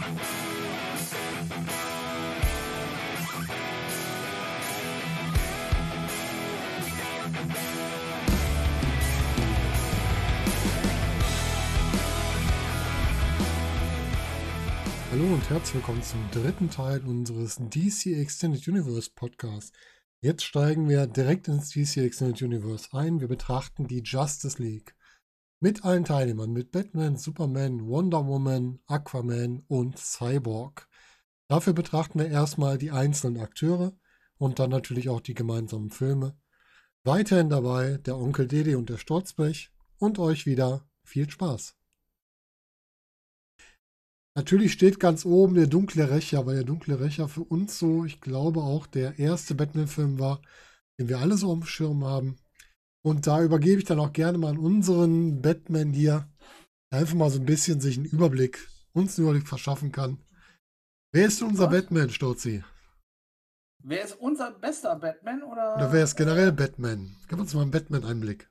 Hallo und herzlich willkommen zum dritten Teil unseres DC Extended Universe Podcasts. Jetzt steigen wir direkt ins DC Extended Universe ein. Wir betrachten die Justice League. Mit allen Teilnehmern, mit Batman, Superman, Wonder Woman, Aquaman und Cyborg. Dafür betrachten wir erstmal die einzelnen Akteure und dann natürlich auch die gemeinsamen Filme. Weiterhin dabei der Onkel Dede und der Sturzblech und euch wieder viel Spaß. Natürlich steht ganz oben der dunkle Rächer, weil der dunkle Rächer für uns so, ich glaube, auch der erste Batman-Film war, den wir alle so am Schirm haben. Und da übergebe ich dann auch gerne mal an unseren Batman hier, der einfach mal so ein bisschen sich einen Überblick, uns einen Überblick verschaffen kann. Wer ist unser Was? Batman, Stolzi? Wer ist unser bester Batman oder? Oder wer ist generell Batman? Gib uns mal einen Batman-Einblick.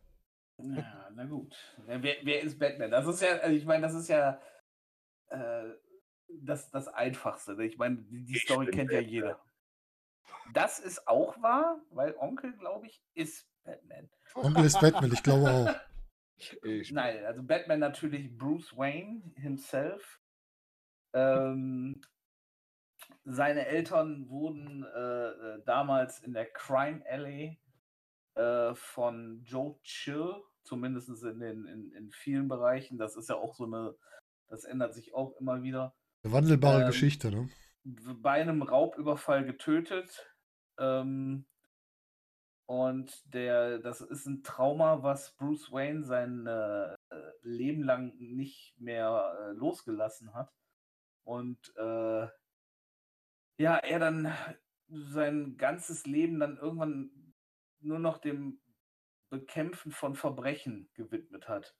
Ja, na gut. Ja, Wer, wer ist Batman? Das ist ja, also ich meine, das ist ja äh, das, das Einfachste. ne? Ich meine, die, die Story kennt ja Batman. jeder. Das ist auch wahr, weil Onkel, glaube ich, ist Batman. Onkel ist Batman, ich glaube auch. Ich, Nein, also Batman natürlich Bruce Wayne himself. Ähm, seine Eltern wurden äh, äh, damals in der Crime Alley äh, von Joe Chill, zumindest in, den, in, in vielen Bereichen. Das ist ja auch so eine, das ändert sich auch immer wieder. Eine wandelbare Ähm, Geschichte, ne? bei einem Raubüberfall getötet. Ähm, und der, das ist ein Trauma, was Bruce Wayne sein äh, Leben lang nicht mehr äh, losgelassen hat. Und äh, ja, er dann sein ganzes Leben dann irgendwann nur noch dem Bekämpfen von Verbrechen gewidmet hat.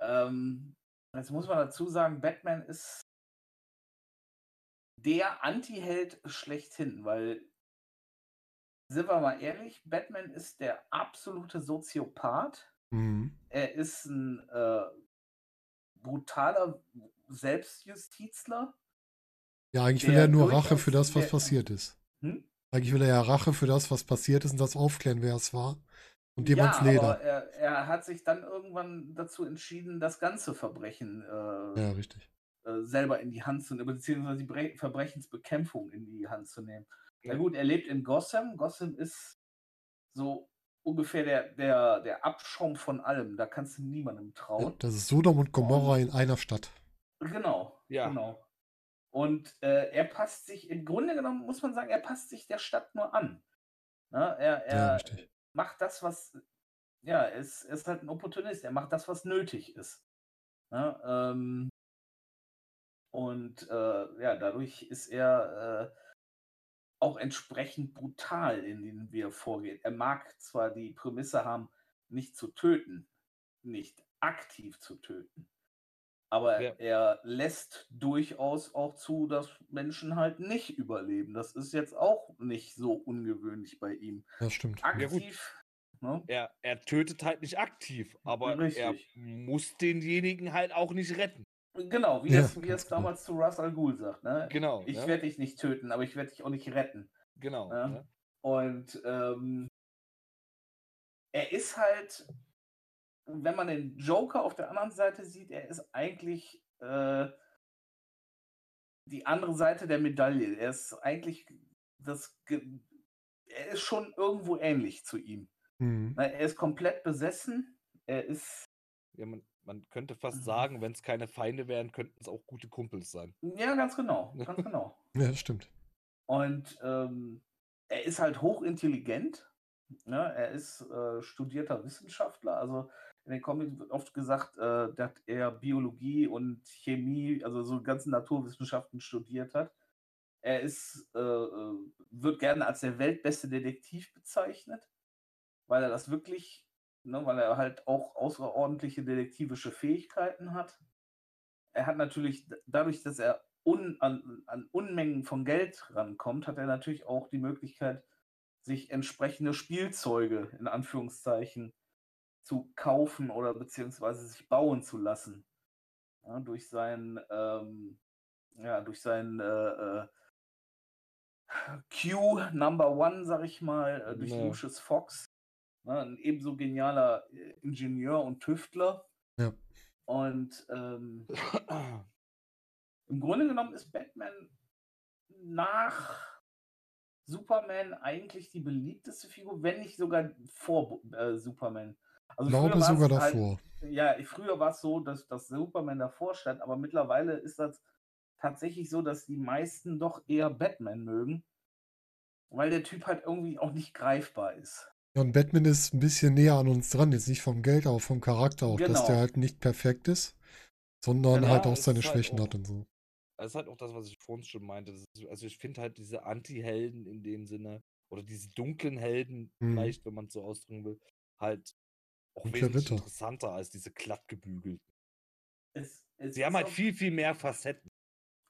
Ähm, jetzt muss man dazu sagen, Batman ist der Anti-Held schlechthin, weil, sind wir mal ehrlich, Batman ist der absolute Soziopath. Mhm. Er ist ein äh, brutaler Selbstjustizler. Ja, eigentlich will er nur Rache für das, was der- passiert ist. Hm? Eigentlich will er ja Rache für das, was passiert ist und das aufklären, wer es war. Und dem ja, ans Leder. aber er, er hat sich dann irgendwann dazu entschieden, das ganze Verbrechen äh, Ja, richtig. äh, selber in die Hand zu nehmen, beziehungsweise die Bre Verbrechensbekämpfung in die Hand zu nehmen. Na Ja. gut, er lebt in Gotham. Gotham ist so ungefähr der, der, der Abschaum von allem. Da kannst du niemandem Ja, trauen. das ist Sodom und Gomorra in einer Stadt. Genau, Ja. genau. Und äh, er passt sich, im Grunde genommen muss man sagen, er passt sich der Stadt nur an. Ne? Er, er Ja, macht das, was, ja, er ist, er ist halt ein Opportunist. Er macht das, was nötig ist. Ne? Ähm, und äh, ja, dadurch ist er äh, auch entsprechend brutal, in denen wir vorgehen. Er mag zwar die Prämisse haben, nicht zu töten, nicht aktiv zu töten, aber Ja. er lässt durchaus auch zu, dass Menschen halt nicht überleben. Das ist jetzt auch nicht so ungewöhnlich bei ihm. Das stimmt. Aktiv. ne? er, er tötet halt nicht aktiv, aber er Richtig. muss denjenigen halt auch nicht retten. Genau, wie Ja, es, wie es genau. damals zu Russ Al Ghul sagt. Ne? Genau. Ich ne? werde dich nicht töten, aber ich werde dich auch nicht retten. Genau. Ja. Ne? Und ähm, er ist halt, wenn man den Joker auf der anderen Seite sieht, er ist eigentlich äh, die andere Seite der Medaille. Er ist eigentlich das, er ist schon irgendwo ähnlich zu ihm. Mhm. Er ist komplett besessen. Er ist, Ja, man, man könnte fast Mhm. sagen, wenn es keine Feinde wären, könnten es auch gute Kumpels sein. ja, ganz genau, ganz genau. Ja, das stimmt. Und ähm, er ist halt hochintelligent. Ne? Er ist äh, studierter Wissenschaftler. Also in den Comics wird oft gesagt, äh, dass er Biologie und Chemie, also so ganzen Naturwissenschaften studiert hat. Er ist, äh, äh, wird gerne als der weltbeste Detektiv bezeichnet, weil er das wirklich, ne, weil er halt auch außerordentliche detektivische Fähigkeiten hat. Er hat natürlich, dadurch, dass er un, an, an Unmengen von Geld rankommt, hat er natürlich auch die Möglichkeit, sich entsprechende Spielzeuge in Anführungszeichen zu kaufen oder beziehungsweise sich bauen zu lassen. Ja, durch sein, ähm, ja, durch seinen äh, äh, Q Number One, sag ich mal, äh, durch Ja. Lucius Fox. Ne, ein ebenso genialer äh, Ingenieur und Tüftler. Ja. Und ähm, im Grunde genommen ist Batman nach Superman eigentlich die beliebteste Figur, wenn nicht sogar vor äh, Superman. Also Ich glaube sogar halt- davor. ja, früher war es so, dass, dass Superman davor stand, aber mittlerweile ist das tatsächlich so, dass die meisten doch eher Batman mögen, weil der Typ halt irgendwie auch nicht greifbar ist. Ja, und Batman ist ein bisschen näher an uns dran, jetzt nicht vom Geld, aber vom Charakter auch, dass Genau. der halt nicht perfekt ist, sondern Genau, halt auch seine halt Schwächen auch- hat und so. Das ist halt auch das, was ich vorhin schon meinte. Das ist, also ich finde halt diese Anti-Helden in dem Sinne, oder diese dunklen Helden, Mhm. vielleicht, wenn man es so ausdrücken will, halt auch Dunkle wesentlich Ritter. interessanter als diese glattgebügelten. Es, es Sie haben halt viel, viel mehr Facetten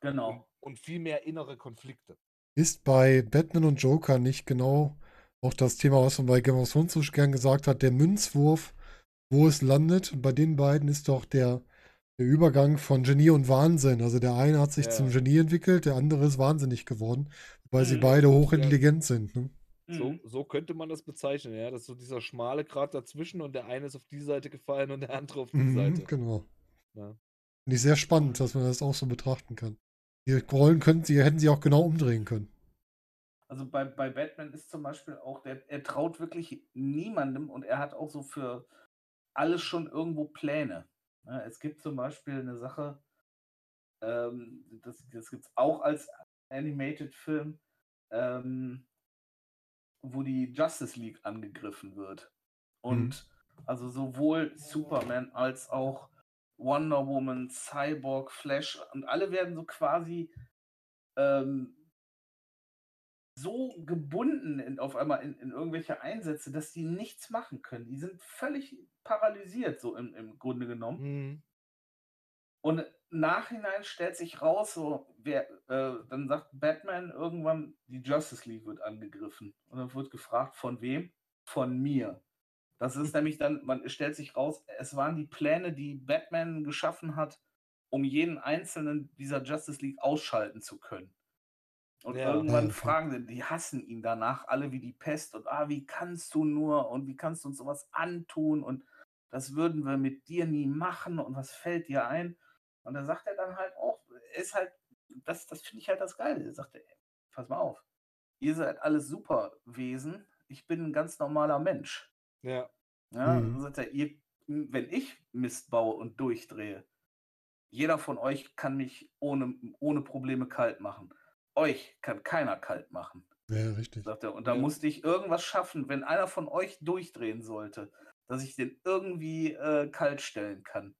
und, Genau. und viel mehr innere Konflikte. Ist bei Batman und Joker nicht genau auch das Thema, was man bei Game of Thrones so gern gesagt hat, der Münzwurf, wo es landet? Und bei den beiden ist doch der, der Übergang von Genie und Wahnsinn. Also der eine hat sich Ja. zum Genie entwickelt, der andere ist wahnsinnig geworden, weil sie Mhm. beide Ja. hochintelligent sind. Ne? So, Mhm. so könnte man das bezeichnen, ja. Das ist so dieser schmale Grat dazwischen und der eine ist auf die Seite gefallen und der andere auf die Mhm, Seite. genau. Ja. Finde ich sehr spannend, dass man das auch so betrachten kann. Die Rollen können sie, hätten sie auch genau umdrehen können. Also bei, bei Batman ist zum Beispiel auch, der, er traut wirklich niemandem und er hat auch so für alles schon irgendwo Pläne. Ja, es gibt zum Beispiel eine Sache, ähm, das, das gibt es auch als Animated-Film, ähm, wo die Justice League angegriffen wird. Und also sowohl Superman als auch Wonder Woman, Cyborg, Flash und alle werden so quasi ähm, so gebunden in, auf einmal in, in irgendwelche Einsätze, dass die nichts machen können. Die sind völlig paralysiert, so im, im Grunde genommen. Mhm. Und im Nachhinein stellt sich raus, so, wer, äh, dann sagt Batman irgendwann, die Justice League wird angegriffen. Und dann wird gefragt, von wem? Von mir. Das ist nämlich dann, man stellt sich raus, es waren die Pläne, die Batman geschaffen hat, um jeden einzelnen dieser Justice League ausschalten zu können. Und Ja. irgendwann fragen sie, die hassen ihn danach alle wie die Pest und ah, wie kannst du nur und wie kannst du uns sowas antun und das würden wir mit dir nie machen und was fällt dir ein? Und da sagt er dann halt auch, ist halt, das, das finde ich halt das Geile. Er sagt, ey, pass mal auf, ihr seid alles Superwesen, ich bin ein ganz normaler Mensch. Ja. Ja, Mhm. dann sagt er, ihr, wenn ich Mist baue und durchdrehe, jeder von euch kann mich ohne, ohne Probleme kalt machen. Euch kann keiner kalt machen, Ja, richtig. sagt er. Und da Ja. musste ich irgendwas schaffen, wenn einer von euch durchdrehen sollte, dass ich den irgendwie äh, kalt stellen kann.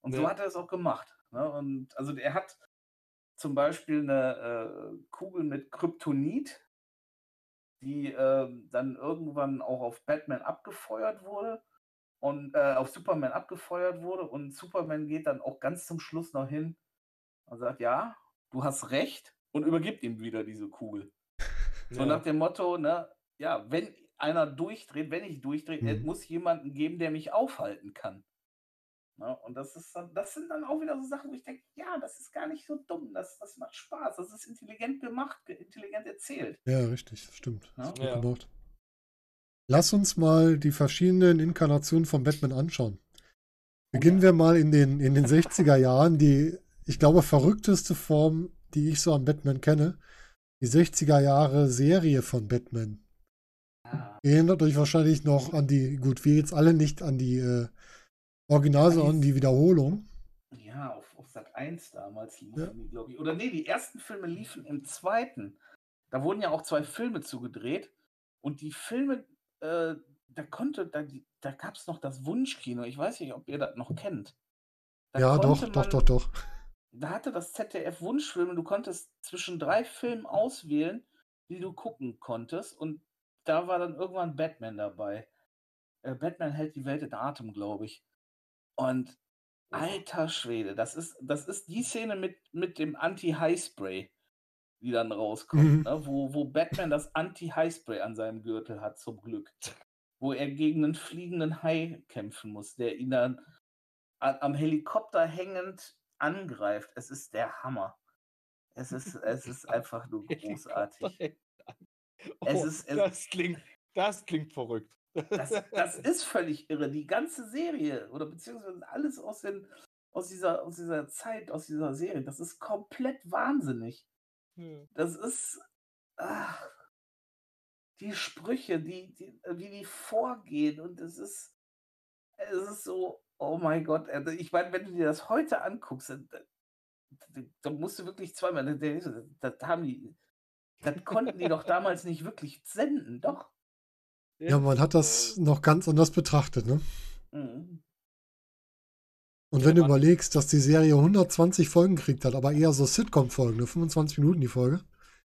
Und so Ja. hat er es auch gemacht. Ne? Und also er hat zum Beispiel eine äh, Kugel mit Kryptonit, die ähm, dann irgendwann auch auf Batman abgefeuert wurde und äh, auf Superman abgefeuert wurde und Superman geht dann auch ganz zum Schluss noch hin und sagt, ja, du hast recht und übergibt ihm wieder diese Kugel. So ja. nach dem Motto, ne, ja, wenn einer durchdreht, wenn ich durchdrehe, Mhm. muss jemanden geben, der mich aufhalten kann. Ne, und das ist dann, das sind dann auch wieder so Sachen, wo ich denke, ja, das ist gar nicht so dumm, das, das macht Spaß, das ist intelligent gemacht, ge- intelligent erzählt. Ja, richtig, das stimmt. Das Ja. gut Ja. gemacht. Lass uns mal die verschiedenen Inkarnationen von Batman anschauen. Beginnen wir mal in den, in den 60er Jahren, die, ich glaube, verrückteste Form, die ich so an Batman kenne. Die 60er Jahre Serie von Batman. Ihr erinnert euch wahrscheinlich noch an die, gut, wir jetzt alle nicht an die äh, Original, sondern an die Wiederholung. ja auf, auf Sat 1 damals liefen Ja. die, glaube ich. Oder nee, die ersten Filme liefen im zweiten. Da wurden ja auch zwei Filme zugedreht. Und die Filme, äh, da konnte, da, da gab es noch das Wunschkino. Ich weiß nicht, ob ihr das noch kennt. Da ja, doch, konnte doch, man- doch, doch. Da hatte das ZDF Wunschfilme, du konntest zwischen drei Filmen auswählen, die du gucken konntest. Und da war dann irgendwann Batman dabei. Äh, Batman hält die Welt in Atem, glaube ich. Und alter Schwede, das ist, das ist die Szene mit, mit dem Anti-High-Spray, die dann rauskommt, Mhm. ne? wo, wo Batman das Anti-High-Spray an seinem Gürtel hat, zum Glück. Wo er gegen einen fliegenden Hai kämpfen muss, der ihn dann am Helikopter hängend angreift. Es ist der Hammer. Es ist, es ist einfach nur großartig. an? Es Oh, ist- es- das, klingt, das klingt verrückt. Das, das ist völlig irre. Die ganze Serie oder beziehungsweise alles aus, den, aus, dieser, aus dieser Zeit, aus dieser Serie, das ist komplett wahnsinnig. Das ist ach, die Sprüche, die, die, wie die vorgehen und es ist, es ist so, oh mein Gott. also Ich meine, wenn du dir das heute anguckst, dann, dann- musst du wirklich zweimal, du, das haben die, das konnten die doch damals nicht wirklich senden, doch. Ja, man hat das äh, noch ganz anders betrachtet, ne? Mhm. Und Ja, wenn du man- überlegst, dass die Serie 120 Folgen gekriegt hat, aber eher so Sitcom-Folgen, ne? 25 Minuten die Folge.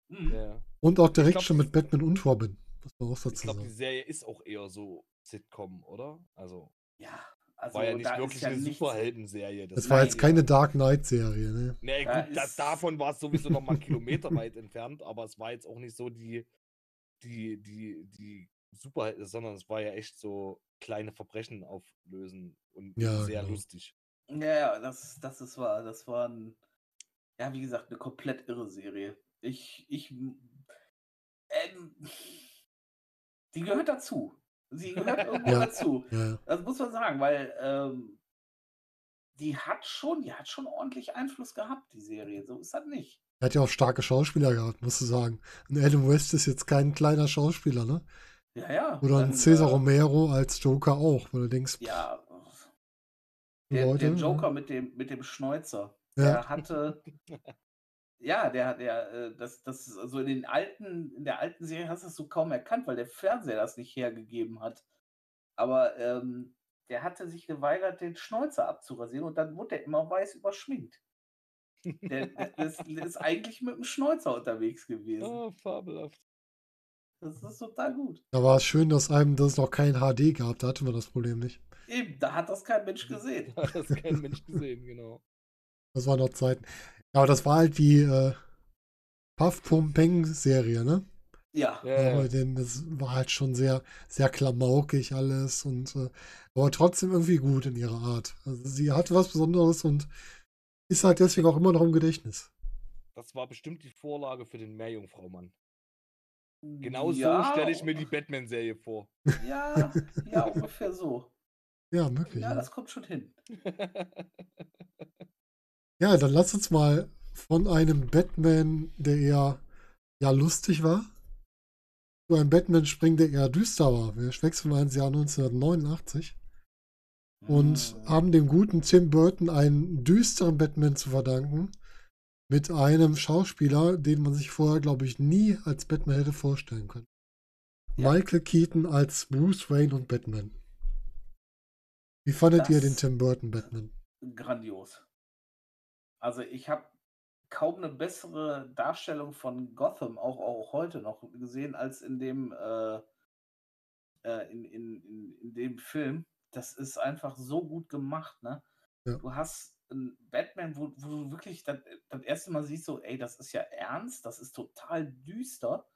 Mhm. Ja. Und auch direkt glaub, schon mit Batman und Robin. Muss man auch Ich dazu glaube, die. Serie ist auch eher so Sitcom, oder? Also, Ja, also war ja nicht wirklich ja eine Superhelden-Serie. Das Das war jetzt keine. Dark Knight-Serie, ne? Nee, gut, da, ist- davon war es sowieso noch mal kilometerweit entfernt, aber es war jetzt auch nicht so die, die, die, die Superhelden, sondern es war ja echt so kleine Verbrechen auflösen und Ja, sehr genau. lustig. Ja, ja, das, das ist wahr. Das war ein, ja, wie gesagt, eine komplett irre Serie. Ich, ich, ähm, die gehört dazu. Sie gehört irgendwo Ja. dazu. Ja, ja. Das muss man sagen, weil ähm, die hat schon, die hat schon ordentlich Einfluss gehabt, die Serie. So ist das nicht. Er hat ja auch starke Schauspieler gehabt, musst du sagen. Und Adam West ist jetzt kein kleiner Schauspieler, ne? Ja, ja. Oder ein dann, Cesar äh, Romero als Joker auch, wo du denkst, Ja. Der, Leute, der Joker mit dem, mit dem Schnäuzer. Ja. Der hatte. Ja, der hat der, äh, das, das, ist also in den alten, in der alten Serie hast du es so kaum erkannt, weil der Fernseher das nicht hergegeben hat. Aber ähm, der hatte sich geweigert, den Schnäuzer abzurasieren und dann wurde er immer weiß überschminkt. Der, der, ist, der ist eigentlich mit dem Schnäuzer unterwegs gewesen. Ah, fabelhaft. Das ist total gut. da war es schön, dass einem das noch kein HD gab, da hatten wir das Problem nicht. Eben, da hat das kein Mensch gesehen. Da hat das kein Mensch gesehen, genau. Das waren noch Zeiten. Ja, aber das war halt die äh, Puff Pum Peng Serie, ne? Ja, Ja, Aber ja. den, das war halt schon sehr, sehr klamaukig alles und äh, aber trotzdem irgendwie gut in ihrer Art. Also sie hat was Besonderes und ist halt deswegen auch immer noch im Gedächtnis. Das war bestimmt die Vorlage für den Meerjungfrau-Mann. Genau ja, so stelle ich mir die Batman-Serie vor. Ja, ja, ungefähr so. Ja, möglich. Ja, Ja, das kommt schon hin. ja, dann lass uns mal von einem Batman, der eher ja lustig war, zu einem Batman springen, der eher düster war. Wir wechseln mal ins Jahr 1989 und Hm. haben dem guten Tim Burton einen düsteren Batman zu verdanken. Mit einem Schauspieler, den man sich vorher, glaube ich, nie als Batman hätte vorstellen können. Ja. Michael Keaton als Bruce Wayne und Batman. Wie fandet ihr den Das- Tim Burton Batman? grandios. Also ich habe kaum eine bessere Darstellung von Gotham auch, auch heute noch gesehen als in dem äh, äh, in, in, in, in dem Film. Das ist einfach so gut gemacht, ne? Ja. Du hast einen Batman, wo, wo du wirklich das, das erste Mal siehst, so, ey, das ist ja ernst, das ist total düster.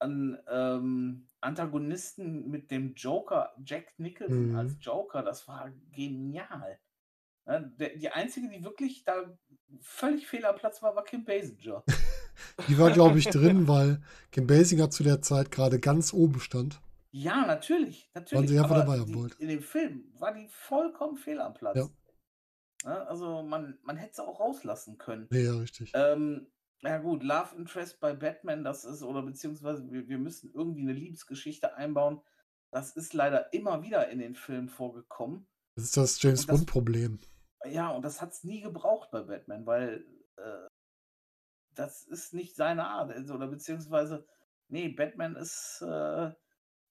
An ähm, Antagonisten mit dem Joker, Jack Nicholson Mhm. als Joker, das war genial. Der, die einzige, die wirklich da völlig fehl am Platz war, war Kim Basinger. Die war, glaube ich, drin, weil Kim Basinger zu der Zeit gerade ganz oben stand. Ja, natürlich, natürlich. sie einfach dabei haben die, wollt. in dem Film war die vollkommen fehl am Platz. Ja. Ja, also man, man hätte sie auch rauslassen können. Ja, richtig. Ähm, ja gut, Love Interest bei Batman, das ist, oder beziehungsweise wir, wir müssen irgendwie eine Liebesgeschichte einbauen. Das ist leider immer wieder in den Filmen vorgekommen. Das ist das James Bond-Problem. Ja, und das hat es nie gebraucht bei Batman, weil äh, das ist nicht seine Art. Also, oder beziehungsweise, nee, Batman ist äh,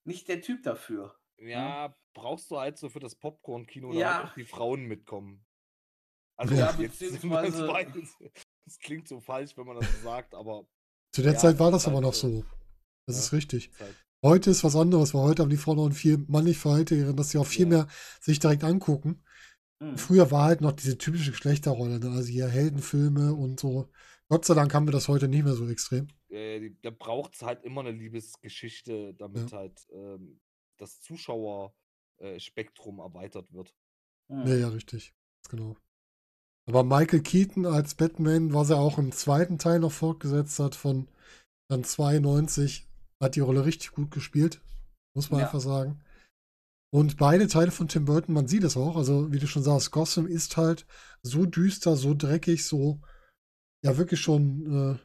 nicht der Typ dafür. Ja, brauchst du halt so für das Popcorn-Kino, Ja. damit auch die Frauen mitkommen. Also Ja, jetzt, beziehungsweise- das, klingt so falsch, wenn man das so sagt, aber Zu der Ja, Zeit war das ist aber halt noch so. Das Ja. ist richtig. ist halt, Heute ist was anderes, weil heute haben die Frauen auch viel mannigfaltiger, dass sie auch viel Ja. mehr sich direkt angucken. Mhm. Früher war halt noch diese typische Geschlechterrolle, ne? also hier Heldenfilme und so. Gott sei Dank haben wir das heute nicht mehr so extrem. äh, da braucht es halt immer eine Liebesgeschichte, damit halt ähm, das Zuschauerspektrum erweitert wird. Mhm. Ja, ja, richtig. Genau. Aber Michael Keaton als Batman, was er auch im zweiten Teil noch fortgesetzt hat, von dann 92, hat die Rolle richtig gut gespielt. Muss man Ja. einfach sagen. Und beide Teile von Tim Burton, man sieht es auch, also wie du schon sagst, Gotham ist halt so düster, so dreckig, so, ja, wirklich schon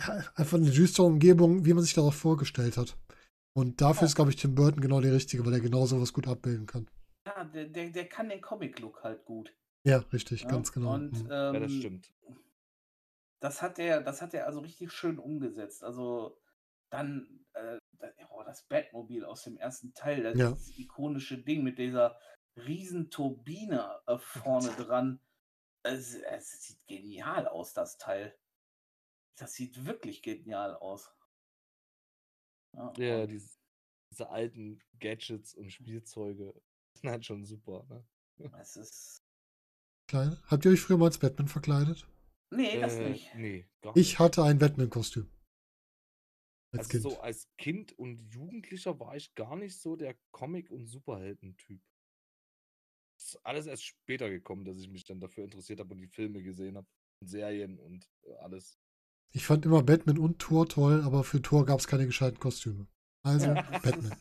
äh, einfach eine düstere Umgebung, wie man sich darauf vorgestellt hat. Und dafür Ja. ist, glaube ich, Tim Burton genau der Richtige, weil er genau sowas gut abbilden kann. Ja, der, der, der kann den Comic-Look halt gut. Ja, richtig, Ja? ganz genau. Und Mhm. Ja, das ähm, stimmt. das hat er, das hat er also richtig schön umgesetzt. Also dann äh, oh, das Batmobil aus dem ersten Teil, das Ja. ikonische Ding mit dieser riesen Turbine äh, vorne dran. Es, es sieht genial aus, das Teil. Das sieht wirklich genial aus. Ja, Ja, diese, diese alten Gadgets und Spielzeuge sind halt schon super. Ne? es ist. Kleine. Habt ihr euch früher mal als Batman verkleidet? Nee, das Äh, nicht. Nee, gar Ich hatte ein Batman-Kostüm. Als Also Kind. so als Kind und Jugendlicher war ich gar nicht so der Comic- und Superhelden-Typ. Ist alles erst später gekommen, dass ich mich dann dafür interessiert habe und die Filme gesehen habe und Serien und äh, alles. Ich fand immer Batman und Thor toll, aber für Thor gab es keine gescheiten Kostüme. Also Ja, das Batman.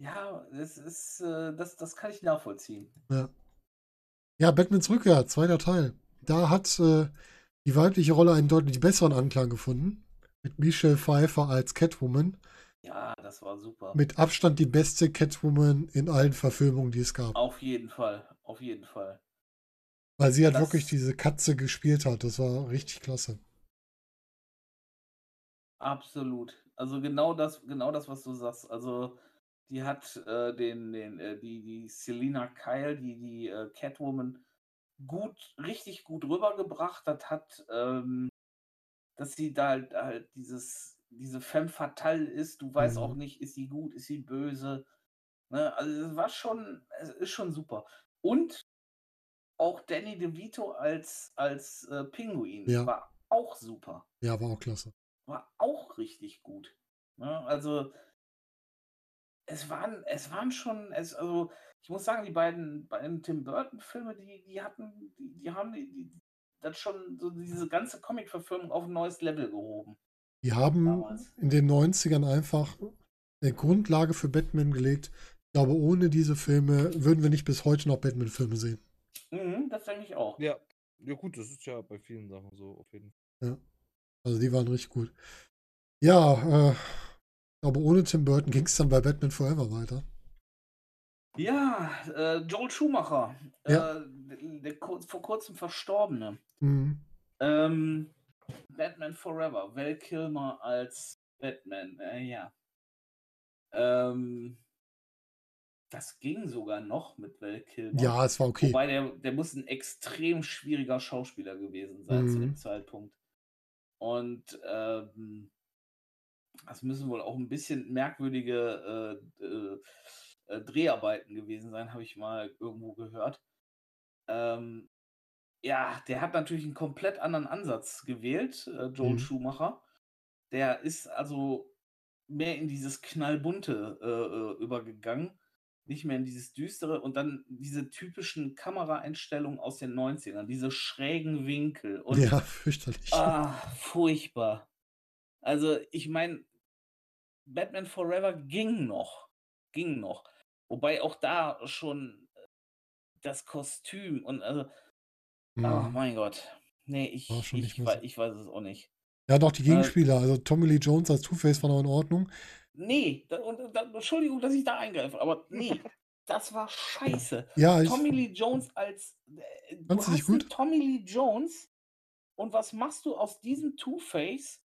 Ja, das ist, äh, das, das kann ich nachvollziehen. Ja. ja, Batmans Rückkehr, zweiter Teil. Da hat äh, die weibliche Rolle einen deutlich besseren Anklang gefunden. Mit Michelle Pfeiffer als Catwoman. Ja, das war super. Mit Abstand die beste Catwoman in allen Verfilmungen, die es gab. Auf jeden Fall, auf jeden Fall. Weil sie halt Das- wirklich diese Katze gespielt hat. Das war richtig klasse. Absolut. Also genau das, genau das, was du sagst. Also die hat äh, den, den, äh, die, die Selina Kyle, die, die äh, Catwoman, gut, richtig gut rübergebracht. Das hat, ähm, dass sie da halt, halt dieses, diese femme fatale ist. Du weißt auch Mhm. nicht, ist sie gut, ist sie böse. Ne? Also es war schon, es ist schon super. Und auch Danny DeVito als, als äh, Pinguin Ja. war auch super Ja, war auch klasse. war auch richtig gut. Ne? Also es waren, es waren schon, es, also ich muss sagen, die beiden, beiden Tim Burton-Filme, die, die hatten, die, die haben die, die, das schon so diese ganze Comic-Verfilmung auf ein neues Level gehoben. Die haben Damals. in den 90ern einfach eine Grundlage für Batman gelegt. Ich glaube, ohne diese Filme würden wir nicht bis heute noch Batman-Filme sehen. Mhm, das denke ich auch. Ja, ja gut, das ist ja bei vielen Sachen so auf jeden Fall. Also die waren richtig gut. Ja, äh, aber ohne Tim Burton ging es dann bei Batman Forever weiter. Ja, äh, Joel Schumacher, Ja. äh, der, der vor kurzem Verstorbene. Mhm. Ähm, Batman Forever, Val Kilmer als Batman, äh, ja. Ähm, das ging sogar noch mit Val Kilmer. Ja, es war okay. Wobei der, der muss ein extrem schwieriger Schauspieler gewesen sein zu dem Mhm. Zeitpunkt. Und ähm, das müssen wohl auch ein bisschen merkwürdige äh, äh, äh, Dreharbeiten gewesen sein, habe ich mal irgendwo gehört. Ähm, ja, der hat natürlich einen komplett anderen Ansatz gewählt, äh, Joel Mhm. Schumacher. Der ist also mehr in dieses knallbunte äh, äh, übergegangen, nicht mehr in dieses düstere und dann diese typischen Kameraeinstellungen aus den 90ern, diese schrägen Winkel und ja, fürchterlich. Ah, furchtbar. Also, ich meine, Batman Forever ging noch. Ging noch. Wobei auch da schon äh, das Kostüm und also, oh Mhm. mein Gott. Nee, ich, ich, mehr wei so. ich weiß es auch nicht. Ja, doch, die Äh, Gegenspieler. Also Tommy Lee Jones als Two-Face war noch in Ordnung. Nee, da, und, da, Entschuldigung, dass ich da eingreife, aber nee, das war scheiße. Ja, ich, Tommy Lee Jones als. Äh, du hast gut? Tommy Lee Jones und was machst du aus diesem Two-Face?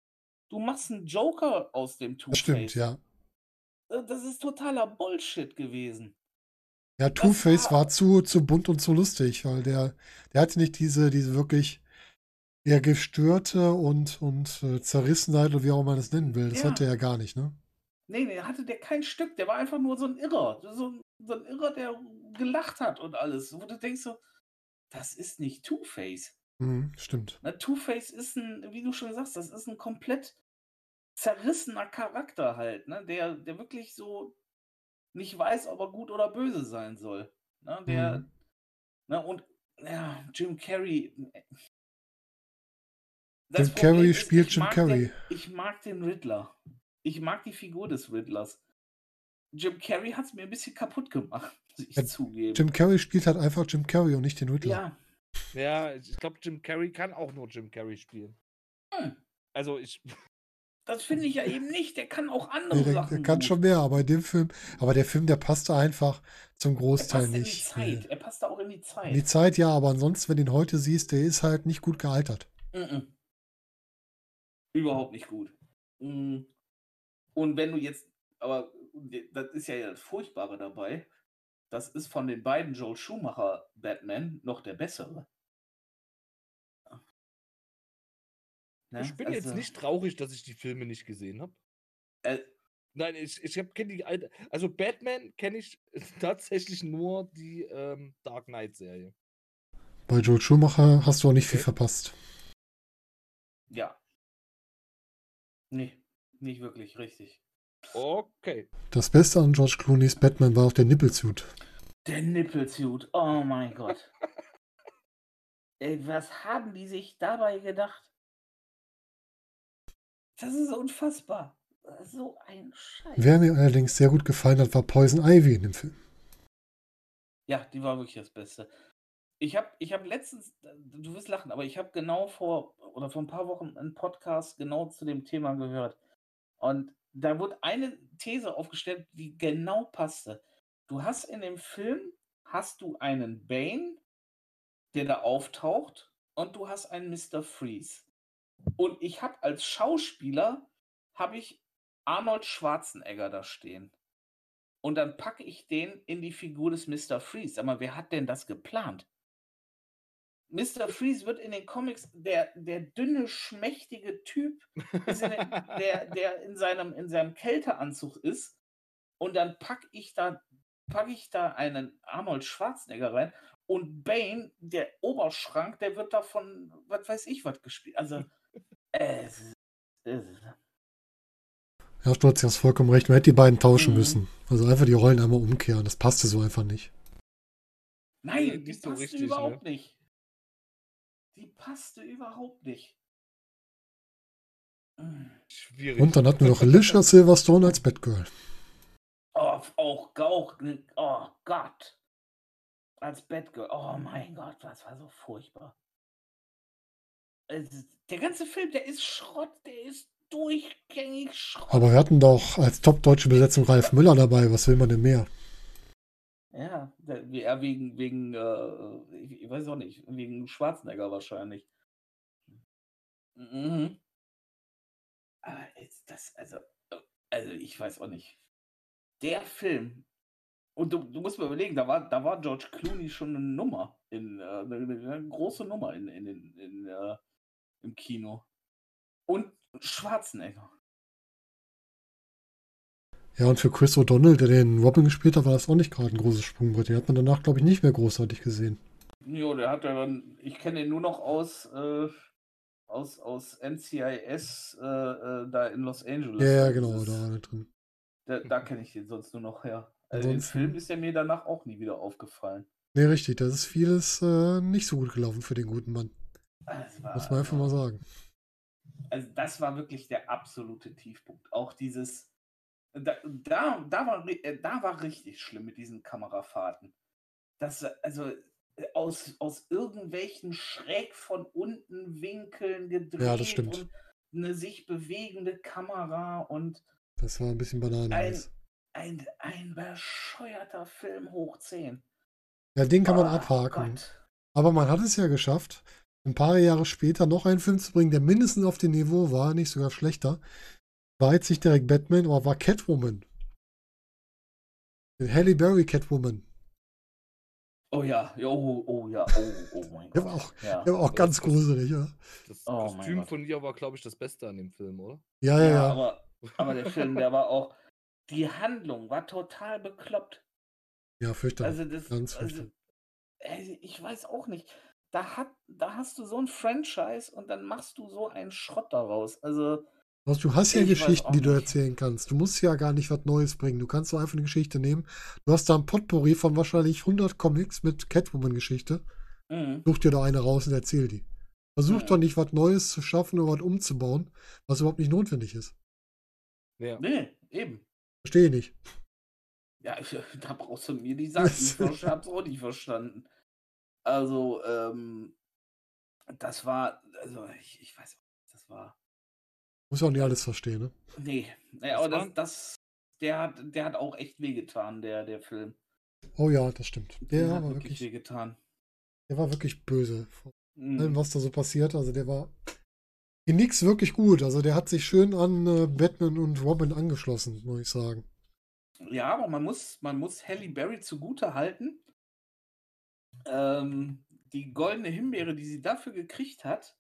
Du machst einen Joker aus dem das stimmt, Two-Face. ja. Äh, Das ist totaler Bullshit gewesen. Ja, Two-Face war- war zu, zu bunt und zu lustig, weil der, der hatte nicht diese, diese wirklich eher gestörte und, und äh, Zerrissenheit oder wie auch man das nennen will. Das Ja. hatte er gar nicht, ne? Nee, nee, hatte der kein Stück. Der war einfach nur so ein Irrer. So, ein- so ein Irrer, der gelacht hat und alles. Wo du denkst so, das ist nicht Two-Face. Mhm, stimmt. Na, Two-Face ist ein, wie du schon sagst, das ist ein komplett zerrissener Charakter halt, ne? Der, der wirklich so nicht weiß, ob er gut oder böse sein soll. Ne? Der, Mhm. Ne? Und ja, Jim Carrey. äh, Jim Problem Carrey ist, spielt Jim Carrey. Den, ich mag den Riddler. Ich mag die Figur des Riddlers. Jim Carrey hat es mir ein bisschen kaputt gemacht, muss ich Ja, zugeben. Jim Carrey spielt halt einfach Jim Carrey und nicht den Riddler. ja, Ja, ich glaube, Jim Carrey kann auch nur Jim Carrey spielen. Hm. Also ich, das finde ich ja eben nicht. Der kann auch andere Nee, der, Sachen. der kann gut. schon mehr, aber in dem Film, aber der Film, der passte einfach zum Er Großteil passt in die nicht. Zeit. Er passt da auch in die Zeit. In die Zeit ja, aber ansonsten, wenn du ihn heute siehst, der ist halt nicht gut gealtert. Mhm. Überhaupt nicht gut. Mhm. Und wenn du jetzt, aber das ist ja das Furchtbare dabei, das ist von den beiden Joel Schumacher Batman noch der bessere. Ne? ich bin jetzt Also, nicht traurig, dass ich die Filme nicht gesehen habe. Äh, Nein, ich, ich kenne die alte. Also Batman kenne ich tatsächlich nur die ähm, Dark Knight-Serie. Bei Joel Schumacher hast du auch nicht viel Okay. verpasst. ja. Nee, nicht wirklich richtig. Okay. Das Beste an George Clooney's Batman war auch der Nippelsuit. Der Nippelsuit, oh mein Gott. Ey, was haben die sich dabei gedacht? Das ist unfassbar. So ein Scheiß. Wer mir allerdings sehr gut gefallen hat, war Poison Ivy in dem Film. Ja, die war wirklich das Beste. Ich habe ich hab letztens, du wirst lachen, aber ich habe genau vor oder vor ein paar Wochen einen Podcast genau zu dem Thema gehört. Und da wurde eine These aufgestellt, die genau passte. Du hast in dem Film, hast du einen Bane, der da auftaucht, und du hast einen Mr. Freeze. Und ich habe als Schauspieler, habe ich Arnold Schwarzenegger da stehen. Und dann packe ich den in die Figur des Mr. Freeze. Mal, wer hat denn das geplant? Mr. Freeze wird in den Comics der, der dünne, schmächtige Typ, in den, der, der in seinem, in seinem Kälteanzug ist. Und dann packe ich da, pack ich da einen Arnold Schwarzenegger rein. Und Bane, der Oberschrank, der wird davon, was weiß ich, was gespielt. Also, es ist- es Ja, du hast vollkommen recht. Man hätte die beiden tauschen Mhm. müssen. Also einfach die Rollen einmal umkehren. Das passte so einfach nicht. Nein, die so passte richtig, ne? überhaupt nicht. Die passte überhaupt nicht. Schwierig. Und dann hatten wir noch Alicia Silverstone als Batgirl. Oh, auch Gauch, oh Gott. Als Batgirl, oh mein Gott, das war so furchtbar. Ist- Der ganze Film, der ist Schrott, der ist durchgängig Schrott. Aber wir hatten doch als top-deutsche Besetzung Ralf Müller dabei. Was will man denn mehr? Ja, ja, wegen, wegen, äh, ich, ich weiß auch nicht, wegen Schwarzenegger wahrscheinlich. Mhm. Aber ist das, also, also ich weiß auch nicht. Der Film, und du, du musst mal überlegen, da war, da war George Clooney schon eine Nummer, in, äh, eine, eine, eine große Nummer in, in, in, in, äh, im Kino. Und Schwarzenegger. Ja, und für Chris O'Donnell, der den Robin gespielt hat, war das auch nicht gerade ein großes Sprungbrett. Den hat man danach, glaube ich, nicht mehr großartig gesehen. Jo, der hat ja dann, ich kenne ihn nur noch aus, äh, aus, aus NCIS äh, äh, da in Los Angeles. Ja, ja, genau, da war er drin. Da, da kenne ich den sonst nur noch her. Also im Film ist er mir danach auch nie wieder aufgefallen. Nee, richtig, das ist vieles äh, nicht so gut gelaufen für den guten Mann. Das war, Muss man einfach mal sagen. also das war wirklich der absolute Tiefpunkt. Auch dieses, da, da, da, war, äh, da war richtig schlimm mit diesen Kamerafahrten. Das, also äh, aus, aus irgendwelchen schräg von unten Winkeln gedreht Ja, das stimmt. und eine sich bewegende Kamera und Das war ein bisschen Banane. Ein- ein, ein bescheuerter Film hoch 10. Ja, den kann man Oh abhaken. Gott. Aber man hat es ja geschafft, ein paar Jahre später noch einen Film zu bringen, der mindestens auf dem Niveau war, nicht sogar schlechter. War jetzt nicht direkt Batman, aber war Catwoman. Halle Berry Catwoman. Oh ja, oh, oh ja, oh, oh mein Der Gott. war auch, ja. der war auch ganz gruselig, ja. Das Oh Kostüm von ihr war, glaube ich, das Beste an dem Film, oder? Ja, ja, ja, ja. Aber, aber der Film, der war auch, die Handlung war total bekloppt. Ja, fürchterlich. Also das, Ganz also, fürchterlich. ey, ich weiß auch nicht. Da, hat, da hast du so ein Franchise und dann machst du so einen Schrott daraus. Also, Also du hast ja Geschichten, die du erzählen kannst. Du musst ja gar nicht was Neues bringen. Du kannst so einfach eine Geschichte nehmen. Du hast da ein Potpourri von wahrscheinlich 100 Comics mit Catwoman-Geschichte. Mhm. Such dir da eine raus und erzähl die. Versuch Mhm. doch nicht, was Neues zu schaffen oder was umzubauen, was überhaupt nicht notwendig ist. Ja. Nee, eben. Verstehe ich nicht. Ja, ich, da brauchst du mir die Sachen. Ich hab's auch nicht verstanden. Also, ähm, das war, also ich, ich weiß auch nicht, das war. Muss auch nicht alles verstehen, ne? Nee, nee Das aber das, das, der hat, der hat auch echt wehgetan, der, der Film. Oh ja, das stimmt. Der hat war wirklich wirklich, wehgetan. der war wirklich böse. Allem, Mhm. was da so passiert. Also der war in nix wirklich gut. Also der hat sich schön an äh, Batman und Robin angeschlossen, muss ich sagen. Ja, aber man muss, man muss Halle Berry zugute halten. Ähm, die goldene Himbeere, die sie dafür gekriegt hat,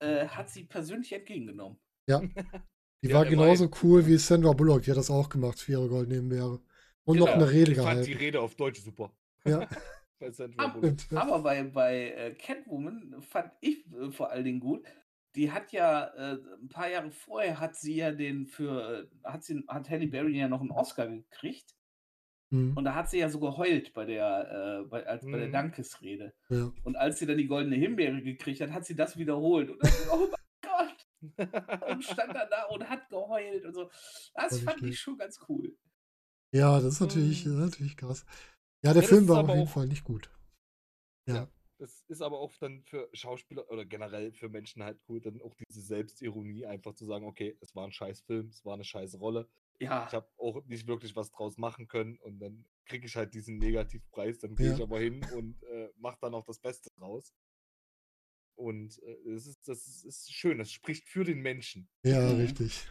äh, hat sie persönlich entgegengenommen. Ja. Die Ja, war der war genauso cool wie Sandra Bullock. Die hat das auch gemacht für ihre goldene Himbeere. Und noch Genau. eine Rede Ich fand die gehalten. Rede auf Deutsch super. Ja, Bei Sandra Bullock. Aber bei, bei äh, Catwoman fand ich äh, vor allen Dingen gut. Die hat ja äh, ein paar Jahre vorher hat sie ja den für äh, hat sie hat Halle Berry ja noch einen Oscar gekriegt Mhm. und da hat sie ja so geheult bei der äh, bei, als, bei der Mhm. Dankesrede. ja. Und als sie dann die goldene Himbeere gekriegt hat, hat sie das wiederholt und dann, oh mein Gott und stand dann da und hat geheult und so. Das nicht fand ich schlecht. schon ganz cool. ja, das ist natürlich, Mhm. das ist natürlich krass. Ja, der das Film war auf jeden auch- Fall nicht gut. Ja. Das ist aber auch dann für Schauspieler oder generell für Menschen halt cool, dann auch diese Selbstironie einfach zu sagen, okay, es war ein scheiß Film, es war eine scheiß Rolle. Ja, Ich habe auch nicht wirklich was draus machen können und dann kriege ich halt diesen Negativpreis, dann gehe Ja. ich aber hin und äh, mache dann auch das Beste draus. Und äh, es ist, das ist, schön, das spricht für den Menschen. Ja, Mhm. richtig.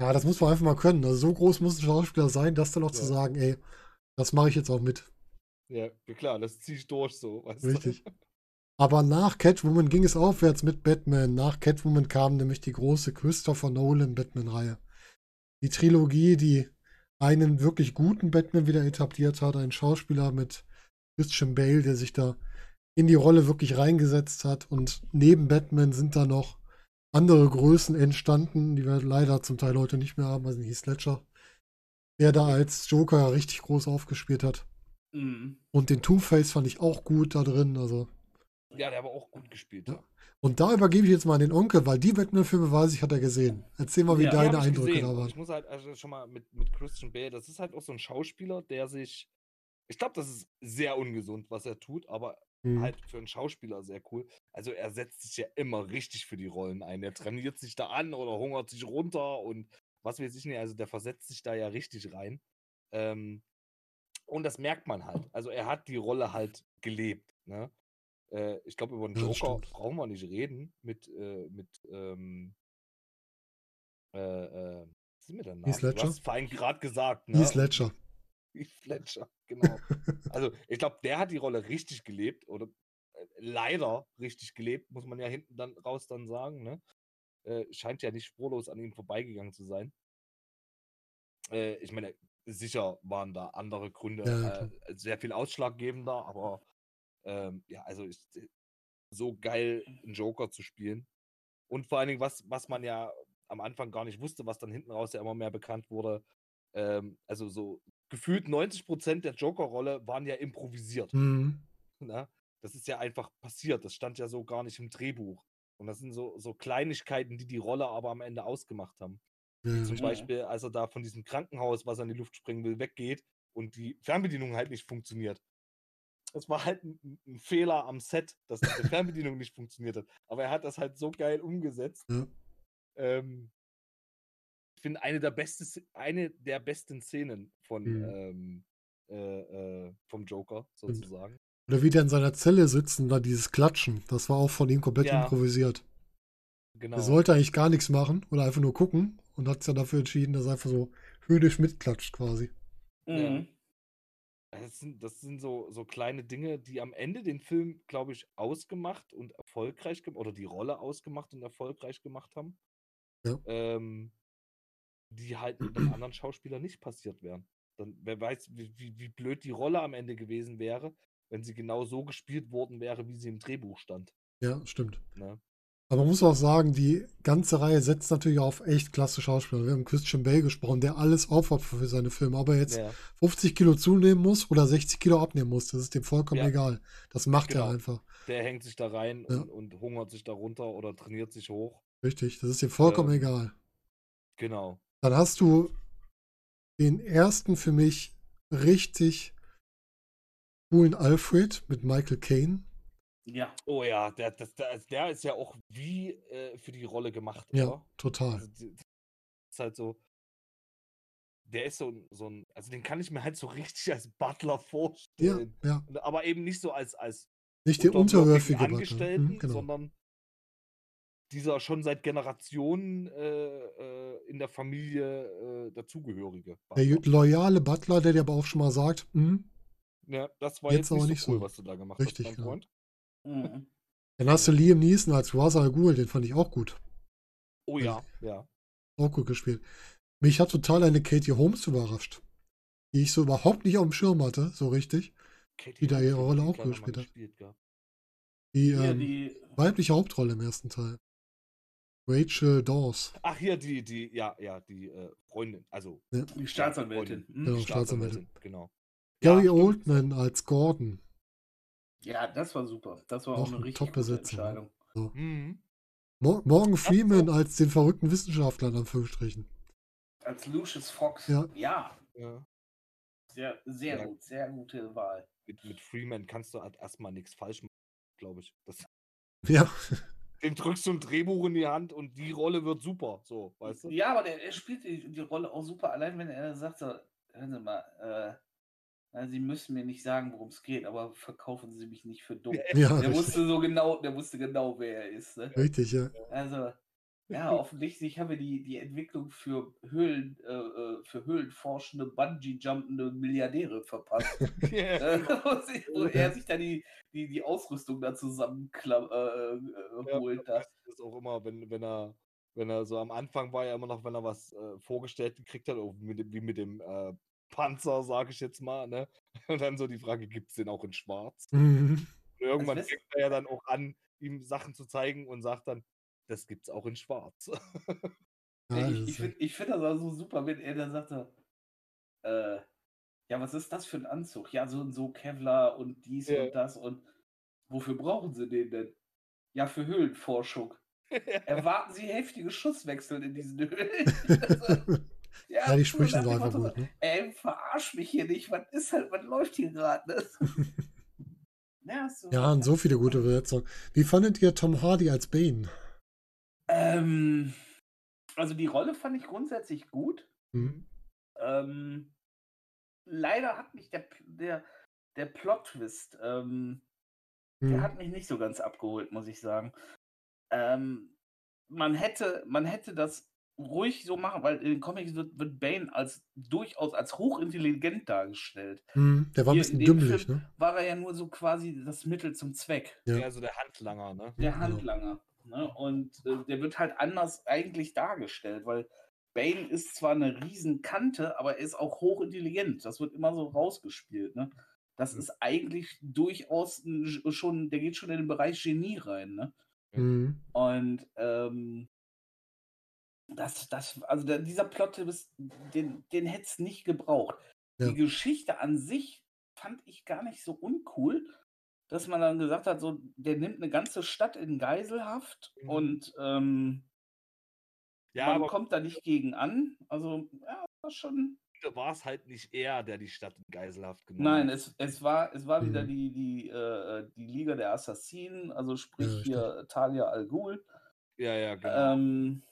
Ja, das muss man einfach mal können. Also so groß muss ein Schauspieler sein, das dann auch zu Ja. sagen, ey, das mache ich jetzt auch mit. Ja, klar, das ziehe ich durch so. Du? Richtig. Aber nach Catwoman ging es aufwärts mit Batman. Nach Catwoman kam nämlich die große Christopher Nolan Batman-Reihe. Die Trilogie, die einen wirklich guten Batman wieder etabliert hat. Ein Schauspieler mit Christian Bale, der sich da in die Rolle wirklich reingesetzt hat. Und neben Batman sind da noch andere Größen entstanden, die wir leider zum Teil heute nicht mehr haben. Also Heath Ledger, der da als Joker richtig groß aufgespielt hat. mhm. Und den Two-Face fand ich auch gut da drin. Also Ja, der aber auch gut gespielt. Ja. Und da übergebe ich jetzt mal an den Onkel, weil die Batman-Filme weiß ich, hat er gesehen. Erzähl mal, wie Ja, deine Eindrücke da waren. Ich muss halt also schon mal mit, mit Christian Bale, das ist halt auch so ein Schauspieler, der sich. Ich glaube, das ist sehr ungesund, was er tut, aber Mhm. halt für einen Schauspieler sehr cool. Also er setzt sich ja immer richtig für die Rollen ein. Er trainiert sich da an oder hungert sich runter und was weiß ich nicht. Also der versetzt sich da ja richtig rein. Ähm, und das merkt man halt. Also er hat die Rolle halt gelebt. Ne? Äh, ich glaube, über den Ja, Joker stimmt. brauchen wir nicht reden. Mit, äh, mit ähm, äh, äh, was ist mit der Name? Heath Du Ledger? hast vorhin gerade gesagt, ne? Heath Ledger. Heath Ledger, genau. Also, ich glaube, der hat die Rolle richtig gelebt oder äh, leider richtig gelebt, muss man ja hinten dann raus dann sagen, ne? Äh, scheint ja nicht spurlos an ihm vorbeigegangen zu sein. Äh, ich meine, sicher waren da andere Gründe Ja, äh, sehr viel ausschlaggebender, aber ähm, ja, also ich, so geil einen Joker zu spielen. Und vor allen Dingen, was, was man ja am Anfang gar nicht wusste, was dann hinten raus ja immer mehr bekannt wurde, ähm, also so gefühlt 90% der Joker-Rolle waren ja improvisiert. Mhm. Ne? Das ist ja einfach passiert. Das stand ja so gar nicht im Drehbuch. Und das sind so, so Kleinigkeiten, die die Rolle aber am Ende ausgemacht haben. Ja, Zum. Beispiel, als er da von diesem Krankenhaus, was er in die Luft springen will, weggeht und die Fernbedienung halt nicht funktioniert. Das war halt ein, ein Fehler am Set, dass die Fernbedienung nicht funktioniert hat. Aber er hat das halt so geil umgesetzt. Ja. Ähm, ich finde eine der beste, Sz- eine der besten Szenen von Mhm. ähm, äh, äh, vom Joker Stimmt. sozusagen. Oder wie der in seiner Zelle sitzt und da dieses Klatschen, das war auch von ihm komplett Ja. improvisiert. Genau. Er sollte eigentlich gar nichts machen oder einfach nur gucken und hat sich dann dafür entschieden, dass er einfach so höhnisch mitklatscht quasi. Ja. Mhm. Das sind, das sind so, so kleine Dinge, die am Ende den Film, glaube ich, ausgemacht und erfolgreich gemacht oder die Rolle ausgemacht und erfolgreich gemacht haben. Ja. Ähm, die halt mit einem anderen Schauspieler nicht passiert wären. Dann wer weiß, wie, wie, wie blöd die Rolle am Ende gewesen wäre, wenn sie genau so gespielt worden wäre, wie sie im Drehbuch stand. Ja, stimmt. Ne? Aber man muss auch sagen, die ganze Reihe setzt natürlich auf echt klasse Schauspieler. Wir haben Christian Bale gesprochen, der alles aufopfert für seine Filme. Ob er jetzt Ja, 50 Kilo zunehmen muss oder 60 Kilo abnehmen muss, das ist dem vollkommen Ja. egal. Das macht Genau. er einfach. der hängt sich da rein Ja. und, und hungert sich da runter oder trainiert sich hoch. Richtig, das ist dem vollkommen Ähm. egal. Genau. Dann hast du den ersten für mich richtig coolen Alfred mit Michael Caine. Ja, Oh ja, der, das, der, der ist ja auch wie äh, für die Rolle gemacht, Ja, oder? total. Also, die- ist halt so. Der ist so, ein- so ein, also den kann ich mir halt so richtig als Butler Ja, vorstellen. ja. Und- Aber eben nicht so als, als Nicht der unterwürfige Butler. Angestellten, Mhm, genau. sondern dieser schon seit Generationen äh, äh, in der Familie äh, dazugehörige. Der Butler. loyale Butler, der dir aber auch schon mal sagt, hm, Ja, das war Jetzt jetzt, nicht, nicht cool, so. was du da gemacht Richtig, hast, mein genau. Freund. Mhm. dann hast du Liam Neeson als Ra's al Ghul, den fand ich auch gut. Oh ja, ja. Auch gut gespielt. Mich hat total eine Katie Holmes überrascht, die ich so überhaupt nicht auf dem Schirm hatte, so richtig. Katie Die da ihre Rolle auch gespielt hat. gespielt. Die Hier ähm, die, weibliche Hauptrolle im ersten Teil. Rachel Dawes. Ach, hier, die, die, ja, ja, die äh, Freundin, also die Staatsanwältin. Freundin. Genau. Staatsanwältin. genau. Gary Ja. Oldman als Gordon. Ja, das war super. Das war Auch auch eine eine richtig gute Top-Besetzung, ne? Entscheidung. Mhm. Mo Morgan Freeman so. als den verrückten Wissenschaftler, in Anführungsstrichen. Als Lucius Fox. Ja. ja Ja. sehr, sehr Ja. gut. Sehr gute Wahl. Mit, mit Freeman kannst du halt erstmal nichts falsch machen, glaube ich. Das, Ja, dem drückst du ein Drehbuch in die Hand und die Rolle wird super, so, weißt du? Ja, aber der, er spielt die, die Rolle auch super. Allein wenn er sagt, so, hören Sie mal, äh, Sie müssen mir nicht sagen, worum es geht, aber verkaufen Sie mich nicht für dumm. ja, Der wusste so genau, der wusste genau, wer er ist. Ne? Richtig, ja. Also, ja, offensichtlich haben wir die, die Entwicklung für Höhlen, äh, äh, für höhlenforschende, Bungee-jumpende Milliardäre verpasst. äh, wo, er sich da die, die, die Ausrüstung da zusammenholt. Äh, äh, Ja, holt das da. ist auch immer, wenn, wenn er, wenn er so am Anfang war ja immer noch, wenn er was äh, vorgestellt gekriegt hat, auch mit, wie mit dem äh, Panzer, sage ich jetzt mal, ne? Und dann so die Frage, gibt es den auch in Schwarz? Mhm. Und irgendwann wisst- fängt er ja dann auch an, ihm Sachen zu zeigen und sagt dann, das gibt's auch in Schwarz. Ja, ich ich finde ich find das auch so super, wenn er dann sagt, so, äh, ja, was ist das für ein Anzug? Ja, so und so Kevlar und dies Ja. und das und wofür brauchen sie den denn? Ja, für Höhlenforschung. Erwarten Sie heftige Schusswechsel in diesen Höhlen? Also, ja, die so dem einfach gut. Ne? Ey, verarsch mich hier nicht. Was ist halt, was läuft hier gerade? Ne? ja, so, Ja, und so viele gute Besetzungen. Wie fandet ihr Tom Hardy als Bane? Ähm, also die Rolle fand ich grundsätzlich gut. Mhm. Ähm, leider hat mich der, der, der Plot-Twist, ähm, der Mhm. hat mich nicht so ganz abgeholt, muss ich sagen. Ähm, man, hätte, man hätte das ruhig so machen, weil in den Comics wird, wird Bane als durchaus als hochintelligent dargestellt. Mhm. Der war ein Hier bisschen dümmlich, ne? War er ja nur so quasi das Mittel zum Zweck. Ja. Ja, also der Handlanger, ne? Der Genau. Handlanger. Ne? Und äh, der wird halt anders eigentlich dargestellt, weil Bane ist zwar eine Riesenkante, aber er ist auch hochintelligent. Das wird immer so rausgespielt. Ne? Das Mhm. ist eigentlich durchaus schon, der geht schon in den Bereich Genie rein. Ne? Mhm. Und ähm, das, das, also der, dieser Plot, den, den hätte es nicht gebraucht. Ja. Die Geschichte an sich fand ich gar nicht so uncool, dass man dann gesagt hat, so, der nimmt eine ganze Stadt in Geiselhaft Mhm. und ähm, Ja, man aber kommt da nicht gegen an. Also, ja, war schon. war es halt nicht er, der die Stadt in Geiselhaft genommen Nein, hat. es, es war, es war wieder Mhm. die, die, äh, die Liga der Assassinen, also sprich richtig. hier Talia al Ghul. Ja, ja, genau. Ähm,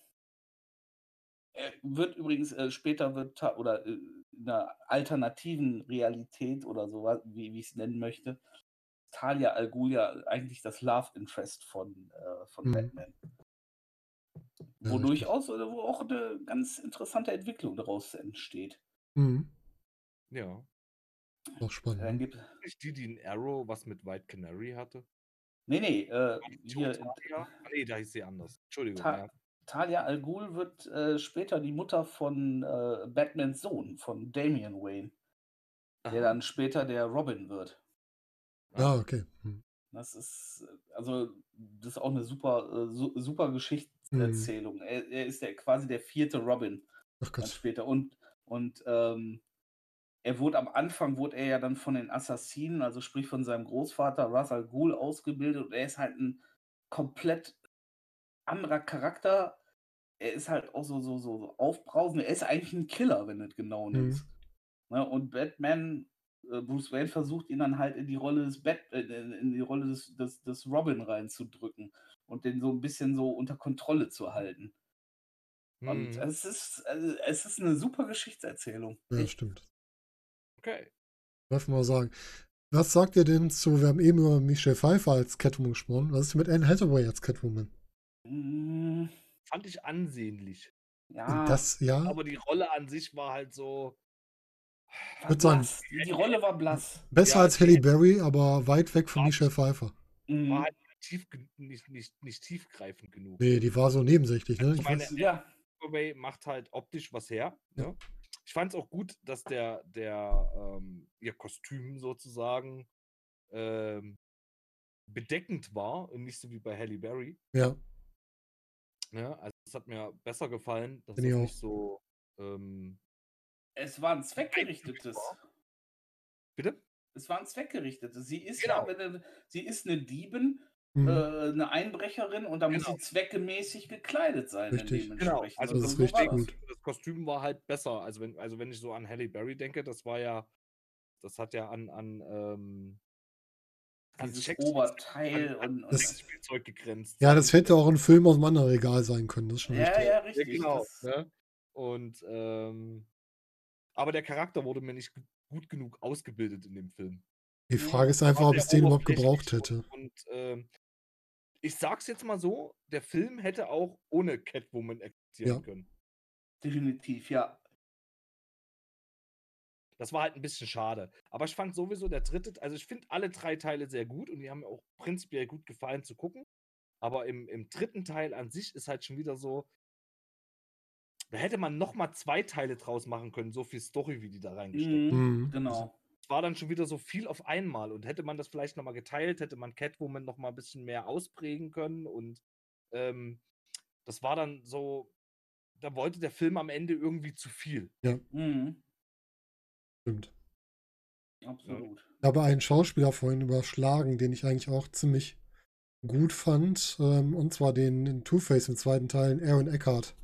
wird übrigens äh, später wird oder äh, in einer alternativen Realität oder so, wie, wie ich es nennen möchte, Talia al Ghul ja eigentlich das Love Interest von, äh, von Mhm. Batman. Ja, Wo richtig. durchaus oder wo auch eine ganz interessante Entwicklung daraus entsteht. Mhm. ja. Auch spannend. Dann gibt, Nicht die, die in Arrow was mit White Canary hatte? nee, nee, äh, hier, Talia? Ah, nee, da hieß sie anders. Entschuldigung. Ta ja. Talia al Ghul wird äh, später die Mutter von äh, Batmans Sohn, von Damian Wayne, der dann später der Robin wird. Ah, okay. Mhm. Das ist, also, das ist auch eine super, äh, su super Geschichtserzählung. Mhm. Er, er ist der quasi der vierte Robin Ach dann Gott. später. Und, und ähm, er wurde am Anfang wurde er ja dann von den Assassinen, also sprich von seinem Großvater Ra's al Ghul ausgebildet und er ist halt ein komplett anderer Charakter. Er ist halt auch so, so, so, so aufbrausend. Er ist eigentlich ein Killer, wenn du es genau Mhm. nimmst. Ne? Und Batman, äh, Bruce Wayne versucht ihn dann halt in die Rolle des Bat, äh, in die Rolle des, des, des Robin reinzudrücken und den so ein bisschen so unter Kontrolle zu halten. Und Hm, es ist, also, es ist eine super Geschichtserzählung. Ja, stimmt. okay. Darf mal sagen. Was sagt ihr denn zu, wir haben eben über Michelle Pfeiffer als Catwoman gesprochen. Was ist mit Anne Hathaway als Catwoman? Mm, Fand ich ansehnlich. Ja, Das, ja, Aber die Rolle an sich war halt so. war würd sagen. Die, Rolle war blass. besser ja, als Halle Berry, aber weit weg von. Michelle Pfeiffer. Mhm. War halt tief, nicht, nicht, nicht tiefgreifend genug. Nee, die war so nebensächlich, ne? Ich meine, Ja, Hathaway macht halt optisch was her. Ja. Ne? Ich fand es auch gut, dass der, der ähm, ihr Kostüm sozusagen ähm, bedeckend war und nicht so wie bei Halle Berry. ja, Ne? Also es hat mir besser gefallen, dass es auch. nicht so ähm, es war ein zweckgerichtetes. bitte? Es war ein zweckgerichtetes. Sie ist Genau. du- sie ist eine Diebin, mhm. äh, eine Einbrecherin und da muss Genau. sie zweckgemäßig gekleidet sein. Richtig. Genau, dementsprechend. also Das so richtig das. gut. Das Kostüm war halt besser. Also wenn, also wenn ich so an Halle Berry denke, das war ja, das hat ja an, an, ähm, an Dieses Sex- Oberteil und, und Das- Sexspielzeug gegrenzt. ja, das hätte auch ein Film aus anderen Regal sein können. Das ist schon ja, richtig. ja, Ja, richtig. genau. Das, Ne? Und ähm, aber der Charakter wurde mir nicht gu- gut genug ausgebildet in dem Film. Die Frage ist einfach, ob es den überhaupt gebraucht hätte. Und, und ähm, ich sag's jetzt mal so: Der Film hätte auch ohne Catwoman existieren Ja. können. definitiv, ja. Das war halt ein bisschen schade. Aber ich fand sowieso der dritte, also ich finde alle drei Teile sehr gut und die haben mir auch prinzipiell gut gefallen zu gucken. Aber im, im dritten Teil an sich ist halt schon wieder so, da hätte man noch mal zwei Teile draus machen können, so viel Story, wie die da reingesteckt haben. Mhm, genau. Es war dann schon wieder so viel auf einmal und hätte man das vielleicht noch mal geteilt, hätte man Catwoman noch mal ein bisschen mehr ausprägen können und ähm, das war dann so, da wollte der Film am Ende irgendwie zu viel. Mhm, Stimmt. absolut. Ich habe einen Schauspieler vorhin überschlagen, den ich eigentlich auch ziemlich gut fand. Ähm, und zwar den in Two-Face im zweiten Teil, Aaron Eckhart.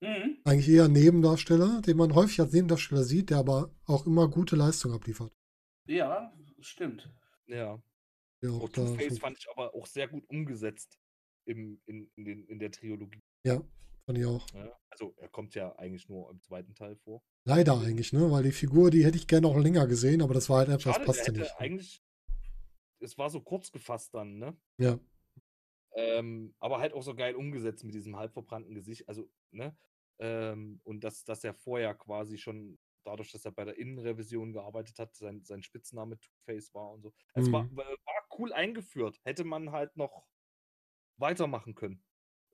Mhm. Eigentlich eher ein Nebendarsteller, den man häufig als Nebendarsteller sieht, der aber auch immer gute Leistung abliefert. Ja, stimmt. Ja. Oh, auch da Two-Face fand ich aber auch sehr gut umgesetzt im, in, in, den, in der Trilogie. ja, fand ich auch. Ja. Also er kommt ja eigentlich nur im zweiten Teil vor. Leider eigentlich, ne? Weil die Figur, die hätte ich gerne noch länger gesehen, aber das war halt etwas, Schade, passte nicht. Ne? eigentlich, es war so kurz gefasst dann, ne? Ja, Ähm, aber halt auch so geil umgesetzt mit diesem halb verbrannten Gesicht. Also, ne? Ähm, und dass, dass er vorher quasi schon, dadurch, dass er bei der Innenrevision gearbeitet hat, sein, sein Spitzname Two-Face war und so. Es war, Mhm. war war cool eingeführt. Hätte man halt noch weitermachen können.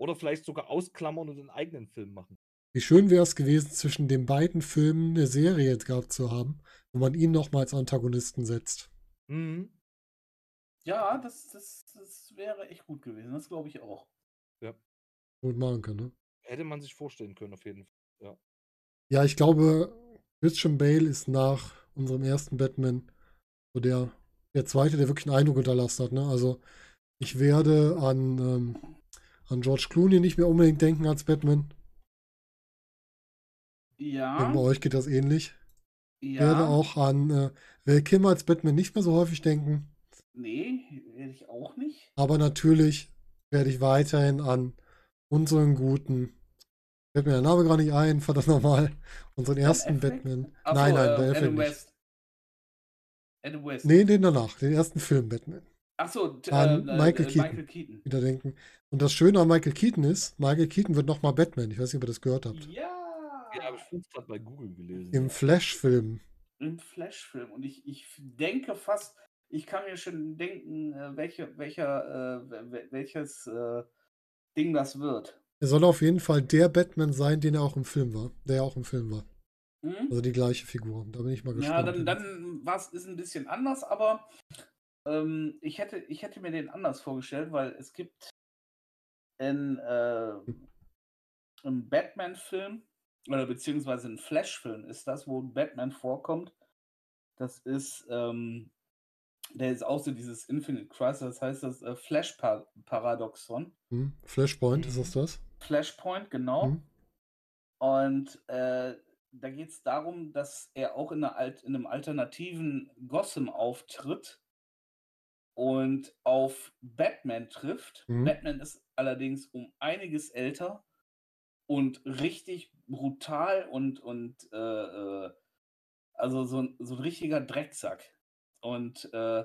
Oder vielleicht sogar ausklammern und einen eigenen Film machen. Wie schön wäre es gewesen, zwischen den beiden Filmen eine Serie gehabt zu haben, wo man ihn nochmal als Antagonisten setzt. Mhm. Ja, das, das, das wäre echt gut gewesen. Das glaube ich auch. Gut machen können, ne? Hätte man sich vorstellen können, auf jeden Fall. Ja, ich glaube, Christian Bale ist nach unserem ersten Batman so der, der zweite, der wirklich einen Eindruck hinterlassen hat. Ne? Also ich werde an, ähm, an George Clooney nicht mehr unbedingt denken als Batman. Ich Ja, denke, bei euch geht das ähnlich. ja. Werde auch an äh, Val Kilmer als Batman nicht mehr so häufig denken. Nee, hätte ich auch nicht. Aber natürlich werde ich weiterhin an unseren guten, fällt mir der Name gar nicht ein, verdammt nochmal, unseren ersten Affleck? Batman. Ach nein, so, nein, äh, Ben Affleck Adam. West. Adam West. Nee, den danach, den ersten Film Batman. Achso, äh, An äh, Michael äh, Keaton. Michael Keaton. Wieder denken. Und das Schöne an Michael Keaton ist, Michael Keaton wird nochmal Batman. Ich weiß nicht, ob ihr das gehört habt. Ja, Ja, habe ich vorhin gerade bei Google gelesen. Im Flash-Film. im Flash-Film. Und ich, ich denke fast, ich kann mir schon denken, äh, welche, welcher, äh, wel- welches äh, Ding das wird. Er soll auf jeden Fall der Batman sein, den er auch im Film war. Der ja auch im Film war. Hm? Also die gleiche Figur. Da bin ich mal gespannt. Ja, dann, dann war es ist ein bisschen anders, aber ähm, ich, hätte, ich hätte mir den anders vorgestellt, weil es gibt in, äh, im Batman-Film, oder beziehungsweise ein Flash-Film ist das, wo Batman vorkommt. Das ist, ähm, der ist auch so dieses Infinite Crisis, das heißt das äh, Flash-Paradoxon. Hm? Flashpoint, ist das das? Flashpoint, genau. Hm? Und äh, da geht es darum, dass er auch in, Alt in einem alternativen Gotham auftritt und auf Batman trifft. Mhm. Batman ist allerdings um einiges älter und richtig brutal und, und äh, äh, also so, ein- so ein richtiger Drecksack. Und, äh,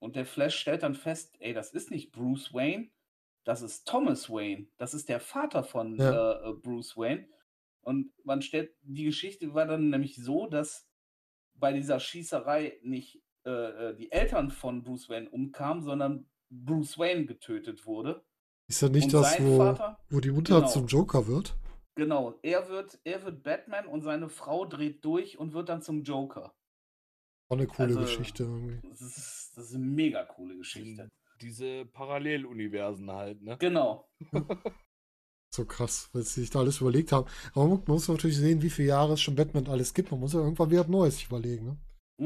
und der Flash stellt dann fest, ey, das ist nicht Bruce Wayne, das ist Thomas Wayne. Das ist der Vater von Ja. äh, äh, Bruce Wayne. Und man stellt, die Geschichte war dann nämlich so, dass bei dieser Schießerei nicht äh, äh, die Eltern von Bruce Wayne umkamen, sondern Bruce Wayne getötet wurde. Ist ja nicht und das, wo, Vater, wo die Mutter Genau. zum Joker wird? genau, er wird, er wird Batman und seine Frau dreht durch und wird dann zum Joker. War eine coole Also, Geschichte irgendwie. Das ist, das ist eine mega coole Geschichte. Diese Paralleluniversen halt, ne? Genau. So krass, weil sie sich da alles überlegt haben. Aber man muss natürlich sehen, wie viele Jahre es schon Batman alles gibt. Man muss ja irgendwann wieder Neues sich überlegen. Ne?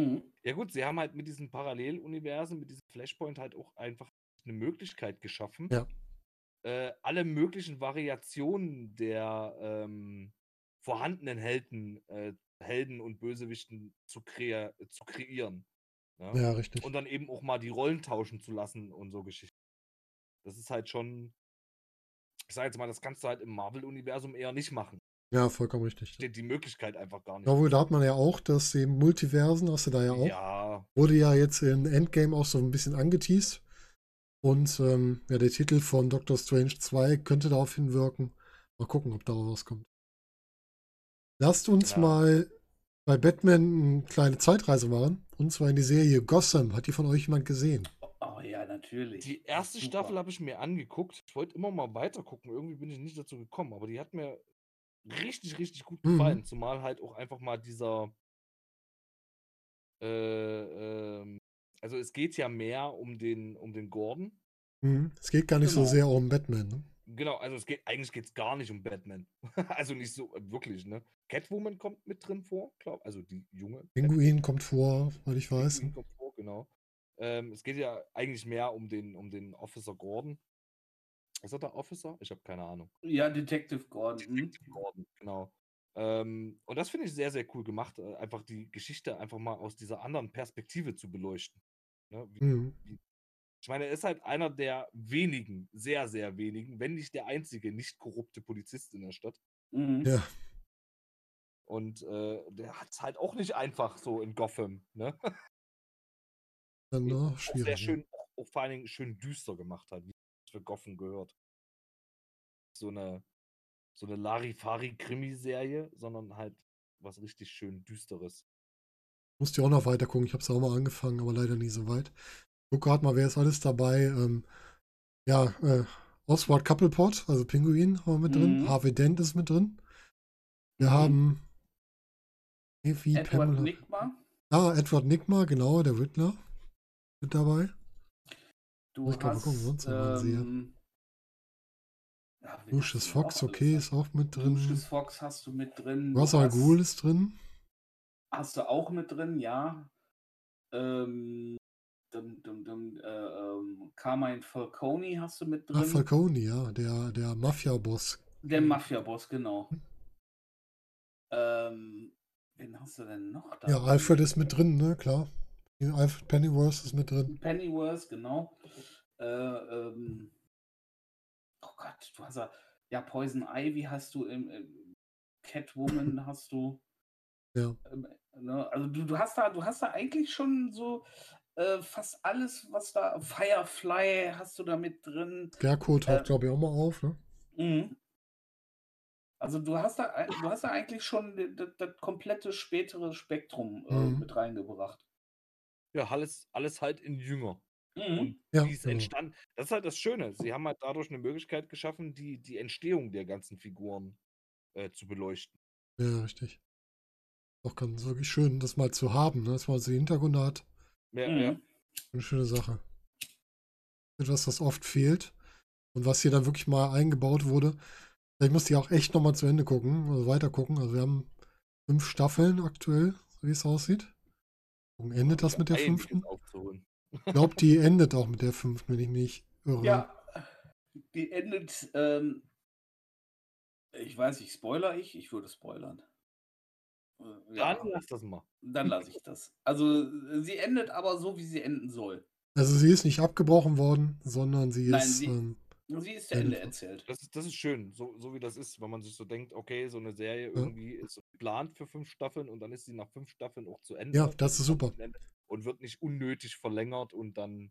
Mhm. Ja gut, sie haben halt mit diesen Paralleluniversen, mit diesem Flashpoint halt auch einfach eine Möglichkeit geschaffen, Ja. äh, alle möglichen Variationen der ähm, vorhandenen Helden, äh, Helden und Bösewichten zu, krea zu kreieren. ne? Ja, richtig. Und dann eben auch mal die Rollen tauschen zu lassen und so Geschichten. Das ist halt schon, ich sag jetzt mal, das kannst du halt im Marvel-Universum eher nicht machen. Ja, vollkommen richtig. Steht die Möglichkeit einfach gar nicht. Jawohl, da hat man ja auch das eben Multiversen, hast du da ja auch. Ja, Wurde ja jetzt in Endgame auch so ein bisschen angeteased. Und ähm, ja, der Titel von Doctor Strange 2 könnte darauf hinwirken. Mal gucken, ob da was kommt. Lasst uns Ja. mal bei Batman eine kleine Zeitreise machen. Und zwar in die Serie Gotham. Hat die von euch jemand gesehen? Oh ja, natürlich. Die erste Super. Staffel habe ich mir angeguckt. Ich wollte immer mal weiter gucken. Irgendwie bin ich nicht dazu gekommen, aber die hat mir richtig, richtig gut Mhm. gefallen. Zumal halt auch einfach mal dieser. Äh, ähm, also es geht ja mehr um den, um den Gordon. Mhm. Es geht gar nicht so Genau. sehr um Batman. Ne? Genau, also es geht, eigentlich geht es gar nicht um Batman. also nicht so, äh, wirklich, ne? Catwoman kommt mit drin vor, glaube Also die junge. Pinguin kommt vor, weil ich weiß. Pinguin kommt vor, genau. Ähm, es geht ja eigentlich mehr um den, um den Officer Gordon. Ist er der Officer? Ich habe keine Ahnung. Ja, Detective Gordon. mhm. Gordon, genau. Ähm, und das finde ich sehr, sehr cool gemacht, äh, einfach die Geschichte einfach mal aus dieser anderen Perspektive zu beleuchten. Ne? Wie, Mhm. ich meine, er ist halt einer der wenigen, sehr, sehr wenigen, wenn nicht der einzige nicht korrupte Polizist in der Stadt. Mhm. Ja, Und äh, der hat es halt auch nicht einfach so in Gotham. Ne? ne, sehr schwierig. ja. schön, auch, auch vor allen Dingen schön düster gemacht hat, für Gotham gehört. So eine, so eine Larifari-Krimiserie, sondern halt was richtig schön Düsteres. Musste ja auch noch weiter gucken. Ich habe es auch mal angefangen, aber leider nie so weit. Guck gerade mal, wer ist alles dabei. Ähm, ja, äh, Oswald Couplepot, also Pinguin, haben wir mit drin. Mhm. Harvey Dent ist mit drin. Wir Mhm. haben Evie Edward Pamela. Nigma. Ah, Edward Nigma, genau, der Riddler mit dabei. Du ich hast. gucken, sonst ähm, wen Lucius Fox, okay, ist auch mit drin. Lucius Fox hast du mit drin. hast- Ghul ist drin. Hast du auch mit drin, ja. Ähm, dum, dum, dum, äh, ähm, Carmine Falcone hast du mit drin. Ah, Falcone, ja, der, der Mafia-Boss. Der Mafia-Boss, genau. Ähm, wen hast du denn noch da? Ja, Alfred ist mit drin, ne, klar. Alfred Pennyworth ist mit drin. Pennyworth, genau. Äh, ähm, oh Gott, du hast ja, ja Poison Ivy hast du im, im Catwoman hast du. Ja. Ähm, ne, also du, du hast da, du hast da eigentlich schon so äh, fast alles, was da Firefly hast du da mit drin. Scarecrow taucht, Äh, glaube ich, auch mal auf, ne? Mhm. Also du hast da, du hast da eigentlich schon das, das komplette spätere Spektrum äh, Mhm. mit reingebracht. Ja, alles, alles halt in Jünger. Mhm. Und Ja, wie es genau. entstanden. Das ist halt das Schöne. Sie haben halt dadurch eine Möglichkeit geschaffen, die, die Entstehung der ganzen Figuren äh, zu beleuchten. Ja, richtig. Auch ganz wirklich schön, das mal zu haben, ne? dass man so Hintergründe hat. Ja, Mhm. ja. Eine schöne Sache. Etwas, was oft fehlt und was hier dann wirklich mal eingebaut wurde. Ich muss die auch echt nochmal zu Ende gucken, also weiter gucken. Also wir haben fünf Staffeln aktuell, so wie es aussieht. Und endet das mit der fünften? Ich glaube, die endet auch mit der fünften, wenn ich mich nicht irre. Ja, die endet, ähm, ich weiß nicht, spoiler ich? Ich würde spoilern. Äh, Ja, Dann lass das mal. dann lasse ich das. Also sie endet aber so, wie sie enden soll. Also sie ist nicht abgebrochen worden, sondern sie Nein, ist. sie- ähm, Sie ist zu Ende erzählt. Das ist, das ist schön, so, so wie das ist, wenn man sich so denkt, okay, so eine Serie irgendwie ist geplant für fünf Staffeln und dann ist sie nach fünf Staffeln auch zu Ende. Ja, das ist super. Und wird nicht unnötig verlängert und dann.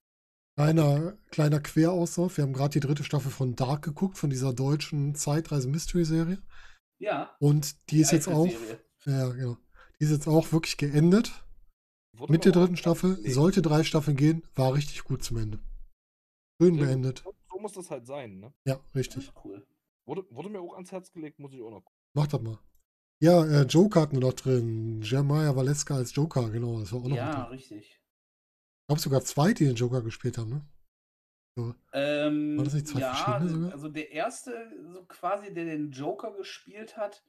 Kleiner, kleiner Querausdruck. Wir haben gerade die dritte Staffel von Dark geguckt, von dieser deutschen Zeitreise-Mystery-Serie. Ja. Und die ist jetzt auch. Alfred-Serie. Ja, genau. Die ist jetzt auch wirklich geendet. Wurde Mit der dritten Staffel. Nee, Sollte drei Staffeln gehen. War richtig gut zum Ende. Schön beendet. So, so muss das halt sein, ne? Ja, richtig. cool. Wurde, wurde mir auch ans Herz gelegt, muss ich auch noch gucken. Mach das mal. Ja, äh, Joker hatten wir noch drin. Jeremiah Valeska als Joker, genau. Das war auch noch Ja, richtig. Ich glaube sogar zwei, die den Joker gespielt haben, ne? Ähm, War das nicht zwei ja, verschiedene sogar? also der erste, so quasi, der den Joker gespielt hat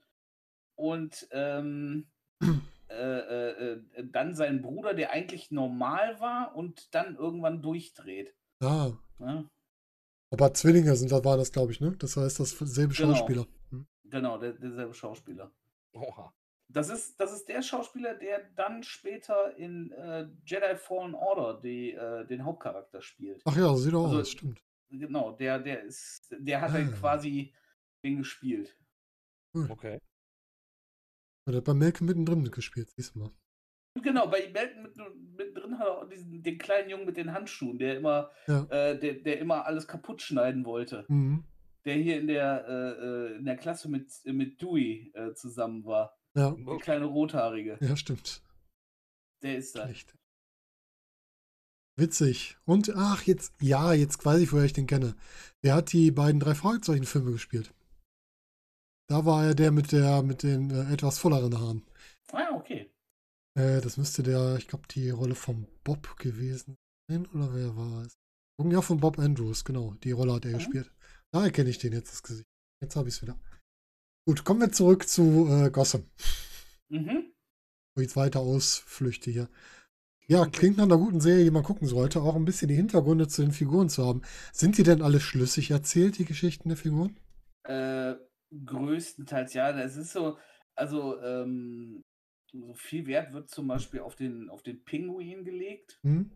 und ähm, äh, äh, äh, dann sein Bruder, der eigentlich normal war und dann irgendwann durchdreht. Ah, Ne? Aber Zwillinge sind, da war das, glaube ich, ne? Das heißt, das selbe Genau. Schauspieler. Hm. Genau, der, derselbe Schauspieler. Oha. Das ist, das ist der Schauspieler, der dann später in äh, Jedi Fallen Order die, äh, den Hauptcharakter spielt. Ach ja, sieht er Also- aus, stimmt. Genau, der, der ist, der hat dann Ah. quasi den gespielt. Okay. Und er hat bei Malcolm mittendrin mitgespielt, siehst du mal. Genau, bei Melton mit, mittendrin hat er auch diesen, den kleinen Jungen mit den Handschuhen, der immer, Ja. äh, der, der immer alles kaputt schneiden wollte. Mhm. Der hier in der, äh, äh, in der Klasse mit, mit Dewey äh, zusammen war. Ja, Der kleine Rothaarige. ja, stimmt. Der ist da. Echt. Witzig. Und ach, jetzt, ja, jetzt weiß ich, woher ich den kenne. Der hat die beiden drei Fragezeichen-Filme gespielt. Da war er der mit der, mit den äh, etwas volleren Haaren. Ah, okay. Äh, das müsste der, ich glaube, die Rolle von Bob gewesen sein, oder wer war es? Ja, von Bob Andrews, genau. Die Rolle hat er Mhm. gespielt. Daher kenne ich den jetzt, das Gesicht. Jetzt habe ich es wieder. Gut, kommen wir zurück zu äh, Gotham. Mhm. wo ich jetzt weiter ausflüchte hier. Ja, klingt nach einer guten Serie, die man gucken sollte. Auch ein bisschen die Hintergründe zu den Figuren zu haben. Sind die denn alle schlüssig erzählt, die Geschichten der Figuren? Äh, größtenteils ja. Es ist so, also ähm, so viel Wert wird zum Beispiel auf den, auf den Pinguin gelegt. Hm?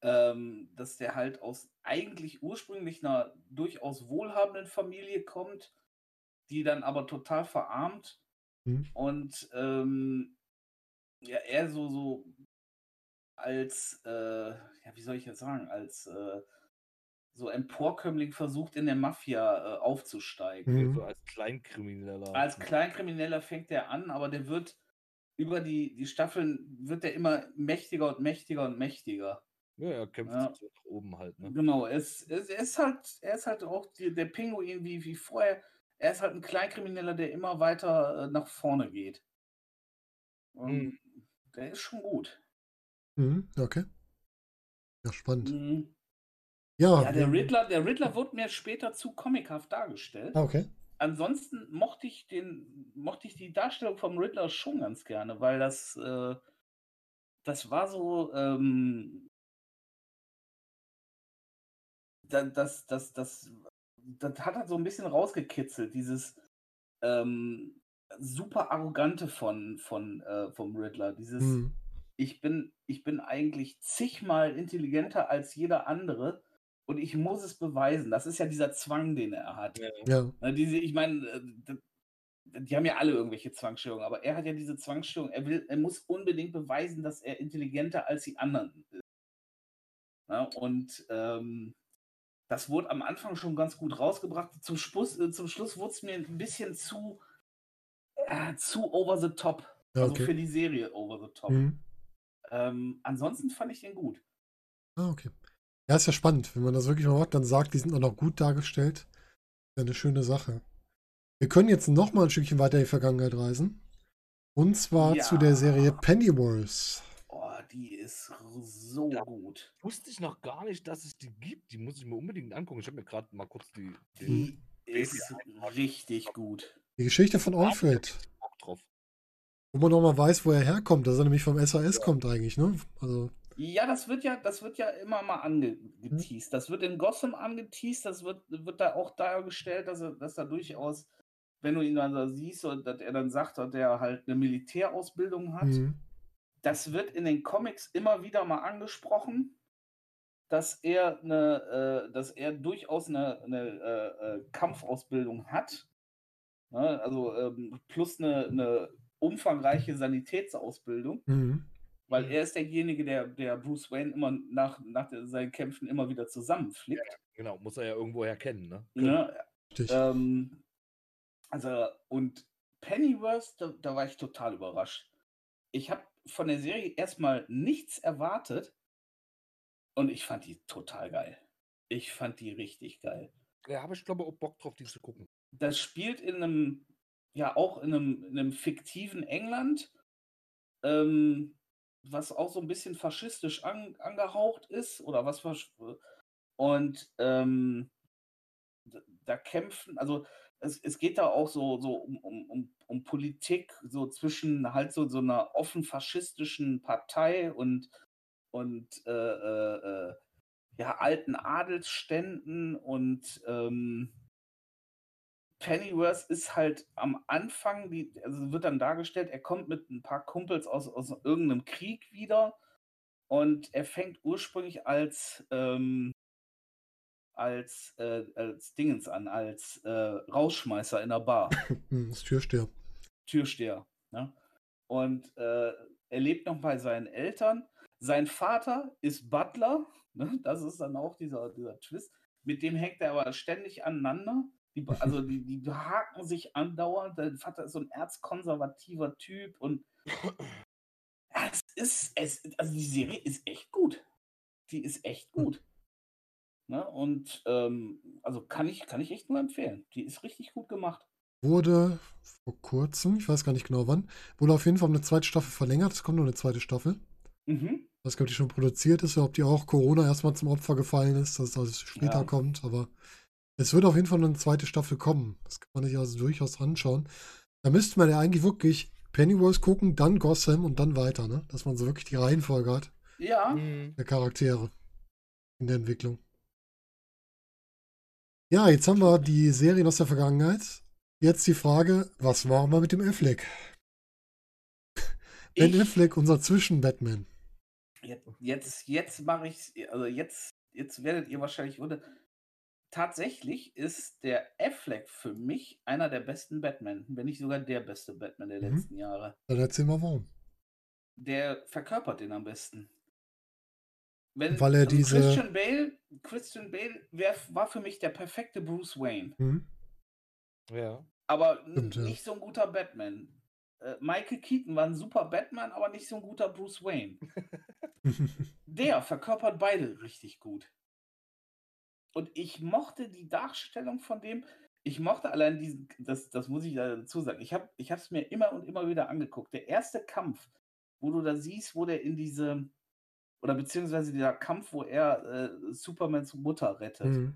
ähm, dass der halt aus eigentlich ursprünglich einer durchaus wohlhabenden Familie kommt, die dann aber total verarmt Hm? und ähm, ja, er so, so als, äh, ja, wie soll ich jetzt sagen, als äh, so Emporkömmling versucht, in der Mafia äh, aufzusteigen. Mhm. So als Kleinkrimineller. Als Kleinkrimineller fängt er an, aber der wird über die, die Staffeln wird er immer mächtiger und mächtiger und mächtiger. Ja, er kämpft Ja. sich so nach oben halt, ne? Genau, es, es, er ist halt, er ist halt auch die, der Pinguin wie, wie vorher. Er ist halt ein Kleinkrimineller, der immer weiter äh, nach vorne geht. Ähm, Der ist schon gut. Mhm, okay. Ja, spannend. Mhm. Ja, Ja, der Riddler, der Riddler wird mir später zu comichaft dargestellt. Ah, okay. Ansonsten mochte ich den, mochte ich die Darstellung vom Riddler schon ganz gerne, weil das, äh, das war so, ähm, da- das, das, das, das hat halt so ein bisschen rausgekitzelt, dieses ähm, super arrogante von, von äh, vom Riddler, dieses Mhm. ich bin, ich bin eigentlich zigmal intelligenter als jeder andere und ich muss es beweisen. Das ist ja dieser Zwang, den er hat. Ja. Ja, Na, diese, ich meine, äh, die haben ja alle irgendwelche Zwangsstörungen, aber er hat ja diese Zwangsstörung. Er will, er muss unbedingt beweisen, dass er intelligenter als die anderen ist. Ja, und ähm, das wurde am Anfang schon ganz gut rausgebracht. Zum Schluss, äh, zum Schluss wurde es mir ein bisschen zu, äh, zu over the top. ja Also für okay. die Serie over the top. Mhm. Ähm, ansonsten fand ich den gut. Ah, okay. Ja, ist ja spannend. Wenn man das wirklich mal macht, dann sagt, die sind auch noch gut dargestellt. Ist ja eine schöne Sache. Wir können jetzt noch mal ein Stückchen weiter in die Vergangenheit reisen. Und zwar zu der Serie Ja. Pennyworth. Oh, die ist so Ja. gut. Wusste ich noch gar nicht, dass es die gibt. Die muss ich mir unbedingt angucken. Ich habe mir gerade mal kurz die, Die ist richtig gut. Die Geschichte von Alfred, wo man nochmal weiß, wo er herkommt, dass er nämlich vom SAS kommt eigentlich, ne? Also, Ja, das wird ja, das wird ja immer mal angeteased. Das wird in Gotham angeteased, das wird, wird da auch dargestellt, dass er, dass er durchaus, wenn du ihn dann so siehst und dass er dann sagt, dass er halt eine Militärausbildung hat, mhm. das wird in den Comics immer wieder mal angesprochen, dass er eine, äh, dass er durchaus eine, eine äh, äh, Kampfausbildung hat. Ne? Also ähm, plus eine, eine umfangreiche Sanitätsausbildung. Mhm. Weil Mhm. er ist derjenige, der, der Bruce Wayne immer nach, nach der- seinen Kämpfen immer wieder zusammenflickt. Genau, muss er ja irgendwoher kennen, ne? Ne? Richtig. Ähm, also, und Pennyworth, da, da war ich total überrascht. Ich habe von der Serie erstmal nichts erwartet und ich fand die total geil. Ich fand die richtig geil. Ja, habe ich glaube auch Bock drauf, die zu gucken. Das spielt in einem, ja, auch in einem, in einem fiktiven England, ähm, was auch so ein bisschen faschistisch an, angehaucht ist oder was und ähm, da kämpfen, also es, es geht da auch so, so um, um, um, um Politik, so zwischen halt so, so einer offen faschistischen Partei und, und äh, äh, äh, ja, alten Adelsständen und ähm, Pennyworth ist halt am Anfang, die, also wird dann dargestellt, er kommt mit ein paar Kumpels aus, aus irgendeinem Krieg wieder und er fängt ursprünglich als, ähm, als, äh, als Dingens an, als äh, Rausschmeißer in der Bar. Das Türsteher. Türsteher. Ne? Und äh, er lebt noch bei seinen Eltern. Sein Vater ist Butler. Ne? Das ist dann auch dieser, dieser Twist. Mit dem hängt er aber ständig aneinander. Die, also die, die haken sich andauernd. Sein Vater ist so ein erzkonservativer Typ und Ja, es ist, es, also die Serie ist echt gut. Die ist echt gut. Ne? Und ähm, also kann ich, kann ich echt nur empfehlen. Die ist richtig gut gemacht. Wurde vor kurzem, ich weiß gar nicht genau wann, wurde auf jeden Fall eine zweite Staffel verlängert. Es kommt noch eine zweite Staffel. Mhm. Ich weiß gar nicht, ob die schon produziert ist oder ob die auch Corona erstmal zum Opfer gefallen ist, dass es also später Ja. kommt. Aber es wird auf jeden Fall eine zweite Staffel kommen. Das kann man sich also durchaus anschauen. Da müsste man ja eigentlich wirklich Pennyworth gucken, dann Gotham und dann weiter, ne? Dass man so wirklich die Reihenfolge hat Ja, Mhm. der Charaktere in der Entwicklung. Ja, jetzt haben wir die Serien aus der Vergangenheit. Jetzt die Frage, was war mal mit dem Affleck? Ben ich, Affleck, unser Zwischen-Batman. jetzt, jetzt, jetzt mache ich also jetzt, jetzt werdet ihr wahrscheinlich oder tatsächlich ist der Affleck für mich einer der besten Batman, wenn nicht sogar der beste Batman der Mhm. letzten Jahre. Dann erzähl mal warum. Der verkörpert den am besten. Wenn, Weil er also diese- Christian Bale, Christian Bale wär, war für mich der perfekte Bruce Wayne. Hm? Ja. Aber Stimmt, ja. nicht so ein guter Batman. Äh, Michael Keaton war ein super Batman, aber nicht so ein guter Bruce Wayne. Der verkörpert beide richtig gut. Und ich mochte die Darstellung von dem, ich mochte allein diesen, das, das muss ich dazu sagen, ich habe es mir immer und immer wieder angeguckt. Der erste Kampf, wo du da siehst, wo der in diese, oder beziehungsweise dieser Kampf, wo er äh, Supermans Mutter rettet, Hm.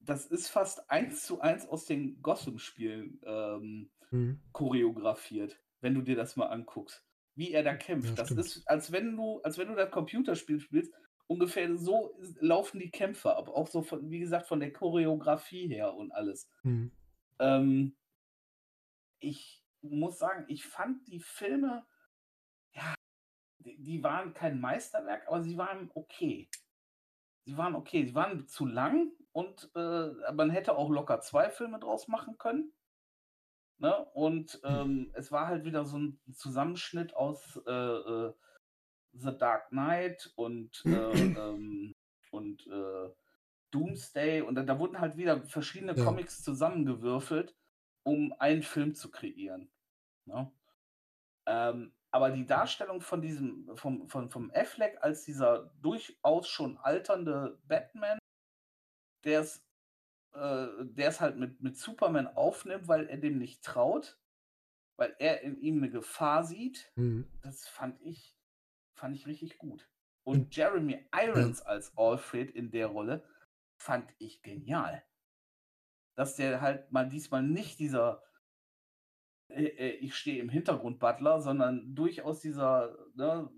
das ist fast eins zu eins aus den Gotham-Spielen ähm, Hm. choreografiert, wenn du dir das mal anguckst. Wie er da kämpft. Ja, das stimmt. ist, als wenn du, als wenn du das Computerspiel spielst, ungefähr so laufen die Kämpfe ab. Auch so von, wie gesagt, von der Choreografie her und alles. Hm. Ähm, ich muss sagen, ich fand die Filme, ja, die, waren kein Meisterwerk, aber sie waren okay. Sie waren okay. Sie waren zu lang und äh, man hätte auch locker zwei Filme draus machen können. Ne? Und ähm, es war halt wieder so ein Zusammenschnitt aus äh, äh, The Dark Knight und, äh, ähm, und äh, Doomsday. Und da, da wurden halt wieder verschiedene Ja. Comics zusammengewürfelt, um einen Film zu kreieren. Ne? Ähm, aber die Darstellung von diesem, vom, von, vom Affleck als dieser durchaus schon alternde Batman, der es, äh, der es halt mit, mit Superman aufnimmt, weil er dem nicht traut, weil er in ihm eine Gefahr sieht, Hm. das fand ich, fand ich richtig gut. Und Jeremy Irons als Alfred in der Rolle fand ich genial. Dass der halt mal diesmal nicht dieser äh, äh, ich stehe im Hintergrund Butler, sondern durchaus dieser ne,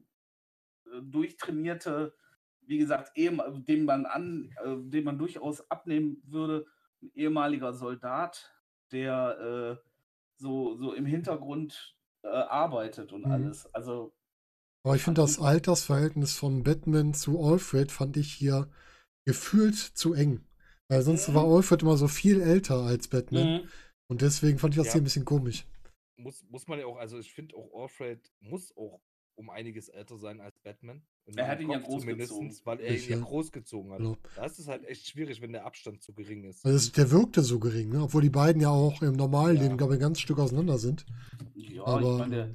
durchtrainierte, wie gesagt, ehem, den man an, äh, den man durchaus abnehmen würde, ein ehemaliger Soldat, der äh, so, so im Hintergrund äh, arbeitet und Mhm. alles. Also Aber ich finde Fand das Altersverhältnis von Batman zu Alfred fand ich hier gefühlt zu eng. Weil sonst Mhm. war Alfred immer so viel älter als Batman. mhm. Und deswegen fand ich das Ja. hier ein bisschen komisch. Muss, muss man ja auch, also ich finde auch Alfred muss auch um einiges älter sein als Batman. In Er hat ihn ja Kopf großgezogen. zumindestens, Weil er Ich, ihn ja ja. großgezogen hat. Genau. Da ist es halt echt schwierig, wenn der Abstand zu gering ist. Also der wirkte so gering, ne? obwohl die beiden ja auch im normalen Ja. Leben, glaube ich, ein ganzes Stück auseinander sind. Ja, Aber ich meine, der,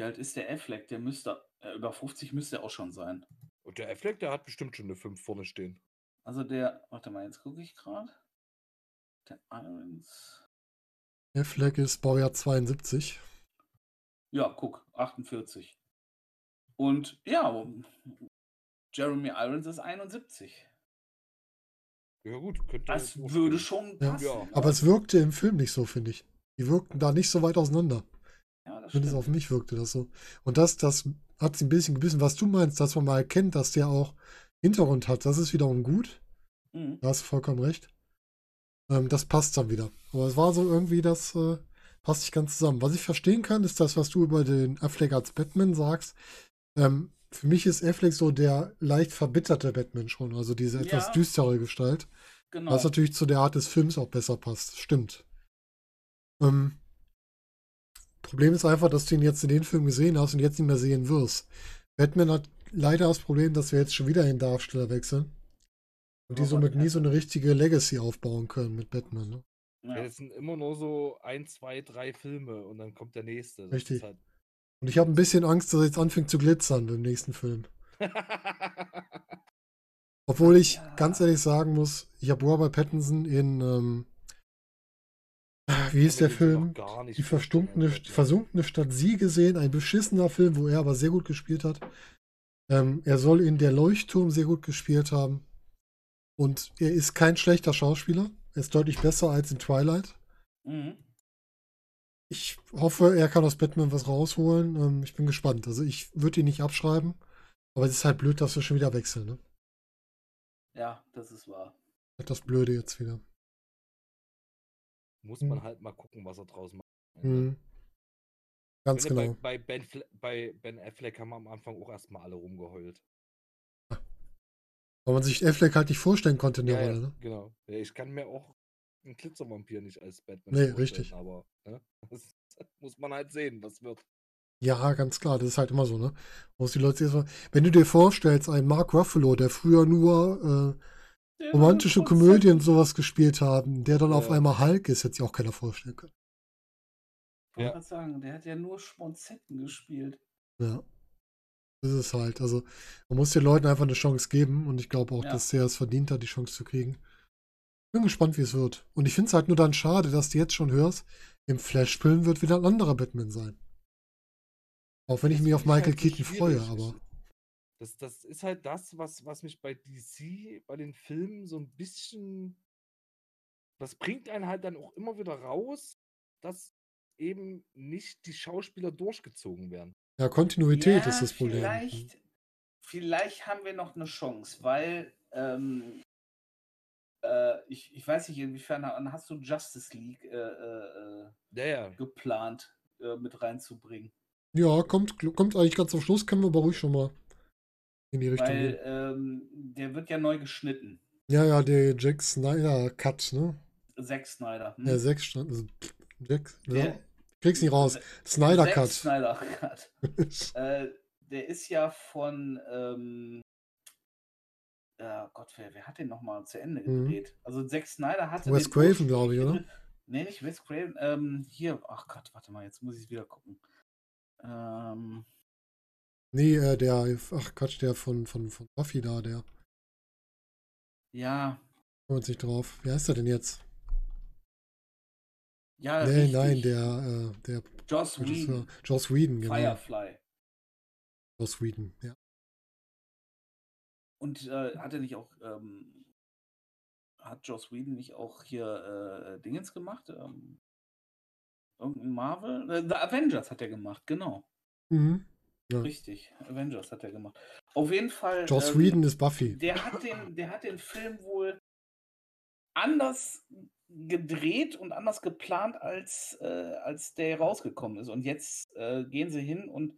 wie alt ist der Affleck? Der müsste, äh, über 50 müsste er auch schon sein. Und der Affleck, der hat bestimmt schon eine 5 vorne stehen. Also der, warte mal, jetzt gucke ich gerade. Der Irons. Affleck ist Baujahr 72. Ja, guck, 48. Und ja, Jeremy Irons ist 71. Ja gut, könnte Das würde schon passen. Ja. Aber es wirkte im Film nicht so, finde ich. Die wirkten da nicht so weit auseinander. Ja, das Zumindest auf mich wirkte das so. Und das, das hat sie ein bisschen gebissen, was du meinst, dass man mal erkennt, dass der auch Hintergrund hat. Das ist wiederum gut. Mhm. Da hast du vollkommen recht. Ähm, das passt dann wieder. Aber es war so irgendwie, das äh, passt nicht ganz zusammen. Was ich verstehen kann, ist das, was du über den Affleck als Batman sagst. Ähm, für mich ist Affleck so der leicht verbitterte Batman schon, also diese etwas Ja. düstere Gestalt. Genau. Was natürlich zu der Art des Films auch besser passt. Stimmt. Ähm, Problem ist einfach, dass du ihn jetzt in den Film gesehen hast und jetzt nicht mehr sehen wirst. Batman hat leider das Problem, dass wir jetzt schon wieder den Darsteller wechseln. Und die somit nie so eine richtige Legacy aufbauen können mit Batman. Ne? Ja, das sind immer nur so ein, zwei, drei Filme und dann kommt der nächste. Das Richtig. Halt Und ich habe ein bisschen Angst, dass er jetzt anfängt zu glitzern im nächsten Film. Obwohl ich Ja. ganz ehrlich sagen muss, ich habe Robert Pattinson in, ähm, wie kann der Film? gar nicht Die die versunkene Stadt Sie gesehen, ein beschissener Film, wo er aber sehr gut gespielt hat. Ähm, er soll in Der Leuchtturm sehr gut gespielt haben. Und er ist kein schlechter Schauspieler. Er ist deutlich besser als in Twilight. Mhm. Ich hoffe, er kann aus Batman was rausholen. Ähm, ich bin gespannt. Also ich würde ihn nicht abschreiben. Aber es ist halt blöd, dass wir schon wieder wechseln. Ne? ja, das ist wahr. Das Blöde jetzt wieder. Muss man Hm. halt mal gucken, was er draus macht. Mhm. Ganz Finde, genau. Bei, bei, ben Fle bei Ben Affleck haben wir am Anfang auch erstmal alle rumgeheult. Weil man sich Affleck halt nicht vorstellen konnte in der Ja, Rolle. ja, Ne? genau. Ja, ich kann mir auch einen Glitzervampir nicht als Batman Nee, vorstellen, richtig. aber ne, das muss man halt sehen, was wird. Ja, ganz klar, das ist halt immer so, ne? Muss die Leute erstmal. Wenn du dir vorstellst, ein Mark Ruffalo, der früher nur äh, romantische Komödien sowas gespielt haben, der dann auf Ja. einmal Hulk ist, hätte sich auch keiner vorstellen können. Ich wollte Ja. gerade sagen, der hat ja nur Schmonzetten gespielt. Ja. Das ist halt. Also, man muss den Leuten einfach eine Chance geben und ich glaube auch, Ja. dass der es verdient hat, die Chance zu kriegen. Bin gespannt, wie es wird. Und ich finde es halt nur dann schade, dass du jetzt schon hörst, im Flash-Film wird wieder ein anderer Batman sein. Auch wenn ich Das mich auf ich Michael halt Keaton freue, aber. Das, das ist halt das, was, was mich bei DC, bei den Filmen so ein bisschen. Das bringt einen halt dann auch immer wieder raus, dass eben nicht die Schauspieler durchgezogen werden. Ja, Kontinuität ja, ist das Problem. Vielleicht, vielleicht haben wir noch eine Chance, weil ähm, äh, ich, ich weiß nicht, inwiefern hast du Justice League äh, äh, äh, Ja, ja. geplant äh, mit reinzubringen. Ja, kommt, kommt eigentlich ganz zum Schluss, können wir aber ruhig schon mal in die Richtung Weil gehen. ähm, der wird ja neu geschnitten. Ja, ja, der Jack Snyder Cut, ne? Zack Snyder. hm? Ja, sechs stand. Also, Jack, ja, Der- krieg's nicht raus. Zack Snyder Cut. Snyder Cut. äh, der ist ja von ähm, äh, Gott, wer, wer hat den nochmal zu Ende Mhm. gedreht? Also Zack Snyder hatte Wes Craven, glaube ich, oder? Nee, nicht Wes Craven. Ähm, hier, ach Gott, warte mal, jetzt muss ich wieder gucken. Ähm, Nee, äh, der, ach Quatsch, der von, von, von Buffy da, der ja, kommt sich drauf. Wie heißt er denn jetzt? ja, nee, richtig. nein, der, äh, der Joss. Whedon, Joss Whedon, genau. Firefly. Joss Whedon, ja. Und äh, hat er nicht auch, ähm, hat Joss Whedon nicht auch hier äh, Dingens gemacht? Ähm, irgendein Marvel? Äh, The Avengers hat er gemacht, genau. Mhm. Ja. Richtig, Avengers hat er gemacht. Auf jeden Fall. Joss ähm, Whedon ist Buffy. Der hat den, der hat den Film wohl anders gedreht und anders geplant, als, äh, als der rausgekommen ist. Und jetzt äh, gehen sie hin und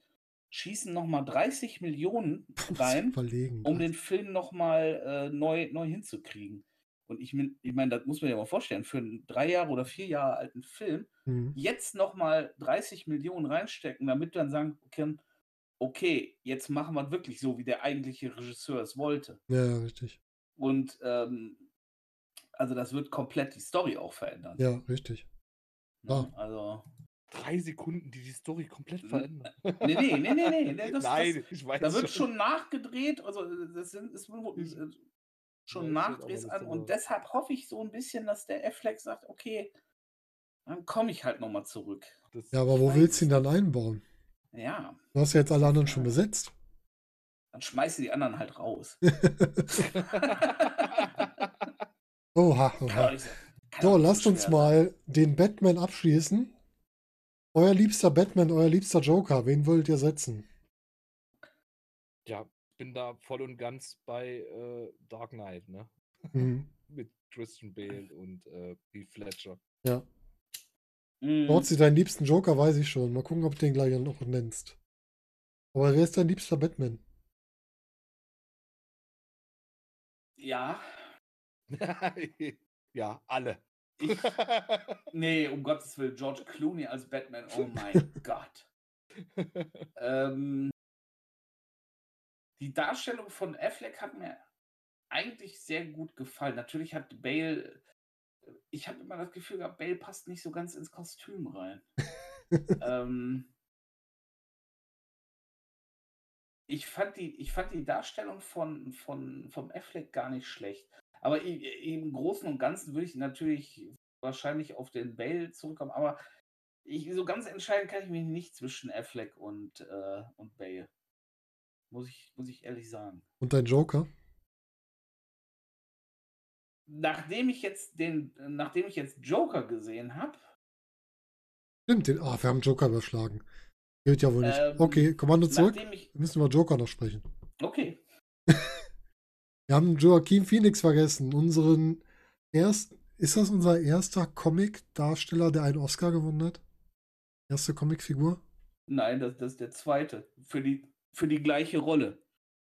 schießen nochmal 30 Millionen rein, Verlegen. um den Film nochmal äh, neu, neu hinzukriegen. Und ich, mein- ich meine, das muss man ja mal vorstellen, für einen drei Jahre oder vier Jahre alten Film Mhm. jetzt nochmal 30 Millionen reinstecken, damit dann sagen können, okay, jetzt machen wir es wirklich so, wie der eigentliche Regisseur es wollte. Ja, ja, richtig. Und ähm, also das wird komplett die Story auch verändern. Ja, richtig. ne? ja. Also, Drei Sekunden, die die Story komplett verändern. nee, nee, nee, nee, nee. nee das, Nein, ich weiß das, da wird schon nachgedreht, also das sind ist äh, schon schon, Nachdrehs das an ist und deshalb hoffe ich so ein bisschen, dass der Affleck sagt, okay, dann komme ich halt nochmal zurück. Das- Ja, aber wo willst du ihn dann einbauen? Ja, Du hast ja jetzt alle anderen schon besetzt. dann schmeißt du die anderen halt raus. Oha, oha. So, lasst uns mal den Batman abschließen. Euer liebster Batman, euer liebster Joker, wen wollt ihr setzen? ja, bin da voll und ganz bei äh, Dark Knight, ne? Mhm. Mit Christian Bale und äh, Heath Fletcher. Ja. Sein. Mm, Norzi, deinen liebsten Joker weiß ich schon. Mal gucken, ob du den gleich noch nennst. Aber wer ist dein liebster Batman? Ja, ja, alle. ich, nee, um Gottes Willen, George Clooney als Batman, oh mein Gott. Ähm, die Darstellung von Affleck hat mir eigentlich sehr gut gefallen. Natürlich hat Bale, ich habe immer das Gefühl gehabt, Bale passt nicht so ganz ins Kostüm rein. ähm, ich, fand die, ich fand die Darstellung von, von, vom Affleck gar nicht schlecht. Aber im Großen und Ganzen würde ich natürlich wahrscheinlich auf den Bale zurückkommen. Aber ich, so ganz entscheiden kann ich mich nicht zwischen Affleck und, äh, und Bale. Muss ich, muss ich ehrlich sagen. Und dein Joker? Nachdem ich jetzt den, nachdem ich jetzt Joker gesehen habe, Stimmt, den. Ah, wir haben Joker überschlagen. Gilt ja wohl nicht. Ähm, okay, Kommando zurück. ich. Wir müssen über Joker noch sprechen. Okay. Wir haben Joaquin Phoenix vergessen. Unseren ersten. Ist das unser erster Comic-Darsteller, der einen Oscar gewonnen hat? Erste Comicfigur? Nein, das, das ist der zweite. Für die, für die gleiche Rolle.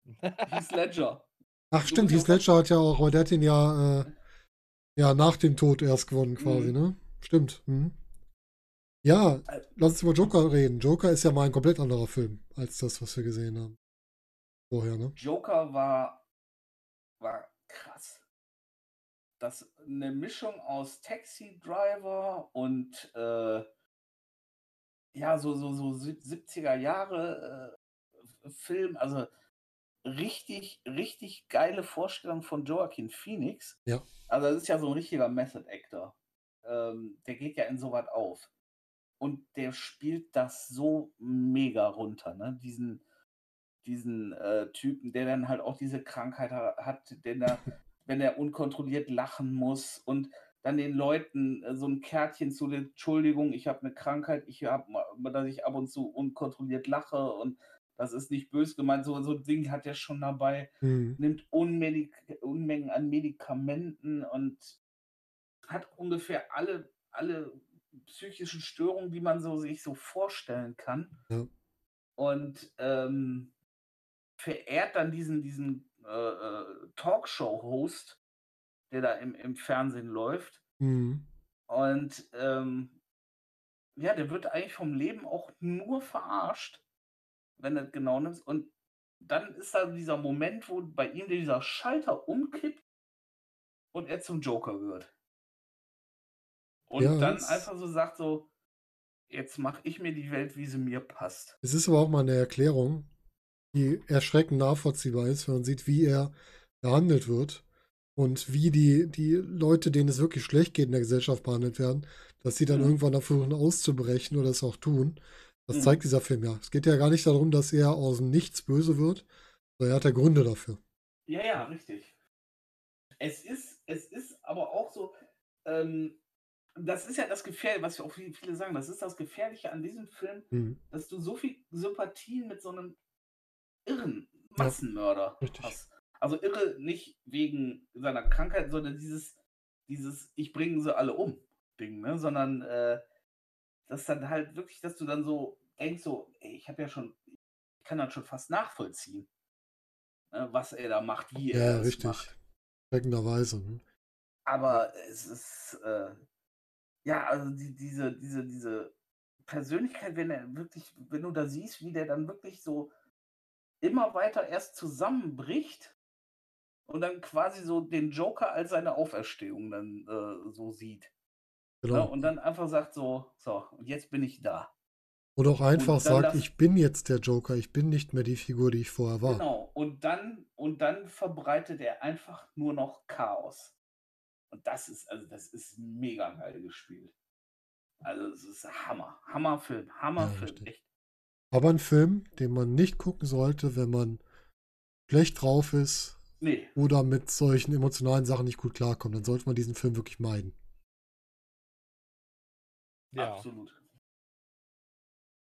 Heath Ledger. Ach, stimmt, Heath Ledger hat ja auch, aber der hat ihn ja, äh, ja nach dem Tod erst gewonnen, quasi, Mhm. ne? Stimmt. Mhm. Ja, lass uns über Joker reden. Joker ist ja mal ein komplett anderer Film als das, was wir gesehen haben. Vorher, ne? Joker war, war krass. Das eine Mischung aus Taxi Driver und äh, ja, so, so, so sieb- 70er Jahre äh, Film, also richtig, richtig geile Vorstellung von Joaquin Phoenix. Ja. Also das ist ja so ein richtiger Method Actor. Ähm, der geht ja in sowas auf. Und der spielt das so mega runter, ne? Diesen, diesen äh, Typen, der dann halt auch diese Krankheit ha- hat, den er, wenn er unkontrolliert lachen muss und dann den Leuten äh, so ein Kärtchen zu Entschuldigung, ich habe eine Krankheit, ich habe, dass ich ab und zu unkontrolliert lache und das ist nicht böse gemeint, so, so ein Ding hat er schon dabei, Mhm. nimmt Unmedik Unmengen an Medikamenten und hat ungefähr alle, alle psychischen Störungen, die man so sich so vorstellen kann. Ja. Und ähm, verehrt dann diesen, diesen äh, äh, Talkshow-Host, der da im, im Fernsehen läuft. Mhm. Und ähm, ja, der wird eigentlich vom Leben auch nur verarscht, wenn du es genau nimmst. Und dann ist da dieser Moment, wo bei ihm dieser Schalter umkippt und er zum Joker wird. Und Ja, dann das- einfach so sagt so, jetzt mache ich mir die Welt, wie sie mir passt. Es ist aber auch mal eine Erklärung, die erschreckend nachvollziehbar ist, wenn man sieht, wie er behandelt wird und wie die, die Leute, denen es wirklich schlecht geht in der Gesellschaft behandelt werden, dass sie dann Mhm. irgendwann da versuchen auszubrechen oder es auch tun. Das Mhm. zeigt dieser Film ja. Es geht ja gar nicht darum, dass er aus dem Nichts böse wird, sondern er hat ja Gründe dafür. Ja, ja, richtig. Es ist, es ist aber auch so, ähm, das ist ja das Gefährliche, was auch viele, sagen, das ist das Gefährliche an diesem Film, Mhm. dass du so viel Sympathien mit so einem irren Ja, Massenmörder richtig. hast. Also irre nicht wegen seiner Krankheit, sondern dieses, dieses Ich bringe sie alle um Ding, ne? Sondern äh, das dann halt wirklich, dass du dann so denkst, so, ey, ich habe ja schon, ich kann das schon fast nachvollziehen, ne, was er da macht, wie Ja, er ja, es richtig. macht. Streckenderweise. Ne? Aber es ist, äh, ja, also die, diese, diese, diese Persönlichkeit, wenn er wirklich, wenn du da siehst, wie der dann wirklich so immer weiter erst zusammenbricht und dann quasi so den Joker als seine Auferstehung dann äh, so sieht. Ne? Genau. Und dann einfach sagt so, so, und jetzt bin ich da. Und auch einfach sagt, ich bin jetzt der Joker, ich bin nicht mehr die Figur, die ich vorher war. Genau. Und dann, und dann verbreitet er einfach nur noch Chaos. Und das ist, also das ist mega geil gespielt. Also es ist Hammer. Hammerfilm. Hammerfilm. richtig. Echt. Aber ein Film, den man nicht gucken sollte, wenn man schlecht drauf ist Nee. oder mit solchen emotionalen Sachen nicht gut klarkommt, dann sollte man diesen Film wirklich meiden. Ja, Absolut.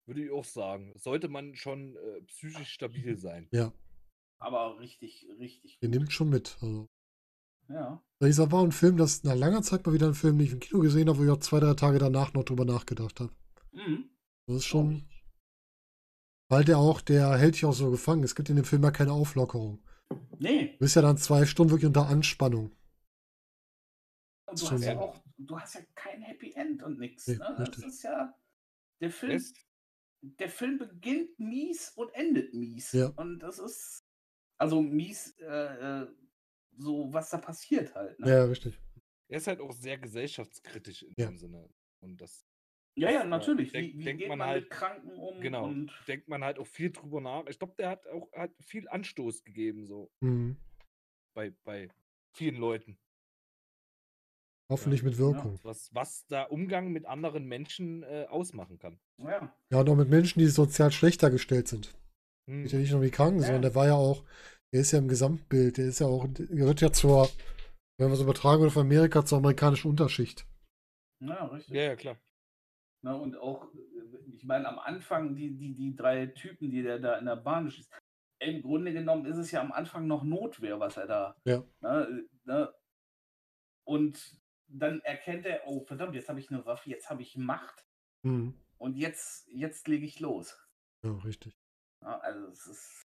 würde ich auch sagen. Sollte man schon äh, psychisch stabil sein. Ja, Aber richtig, richtig. der gut. nimmt schon mit. Also, Ja. dieser war ein Film, das nach langer Zeit mal wieder ein Film, den ich im Kino gesehen habe, wo ich auch zwei, drei Tage danach noch drüber nachgedacht habe. Mhm. Das ist schon, weil der auch, der hält dich auch so gefangen. Es gibt in dem Film ja keine Auflockerung. Nee. Du bist ja dann zwei Stunden wirklich unter Anspannung. Und du Schon hast ja so. Auch, du hast ja kein Happy End und nichts. Ne? Das ist ja. Der Film, Es, der Film beginnt mies und endet mies. Ja. Und das ist. Also mies, äh, äh, so was da passiert halt. Ne? Ja, richtig. er ist halt auch sehr gesellschaftskritisch in Ja. dem Sinne. Und das Ja, ja, äh, natürlich. denk- wie wie denkt geht man man, halt- mit Kranken um? Genau. Und denkt man halt auch viel drüber nach. Ich glaube, der hat auch hat viel Anstoß gegeben, so Mhm. bei, bei vielen Leuten. Hoffentlich mit Wirkung. Was, was da Umgang mit anderen Menschen äh, ausmachen kann. ja, Ja, und auch mit Menschen, die sozial schlechter gestellt sind. Hm. Geht ja nicht nur die Kranken, Ja. sondern der war ja auch, der ist ja im Gesamtbild, der ist ja auch, der gehört ja zur, wenn wir es übertragen auf Amerika, zur amerikanischen Unterschicht. ja, richtig. Ja, ja, klar. Ne, und auch, ich meine, am Anfang, die, die, die drei Typen, die der da in der Bahn schießt, im Grunde genommen ist es ja am Anfang noch Notwehr, was er da. Ja. Ne, ne, und dann erkennt er, oh verdammt, jetzt habe ich eine Waffe, jetzt habe ich Macht Mhm. und jetzt, jetzt lege ich los. Ja, richtig. Ja, also es ist.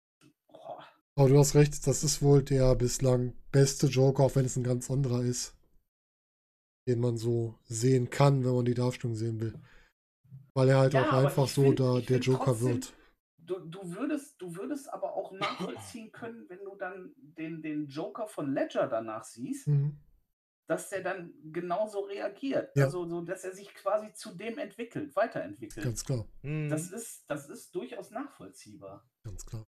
Oh, Aber du hast recht, das ist wohl der bislang beste Joker, auch wenn es ein ganz anderer ist, den man so sehen kann, wenn man die Darstellung sehen will. Weil er halt Ja, auch einfach so find- da der Joker trotzdem- wird. du, du, würdest, du würdest aber auch nachvollziehen können, wenn du dann den, den Joker von Ledger danach siehst, Mhm. Dass der dann genauso reagiert. Ja. Also so, dass er sich quasi zu dem entwickelt, weiterentwickelt. Ganz klar, Hm. Das ist, das ist durchaus nachvollziehbar. ganz klar.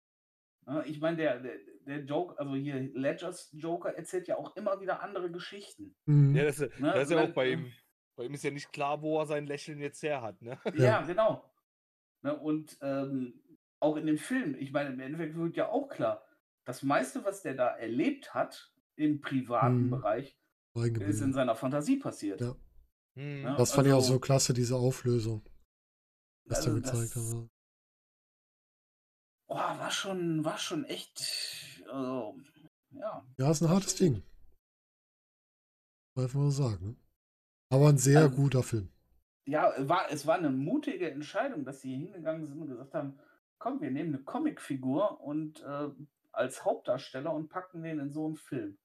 Ja, Ich meine, der, der, der Joke, also hier Ledgers Joker erzählt ja auch immer wieder andere Geschichten. Mhm. ja, das, ist- Ne, das ist ja dann- auch bei ihm. Bei ihm ist ja nicht klar, wo er sein Lächeln jetzt her hat, ne? Ja, genau. Ne, und ähm, auch in dem Film, ich meine, im Endeffekt wird ja auch klar, das meiste, was der da erlebt hat im privaten Mhm. Bereich, ist in seiner Fantasie passiert. Ja. Hm. Ja. Das fand ich auch also- so klasse, diese Auflösung, was Also da gezeigt das- hat. Oh, war schon, war schon echt, also, ja. Ja, ist ein hartes Ding. Einfach mal sagen. Ne? Aber ein sehr Also- guter Film. Ja, war, es war eine mutige Entscheidung, dass sie hingegangen sind und gesagt haben, komm, wir nehmen eine Comicfigur und äh, als Hauptdarsteller und packen den in so einen Film.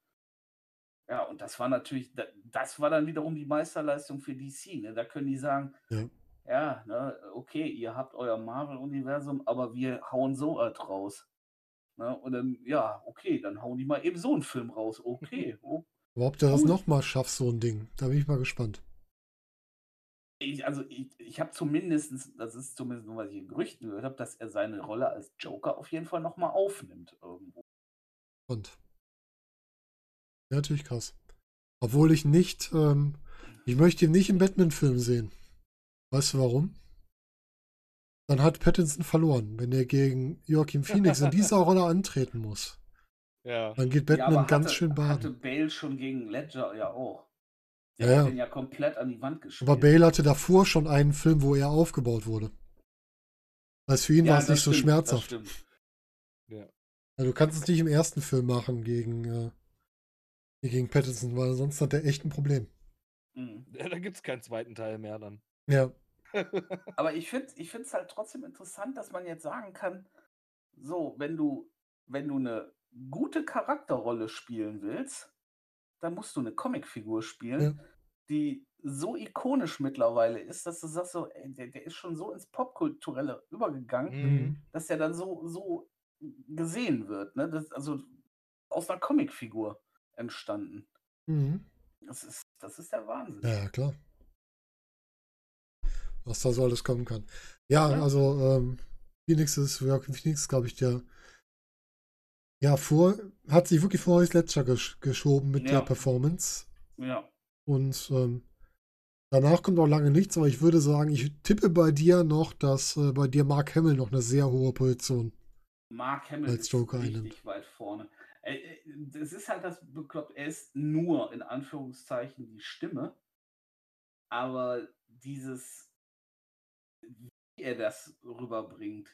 Ja, und das war natürlich, da- das war dann wiederum die Meisterleistung für DC. Ne? Da können die sagen, Ja. ja, ne, okay, ihr habt euer Marvel-Universum, aber wir hauen so was raus. Ne? Und dann, ja, okay, dann hauen die mal eben so einen Film raus. Okay, oh, ob der das nochmal schafft, so ein Ding, da bin ich mal gespannt. Ich, also ich, ich habe zumindest, das ist zumindest nur, was ich in Gerüchten gehört habe, dass er seine Rolle als Joker auf jeden Fall nochmal aufnimmt irgendwo. Und ja, natürlich krass. Obwohl ich nicht, ähm, ich möchte ihn nicht im Batman-Film sehen. Weißt du warum? dann hat Pattinson verloren. Wenn er gegen Joachim Phoenix in dieser Rolle antreten muss, Ja. dann geht Ja, Batman aber ganz hatte, schön hatte baden. Bale schon gegen Ledger ja auch. Der Ja, hat ja. den ja komplett an die Wand gespielt. Aber Bale hatte davor schon einen Film, wo er aufgebaut wurde. Also für ihn ja, war es nicht so stimmt, schmerzhaft. Das stimmt. Ja. Ja, du kannst es nicht im ersten Film machen gegen, äh, gegen Pattinson, weil sonst hat er echt ein Problem. Mhm. ja da gibt es keinen zweiten Teil mehr dann. Ja, Aber ich finde ich es halt trotzdem interessant, dass man jetzt sagen kann, so, wenn du, wenn du eine gute Charakterrolle spielen willst, dann musst du eine Comicfigur spielen, Ja. die so ikonisch mittlerweile ist, dass du sagst, so, ey, der, der ist schon so ins Popkulturelle übergegangen, Mhm. dass der dann so, so gesehen wird. Ne? Das, also aus einer Comicfigur entstanden. Mhm. Das ist, das ist der Wahnsinn. Ja, klar. Was da so alles kommen kann. Ja, Ja. also ähm, Phoenix ist, Joaquin Phoenix, glaube ich, der ja, vor, hat sich wirklich vor Heath Ledger gesch geschoben mit Ja. der Performance. Ja. Und ähm, danach kommt auch lange nichts, aber ich würde sagen, ich tippe bei dir noch, dass äh, bei dir Mark Hamill noch eine sehr hohe Position. Mark Hamill Als ist Joker richtig einnimmt. weit vorne. Das ist halt das bekloppt. Er ist nur in Anführungszeichen die Stimme, aber dieses, wie er das rüberbringt,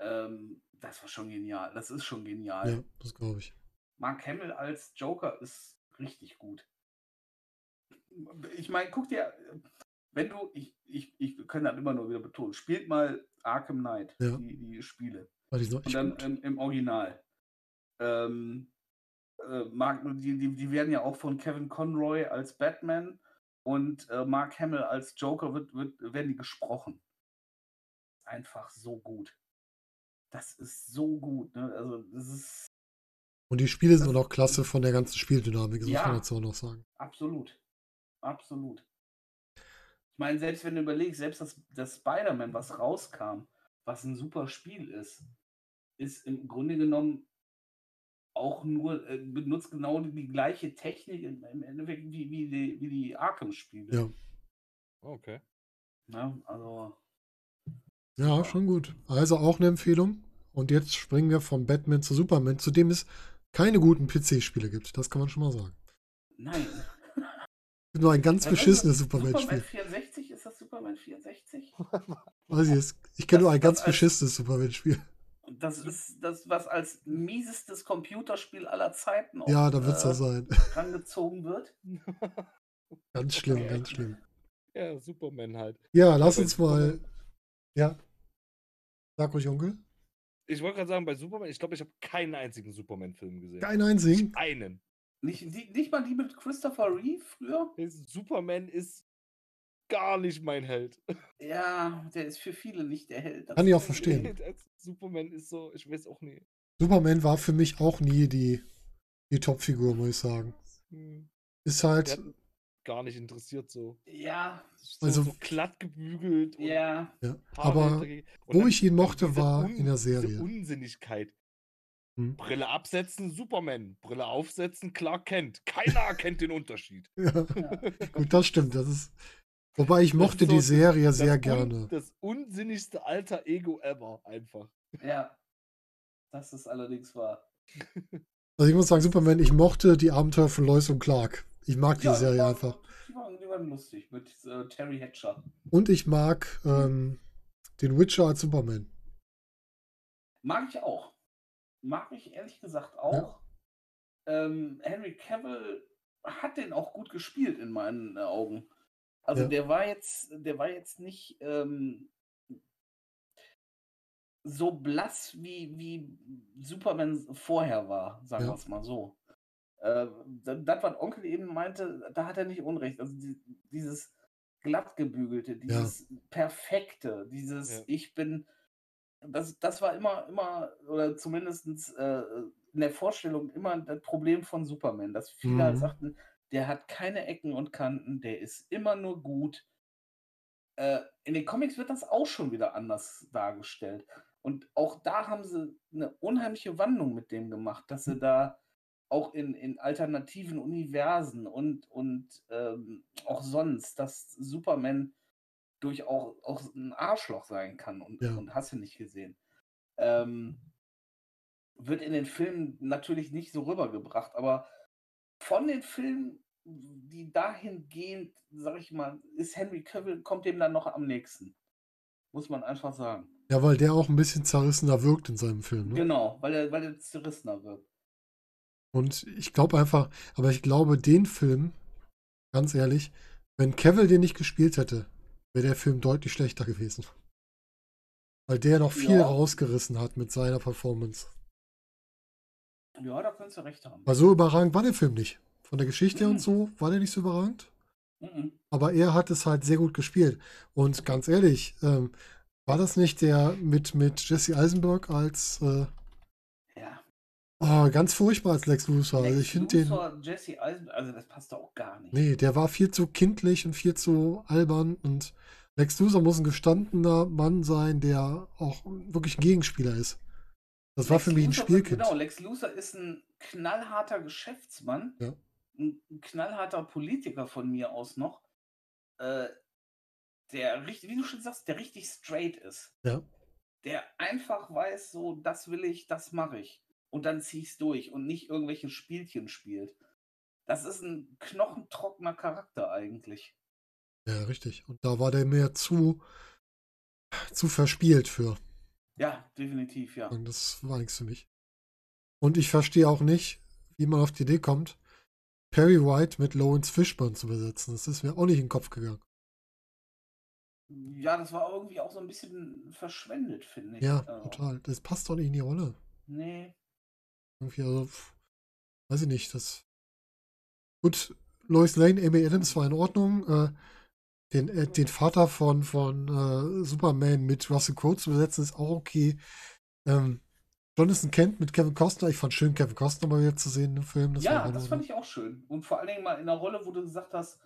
ähm, das war schon genial. Das ist schon genial. Ja, das glaube ich. Mark Hamill als Joker ist richtig gut. Ich meine, guck dir, wenn du, ich, ich, ich kann das immer nur wieder betonen, spielt mal Arkham Knight, Ja. die, die Spiele. Weil die sind noch Und echt dann im, im Original. Ähm, äh, Mark, die, die, die werden ja auch von Kevin Conroy als Batman und äh, Mark Hamill als Joker wird, wird, werden die gesprochen. Einfach so gut. Das ist so gut. Ne? Also, das ist Und die Spiele sind auch noch klasse von der ganzen Spieldynamik, das muss Ja. man dazu auch noch sagen. absolut. Absolut. Ich meine, selbst wenn du überlegst, selbst das, das Spider-Man, was rauskam, was ein super Spiel ist, ist im Grunde genommen auch nur, äh, benutzt genau die, die gleiche Technik im, im Endeffekt wie, wie die, wie die Arkham-Spiele. Ja. Okay. Ne? Also, Ja, Super. schon gut. Also auch eine Empfehlung. Und jetzt springen wir von Batman zu Superman, zu dem es keine guten PC-Spiele gibt. Das kann man schon mal sagen. nein. Es gibt nur ein ganz Ja, beschissenes Superman Superman-Spiel. 64, ist das Superman 64? Weiß ich. Ich kenne nur ein ganz das beschissenes Superman-Spiel. Und Das ist das, was als miesestes Computerspiel aller Zeiten Ja, auch, da wird es äh, ja sein. rangezogen wird. Ganz schlimm, Okay. ganz schlimm. ja, Superman halt. Ja, lass uns mal. Superman- Ja. Sag ruhig, Onkel. Ich wollte gerade sagen, bei Superman, ich glaube, ich habe keinen einzigen Superman-Film gesehen. Keinen einzigen. Einen. Nicht, die, nicht mal die mit Christopher Reeve früher? Superman ist gar nicht mein Held. Ja, der ist für viele nicht der Held. das Kann ich auch verstehen. Superman ist so, ich weiß auch nie. Superman war für mich auch nie die, die Top-Figur, muss ich sagen. Hm. Ist halt. hat gar nicht interessiert so. Ja, So, Also- so glatt gebügelt. und ja. Ja, aber wo ich ihn mochte, war Un- in der Diese Serie. Unsinnigkeit. Hm. Brille absetzen, Superman. Brille aufsetzen, Clark Kent. Keiner erkennt den Unterschied. Ja. Gut, das stimmt. Das ist. Wobei ich mochte ist die so Serie Das sehr un- gerne. Das unsinnigste alter Ego ever, einfach. Ja. Das ist allerdings wahr. Also ich muss sagen, Superman, ich mochte die Abenteuer von Lois und Clark. Ich mag die Ja, die Serie waren- einfach. Die waren, die waren lustig mit äh, Terry Hatcher. Und ich mag ähm, den Witcher als Superman. Mag ich auch. Mag ich ehrlich gesagt auch. Ähm, Henry Cavill hat den auch gut gespielt in meinen äh, Augen. Also Ja. der war jetzt, der war jetzt nicht ähm, so blass wie, wie Superman vorher war, sagen Ja. wir es mal so. Äh, das, was Onkel eben meinte, da hat er nicht Unrecht. Also die, dieses glattgebügelte, dieses perfekte, dieses Ja. ich bin, das, das war immer, immer, oder zumindest äh, in der Vorstellung immer das Problem von Superman, dass viele halt Mhm. sagten, der hat keine Ecken und Kanten, der ist immer nur gut. Äh, in den Comics wird das auch schon wieder anders dargestellt. Und auch da haben sie eine unheimliche Wandlung mit dem gemacht, dass sie da auch in, in alternativen Universen und, und ähm, auch sonst, dass Superman durchaus auch ein Arschloch sein kann und, Ja. und hast du nicht gesehen. Ähm, wird in den Filmen natürlich nicht so rübergebracht, aber von den Filmen, die dahingehend, sag ich mal, ist Henry Cavill, kommt dem dann noch am nächsten. Muss man einfach sagen. Ja, weil der auch ein bisschen zerrissener wirkt in seinem Film. Ne? Genau, weil er, weil er zerrissener wird. Und ich glaube einfach, aber ich glaube, den Film, ganz ehrlich, wenn Cavill den nicht gespielt hätte, wäre der Film deutlich schlechter gewesen. Weil der noch viel Ja. rausgerissen hat mit seiner Performance. Ja, da könntest du recht haben. Weil so überragend war der Film nicht. Von der Geschichte Mhm. und so war der nicht so überragend. Mhm. Aber er hat es halt sehr gut gespielt. Und ganz ehrlich, ähm, war das nicht der mit, mit Jesse Eisenberg als äh, Ja. oh, ganz furchtbar als Lex Luthor. Also Lex ich finde den. Jesse Eisen, also das passt doch auch gar nicht. Nee, der war viel zu kindlich und viel zu albern und Lex Luthor muss ein gestandener Mann sein, der auch wirklich ein Gegenspieler ist. Das war Lex für mich ein Luthor- Spielkind. Genau, Lex Luthor ist ein knallharter Geschäftsmann, Ja. ein, ein knallharter Politiker von mir aus noch, äh, der richtig, wie du schon sagst, der richtig straight ist. Ja. Der einfach weiß, so, das will ich, das mache ich. Und dann zieh ich's durch und nicht irgendwelche Spielchen spielt. Das ist ein knochentrockener Charakter eigentlich. Ja, richtig. Und da war der mir zu, zu verspielt für. Ja, definitiv, ja. Und das war nichts für mich. Und ich verstehe auch nicht, wie man auf die Idee kommt, Perry White mit Lawrence Fishburne zu besetzen. Das ist mir auch nicht in den Kopf gegangen. Ja, das war irgendwie auch so ein bisschen verschwendet, finde ich. Ja, Also, total. Das passt doch nicht in die Rolle. Nee. Irgendwie, also, weiß ich nicht. Das. Gut, Lois Lane, Amy Adams war in Ordnung. Äh, den, äh, den Vater von, von äh, Superman mit Russell Crowe zu besetzen, ist auch okay. Ähm, Jonathan Kent mit Kevin Costner. Ich fand schön, Kevin Costner mal wieder zu sehen im Film. Das ja, das fand ich auch schön. Und vor allen Dingen mal in einer Rolle, wo du gesagt hast,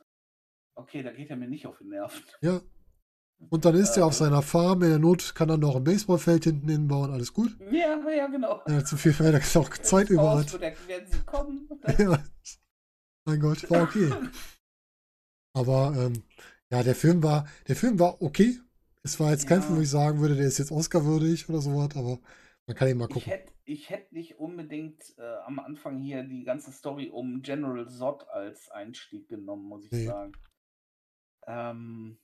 okay, da geht er mir nicht auf den Nerven. Ja. Und dann ist Äh, er auf seiner Farm. In der Not kann er noch ein Baseballfeld hinten hinbauen. Alles gut. Ja, ja, genau. Hat zu viel Feld, er auch Zeit über hat. der- werden sie kommen. Ja. Mein Gott, war okay. Aber ähm, ja, der Film war, der Film war okay. Es war jetzt kein Ja. Film, wo ich sagen würde, der ist jetzt Oscar-würdig oder sowas, aber man kann ihn mal Ich gucken. hätte ich hätt nicht unbedingt äh, am Anfang hier die ganze Story um General Zod als Einstieg genommen, muss ich Nee. sagen. Ähm,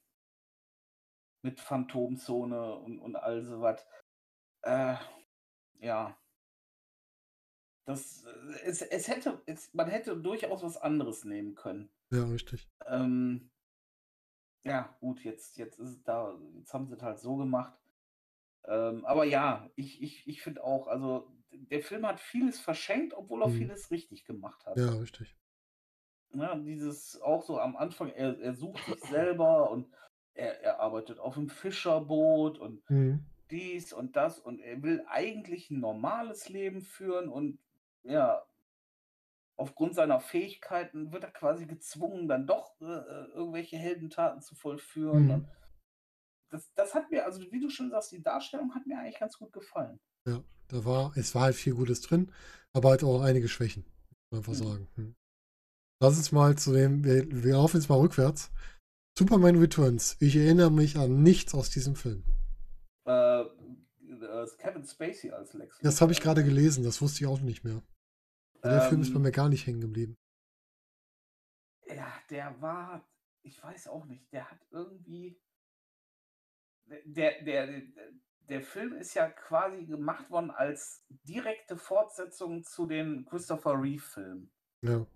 mit Phantomzone und, und all sowas. Äh, ja. Das, äh, es, es hätte, es, man hätte durchaus was anderes nehmen können. Ja, richtig. Ähm, ja, gut, jetzt, jetzt ist es da, jetzt haben sie es halt so gemacht. Ähm, aber ja, ich, ich, ich finde auch, also der Film hat vieles verschenkt, obwohl er Mhm. vieles richtig gemacht hat. Ja, richtig. Ja, dieses auch so am Anfang, er, er sucht sich selber und er, er arbeitet auf dem Fischerboot und Mhm. dies und das und er will eigentlich ein normales Leben führen und ja, aufgrund seiner Fähigkeiten wird er quasi gezwungen, dann doch äh, äh, irgendwelche Heldentaten zu vollführen. Mhm. Das, das hat mir, also wie du schon sagst, die Darstellung hat mir eigentlich ganz gut gefallen. Ja, da war, es war halt viel Gutes drin, aber halt auch einige Schwächen, muss man einfach Mhm. sagen. Hm. Lass uns mal zu dem, wir, wir laufen jetzt mal rückwärts. Superman Returns. Ich erinnere mich an nichts aus diesem Film. Äh, äh, Kevin Spacey als Lex. Das habe ich gerade gelesen, das wusste ich auch nicht mehr. Der Film ist bei Ähm, mir gar nicht hängen geblieben. Ja, der war, ich weiß auch nicht, der hat irgendwie. Der, der, der Film ist ja quasi gemacht worden als direkte Fortsetzung zu den Christopher Reeve-Filmen. Ja.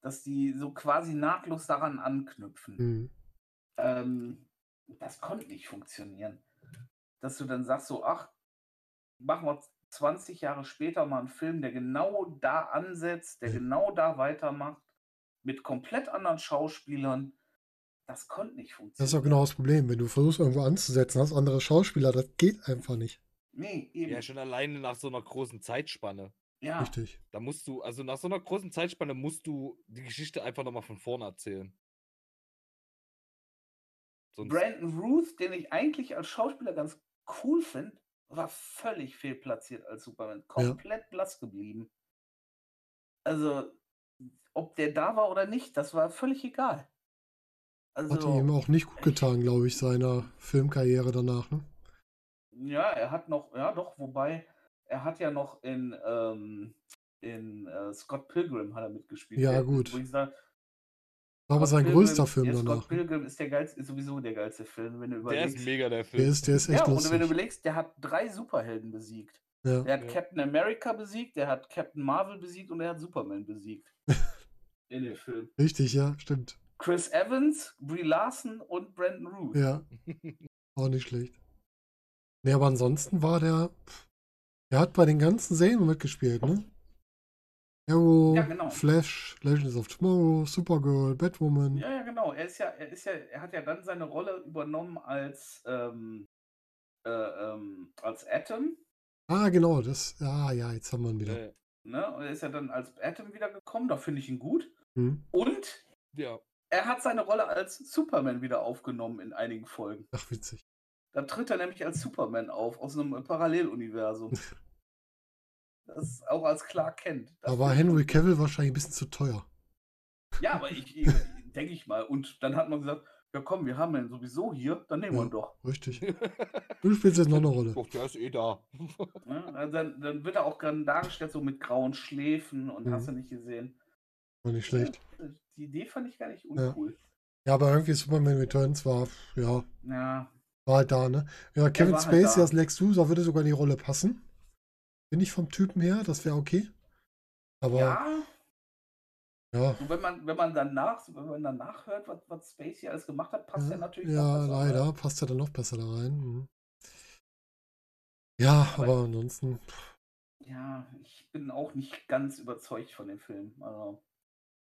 Dass die so quasi nahtlos daran anknüpfen. Mhm. Ähm, das konnte nicht funktionieren. Dass du dann sagst, so, ach, machen wir 20 Jahre später mal einen Film, der genau da ansetzt, der Ja. genau da weitermacht, mit komplett anderen Schauspielern. Das konnte nicht Das funktionieren. ist auch genau das Problem. Wenn du versuchst, irgendwo anzusetzen, hast andere Schauspieler, das geht einfach nicht. Nee, eben. Ja, schon alleine nach so einer großen Zeitspanne. Ja, Richtig. Da musst du, also nach so einer großen Zeitspanne musst du die Geschichte einfach nochmal von vorne erzählen. Sonst, Brandon Ruth, den ich eigentlich als Schauspieler ganz cool finde, war völlig fehlplatziert als Superman. Komplett blass geblieben. Also, ob der da war oder nicht, das war völlig egal. Hat Also, ihm auch nicht gut getan, glaube ich, seiner Filmkarriere danach. Ne? ja, er hat noch, ja doch, wobei, er hat ja noch in, ähm, in äh, Scott Pilgrim hat er mitgespielt. Ja, gut. Wo ich sag, War aber Scott sein Pilgrim- größter Film ja, Scott danach. ne? Pilgrim ist der geilste, ist sowieso der geilste Film, wenn du Der überlegst. ist mega, der Film. Der ist, der ist echt ja, und wenn lustig. du überlegst, der hat drei Superhelden besiegt. Ja. Der hat Ja. Captain America besiegt, der hat Captain Marvel besiegt und er hat Superman besiegt. in dem Film. Richtig, ja, stimmt. Chris Evans, Brie Larson und Brandon Root. Ja, auch nicht schlecht. Nee, aber ansonsten war der. Er hat bei den ganzen Serien mitgespielt, ne? Arrow, Ja, genau. Flash, Legends of Tomorrow, Supergirl, Batwoman. Ja, ja, genau. Er ist ja, er ist ja, er hat ja dann seine Rolle übernommen als, ähm, äh, ähm, als Atom. Ah, genau, das. Ah, ja, jetzt haben wir ihn wieder. Äh, Ne? Und er ist ja dann als Atom wiedergekommen, da finde ich ihn gut. Hm? Und ja, er hat seine Rolle als Superman wieder aufgenommen in einigen Folgen. Ach, witzig. Da tritt er nämlich als Superman auf, aus einem Paralleluniversum. Das auch als Clark. Das Da war Henry schon- Cavill wahrscheinlich ein bisschen zu teuer. Ja, aber ich, ich denke ich mal. Und dann hat man gesagt, ja komm, wir haben ihn sowieso hier, dann nehmen wir ihn Ja. doch. Richtig. Du spielst jetzt noch eine Rolle. Doch, der ist eh da. Also dann, dann wird er auch dann dargestellt, so mit grauen Schläfen und Mhm. hast du nicht gesehen. War nicht schlecht. Die Idee fand ich gar nicht Ja. uncool. Ja, aber irgendwie Superman Returns war, ja, Ja, war halt da, ne? Ja, Kevin halt Spacey da. als Lex Luthor würde sogar in die Rolle passen. Bin ich vom Typen her, das wäre okay. Aber, ja, ja. Und wenn man, wenn man danach, wenn man danach hört, was, was Spacey alles gemacht hat, passt ja, er natürlich ja leider, ne? passt er dann noch besser da rein. Mhm. Ja, Aber- aber ansonsten, Ja, ich bin auch nicht ganz überzeugt von dem Film. Also,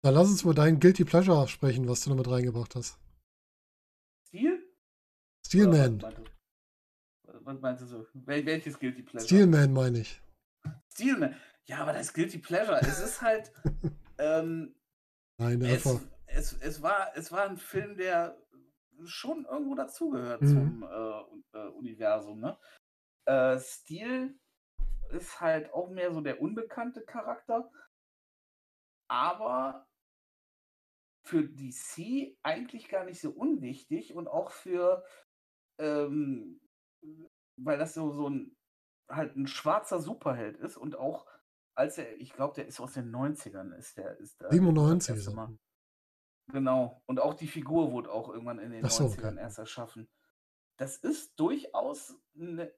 dann lass uns über deinen Guilty Pleasure sprechen, was du noch mit reingebracht hast. Stil? Steelman. Was meinst du, was meinst du so? Wel welches Guilty Pleasure? Steelman meine ich. Steelman. Ja, aber das Guilty Pleasure. Es ist halt. ähm, Nein, es, einfach. es, es, war, es war ein Film, der schon irgendwo dazugehört Mhm. zum äh, äh, Universum. Ne? Äh, Steel ist halt auch mehr so der unbekannte Charakter, aber für DC eigentlich gar nicht so unwichtig und auch für, ähm, weil das so, so ein halt ein schwarzer Superheld ist und auch als er, ich glaube, der ist aus den 90ern, ist der, ist der 97 das ist er. Genau. Und auch die Figur wurde auch irgendwann in den Ach so, 90ern okay. erst erschaffen. Das ist durchaus eine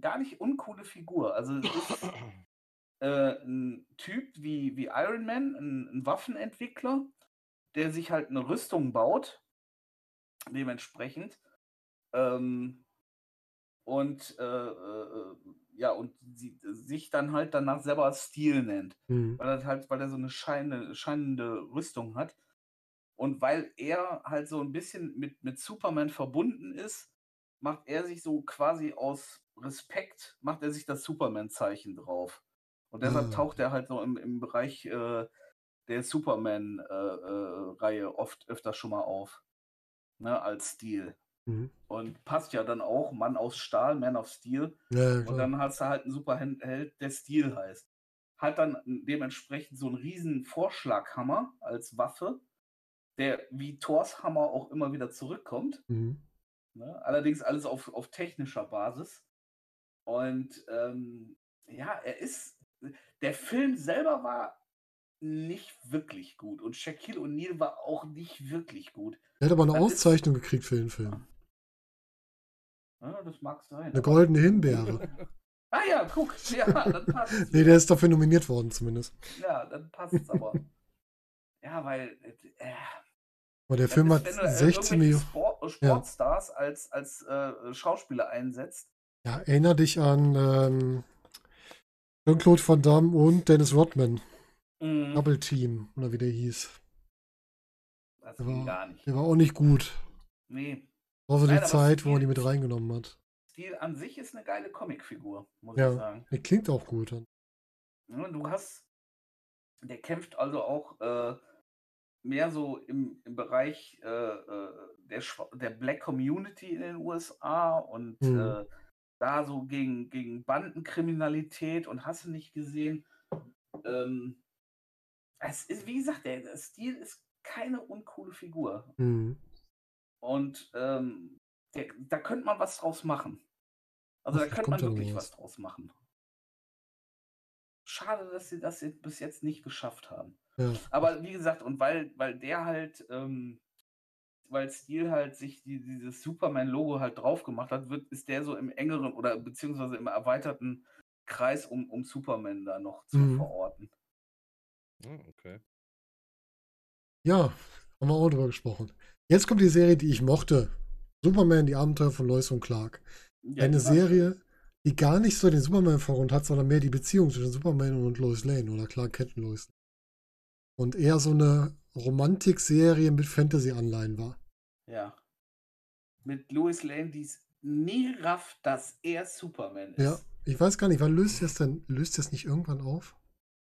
gar nicht uncoole Figur. Also es ist äh, ein Typ wie, wie Iron Man, ein, ein Waffenentwickler, der sich halt eine Rüstung baut, dementsprechend. Ähm, und äh, äh, ja, und sie, sich dann halt danach selber Stil nennt Mhm. weil er halt, weil er so eine scheine, scheinende Rüstung hat. Und weil er halt so ein bisschen mit, mit Superman verbunden ist, macht er sich so quasi aus Respekt, macht er sich das Superman-Zeichen drauf. Und deshalb Ah, taucht er halt so im, im Bereich äh, der Superman-Reihe oft öfter schon mal auf. Ne, als Stil. Mhm. Und passt ja dann auch, Mann aus Stahl, Man of Steel. Ja, Und dann hast du halt einen Superheld, der Stil heißt. Hat dann dementsprechend so einen riesen Vorschlaghammer als Waffe, der wie Thors Hammer auch immer wieder zurückkommt. Mhm. Ne? Allerdings alles auf, auf technischer Basis. Und ähm, ja, er ist. Der Film selber war nicht wirklich gut. Und Shaquille O'Neal war auch nicht wirklich gut. Er hat aber eine Das ist- Auszeichnung gekriegt für den Film. Ja, das mag sein. Eine goldene Himbeere. Ah ja, guck, ja, dann passt Nee, der ist dafür nominiert worden zumindest. Ja, dann passt es aber. ja, weil. Äh, Aber der Film ist, hat wenn du, äh, 16 irgendwelche Millionen. Sport, Sportstars als, als äh, Schauspieler einsetzt. Ja, erinner dich an ähm, Jean-Claude Van Damme und Dennis Rodman. Mhm. Double Team, oder wie der hieß. Das Der ging war- gar nicht. Der war auch nicht gut. Nee. So die Nein, Zeit, wo er Stil- die mit reingenommen hat. Stil an sich ist eine geile Comicfigur, muss Ja. ich sagen. Der klingt auch gut. Du hast. Der kämpft also auch äh, mehr so im, im Bereich äh, äh, der, der Black Community in den USA und Mhm. äh, da so gegen, gegen Bandenkriminalität und hast du nicht gesehen. Ähm, es ist, wie gesagt, der, der Stil ist keine uncoole Figur. Mhm. Und ähm, der, da könnte man was draus machen. Also da könnte man wirklich was. draus machen. Schade, dass sie das jetzt bis jetzt nicht geschafft haben. Ja. Aber wie gesagt, und weil, weil der halt, ähm, weil Steel halt sich die, dieses Superman-Logo halt drauf gemacht hat, wird, ist der so im engeren oder beziehungsweise im erweiterten Kreis um, um Superman da noch zu Mhm. verorten. Ah, okay. Ja, haben wir auch drüber gesprochen. Jetzt kommt die Serie, die ich mochte. Superman, die Abenteuer von Lois und Clark. Ja, Eine Serie, die gar nicht so den Superman-Vorgrund hat, sondern mehr die Beziehung zwischen Superman und Lois Lane oder Clark Kent und Lois Lane. Und eher so eine Romantikserie mit Fantasy-Anleihen war. Ja. Mit Lois Lane, die es nie rafft, dass er Superman ist. Ja, ich weiß gar nicht, wann löst es denn? Löst es nicht irgendwann auf?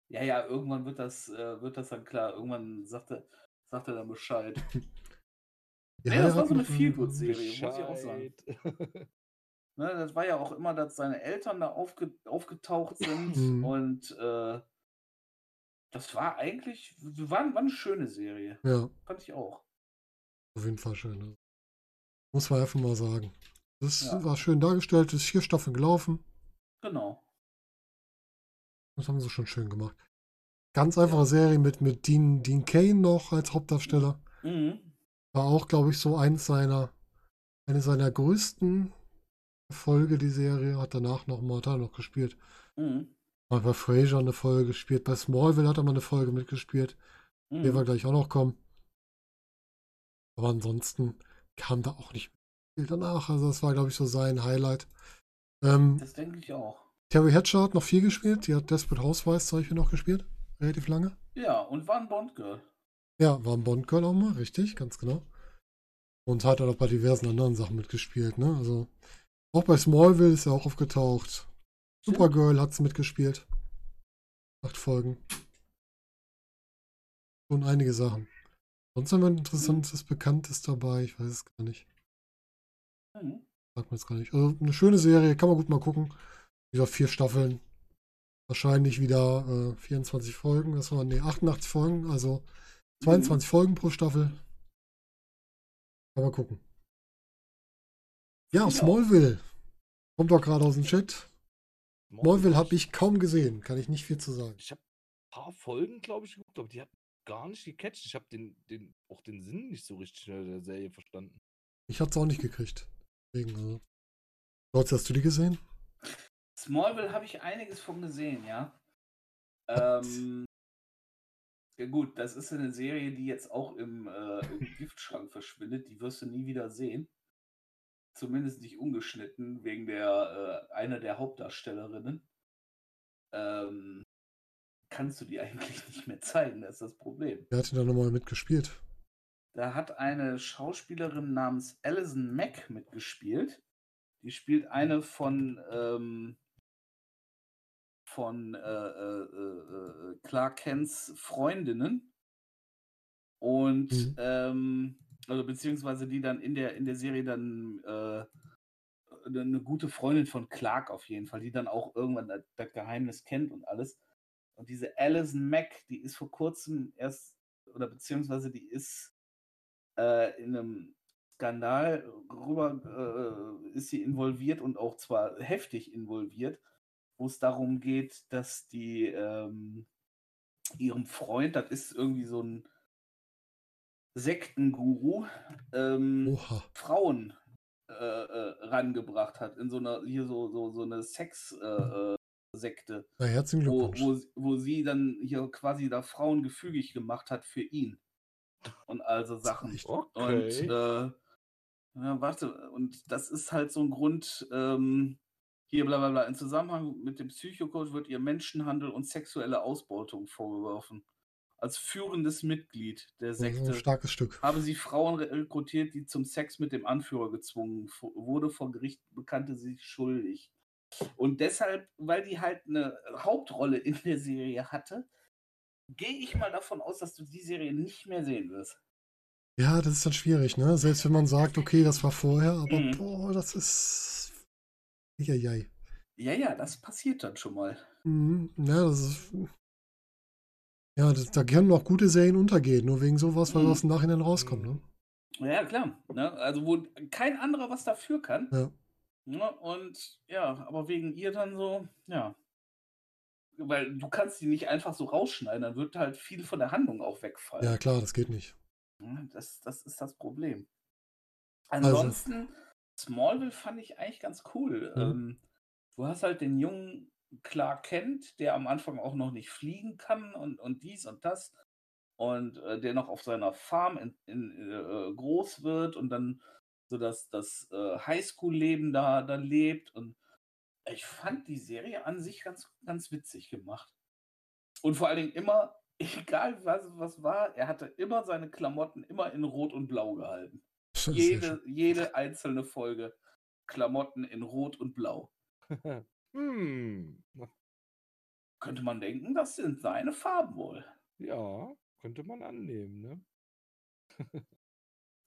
Ja, ja, irgendwann wird das, äh, wird das dann klar. Irgendwann sagt er, sagt er dann Bescheid. Die Nee, das war so eine Feelgood-Serie, muss ich auch sagen. Ne, das war ja auch immer, dass seine Eltern da aufge aufgetaucht sind Mhm. und äh, das war eigentlich, war, war eine schöne Serie. Ja, Fand ich auch. auf jeden Fall schön. ne? Muss man einfach mal sagen. Das Ja. war schön dargestellt, ist vier Staffeln gelaufen. Genau. Das haben sie schon schön gemacht. Ganz einfache Serie mit, mit Dean, Dean Kane noch als Hauptdarsteller. Mhm. War auch, glaube ich, so eins seiner, eine seiner größten Erfolge, die Serie. Hat danach noch mal, er noch gespielt. Mhm. Mal bei Frasier eine Folge gespielt. Bei Smallville hat er mal eine Folge mitgespielt. Der Mhm. wir gleich auch noch kommen. Aber ansonsten kam da auch nicht viel danach. Also das war, glaube ich, so sein Highlight. Ähm, Das denke ich auch. Terry Hatcher hat noch viel gespielt. Die hat Desperate Housewives zum Beispiel noch gespielt. Relativ lange. Ja, und war ein Bond-Girl. Ja, war ein Bond-Girl auch mal, richtig, ganz genau. Und hat dann auch bei diversen anderen Sachen mitgespielt, ne? Also auch bei Smallville ist er auch aufgetaucht. Supergirl hat sie mitgespielt. Acht Folgen. Und einige Sachen. Sonst haben wir ein interessantes, Bekanntes dabei, ich weiß es gar nicht. Mhm. Sagt man jetzt gar nicht. Also eine schöne Serie, kann man gut mal gucken. Wie gesagt, vier Staffeln. Wahrscheinlich wieder äh, 24 Folgen. Das waren, nee, 88 Folgen, also 22 Folgen pro Staffel. Kann man gucken. Ja, Genau. Smallville. Kommt doch gerade aus dem Chat. Smallville habe ich. kaum gesehen. Kann ich nicht viel zu sagen. Ich habe ein paar Folgen, glaube ich, geguckt, aber die hat gar nicht gecatcht. Ich habe den, den, auch den Sinn nicht so richtig schnell der Serie verstanden. Ich hatte es auch nicht gekriegt. Deswegen, also. Trotz, hast du die gesehen? Smallville habe ich einiges von gesehen, ja. Ähm, ja gut, das ist eine Serie, die jetzt auch im, äh, im Giftschrank verschwindet. Die wirst du nie wieder sehen. Zumindest nicht ungeschnitten, wegen der äh, einer der Hauptdarstellerinnen. Ähm, kannst du die eigentlich nicht mehr zeigen, das ist das Problem. Wer hat denn da nochmal mitgespielt? Da hat eine Schauspielerin namens Alison Mack mitgespielt. Die spielt eine von, ähm, von äh, äh, äh, äh, Clark Kents Freundinnen. Und Mhm. ähm, also beziehungsweise die dann in der in der Serie dann äh, eine gute Freundin von Clark auf jeden Fall, die dann auch irgendwann das, das Geheimnis kennt und alles. Und diese Alison Mack, die ist vor kurzem erst, oder beziehungsweise die ist äh, in einem Skandal rüber, äh, ist sie involviert und auch zwar heftig involviert, wo es darum geht, dass die ähm, ihrem Freund, das ist irgendwie so ein Sektenguru, ähm. Frauen äh, äh, rangebracht hat in so einer hier so so so eine Sex äh, äh, Sekte, Na, herzlichen wo, Glückwunsch. wo, sie- wo sie dann hier quasi da Frauen gefügig gemacht hat für ihn und also Sachen. echt- Und Okay. äh, ja, warte, und das ist halt so ein Grund, ähm, hier bla bla bla. Im Zusammenhang mit dem Psychocode wird ihr Menschenhandel und sexuelle Ausbeutung vorgeworfen. Als führendes Mitglied der ein Sekte starkes Stück. habe sie Frauen re- rekrutiert, die zum Sex mit dem Anführer gezwungen wurde. Vor Gericht bekannte sie sich schuldig. Und deshalb, weil die halt eine Hauptrolle in der Serie hatte, gehe ich mal davon aus, dass du die Serie nicht mehr sehen wirst. Ja, das ist dann schwierig, ne? Selbst wenn man sagt, okay, das war vorher, aber Mhm. boah, das ist. Eieiei. Ja, ja, das passiert dann schon mal. Mhm. Ja, das ist. Ja, das, da können auch gute Serien untergehen, nur wegen sowas, weil Mhm. aus dem Nachhinein rauskommt, ne? Ja, klar. Ne? Also, wo kein anderer was dafür kann. Ja. Ne? Und ja, aber wegen ihr dann so, ja. Weil du kannst die nicht einfach so rausschneiden, dann wird halt viel von der Handlung auch wegfallen. Ja, klar, das geht nicht. Das, das ist das Problem. Also Ansonsten, Smallville fand ich eigentlich ganz cool. Mhm. Ähm, du hast halt den jungen Clark Kent, der am Anfang auch noch nicht fliegen kann und, und dies und das. Und äh, der noch auf seiner Farm in, in, äh, groß wird und dann so das, das äh, Highschool-Leben da, da lebt. Und ich fand die Serie an sich ganz, ganz witzig gemacht. Und vor allen Dingen immer, egal was, was war, er hatte immer seine Klamotten immer in Rot und Blau gehalten. Jede, jede einzelne Folge Klamotten in Rot und Blau. hm. Könnte man denken, das sind seine Farben wohl. Ja, könnte man annehmen, ne?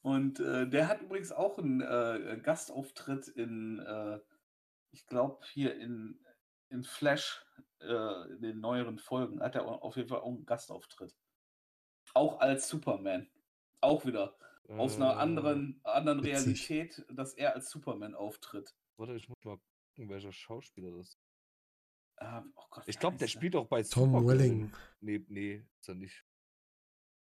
Und äh, der hat übrigens auch einen äh, Gastauftritt in, äh, ich glaube, hier in, in Flash, äh, in den neueren Folgen, hat er au- auf jeden Fall auch einen Gastauftritt. Auch als Superman. Auch wieder aus einer Äh, anderen, anderen witzig. Realität, dass er als Superman auftritt. Warte, ich muss mal gucken, welcher Schauspieler das ist. Ah, oh Gott, Ich glaube, der er? spielt auch bei Tom Supergirl. Welling. Nee, nee, ist er nicht.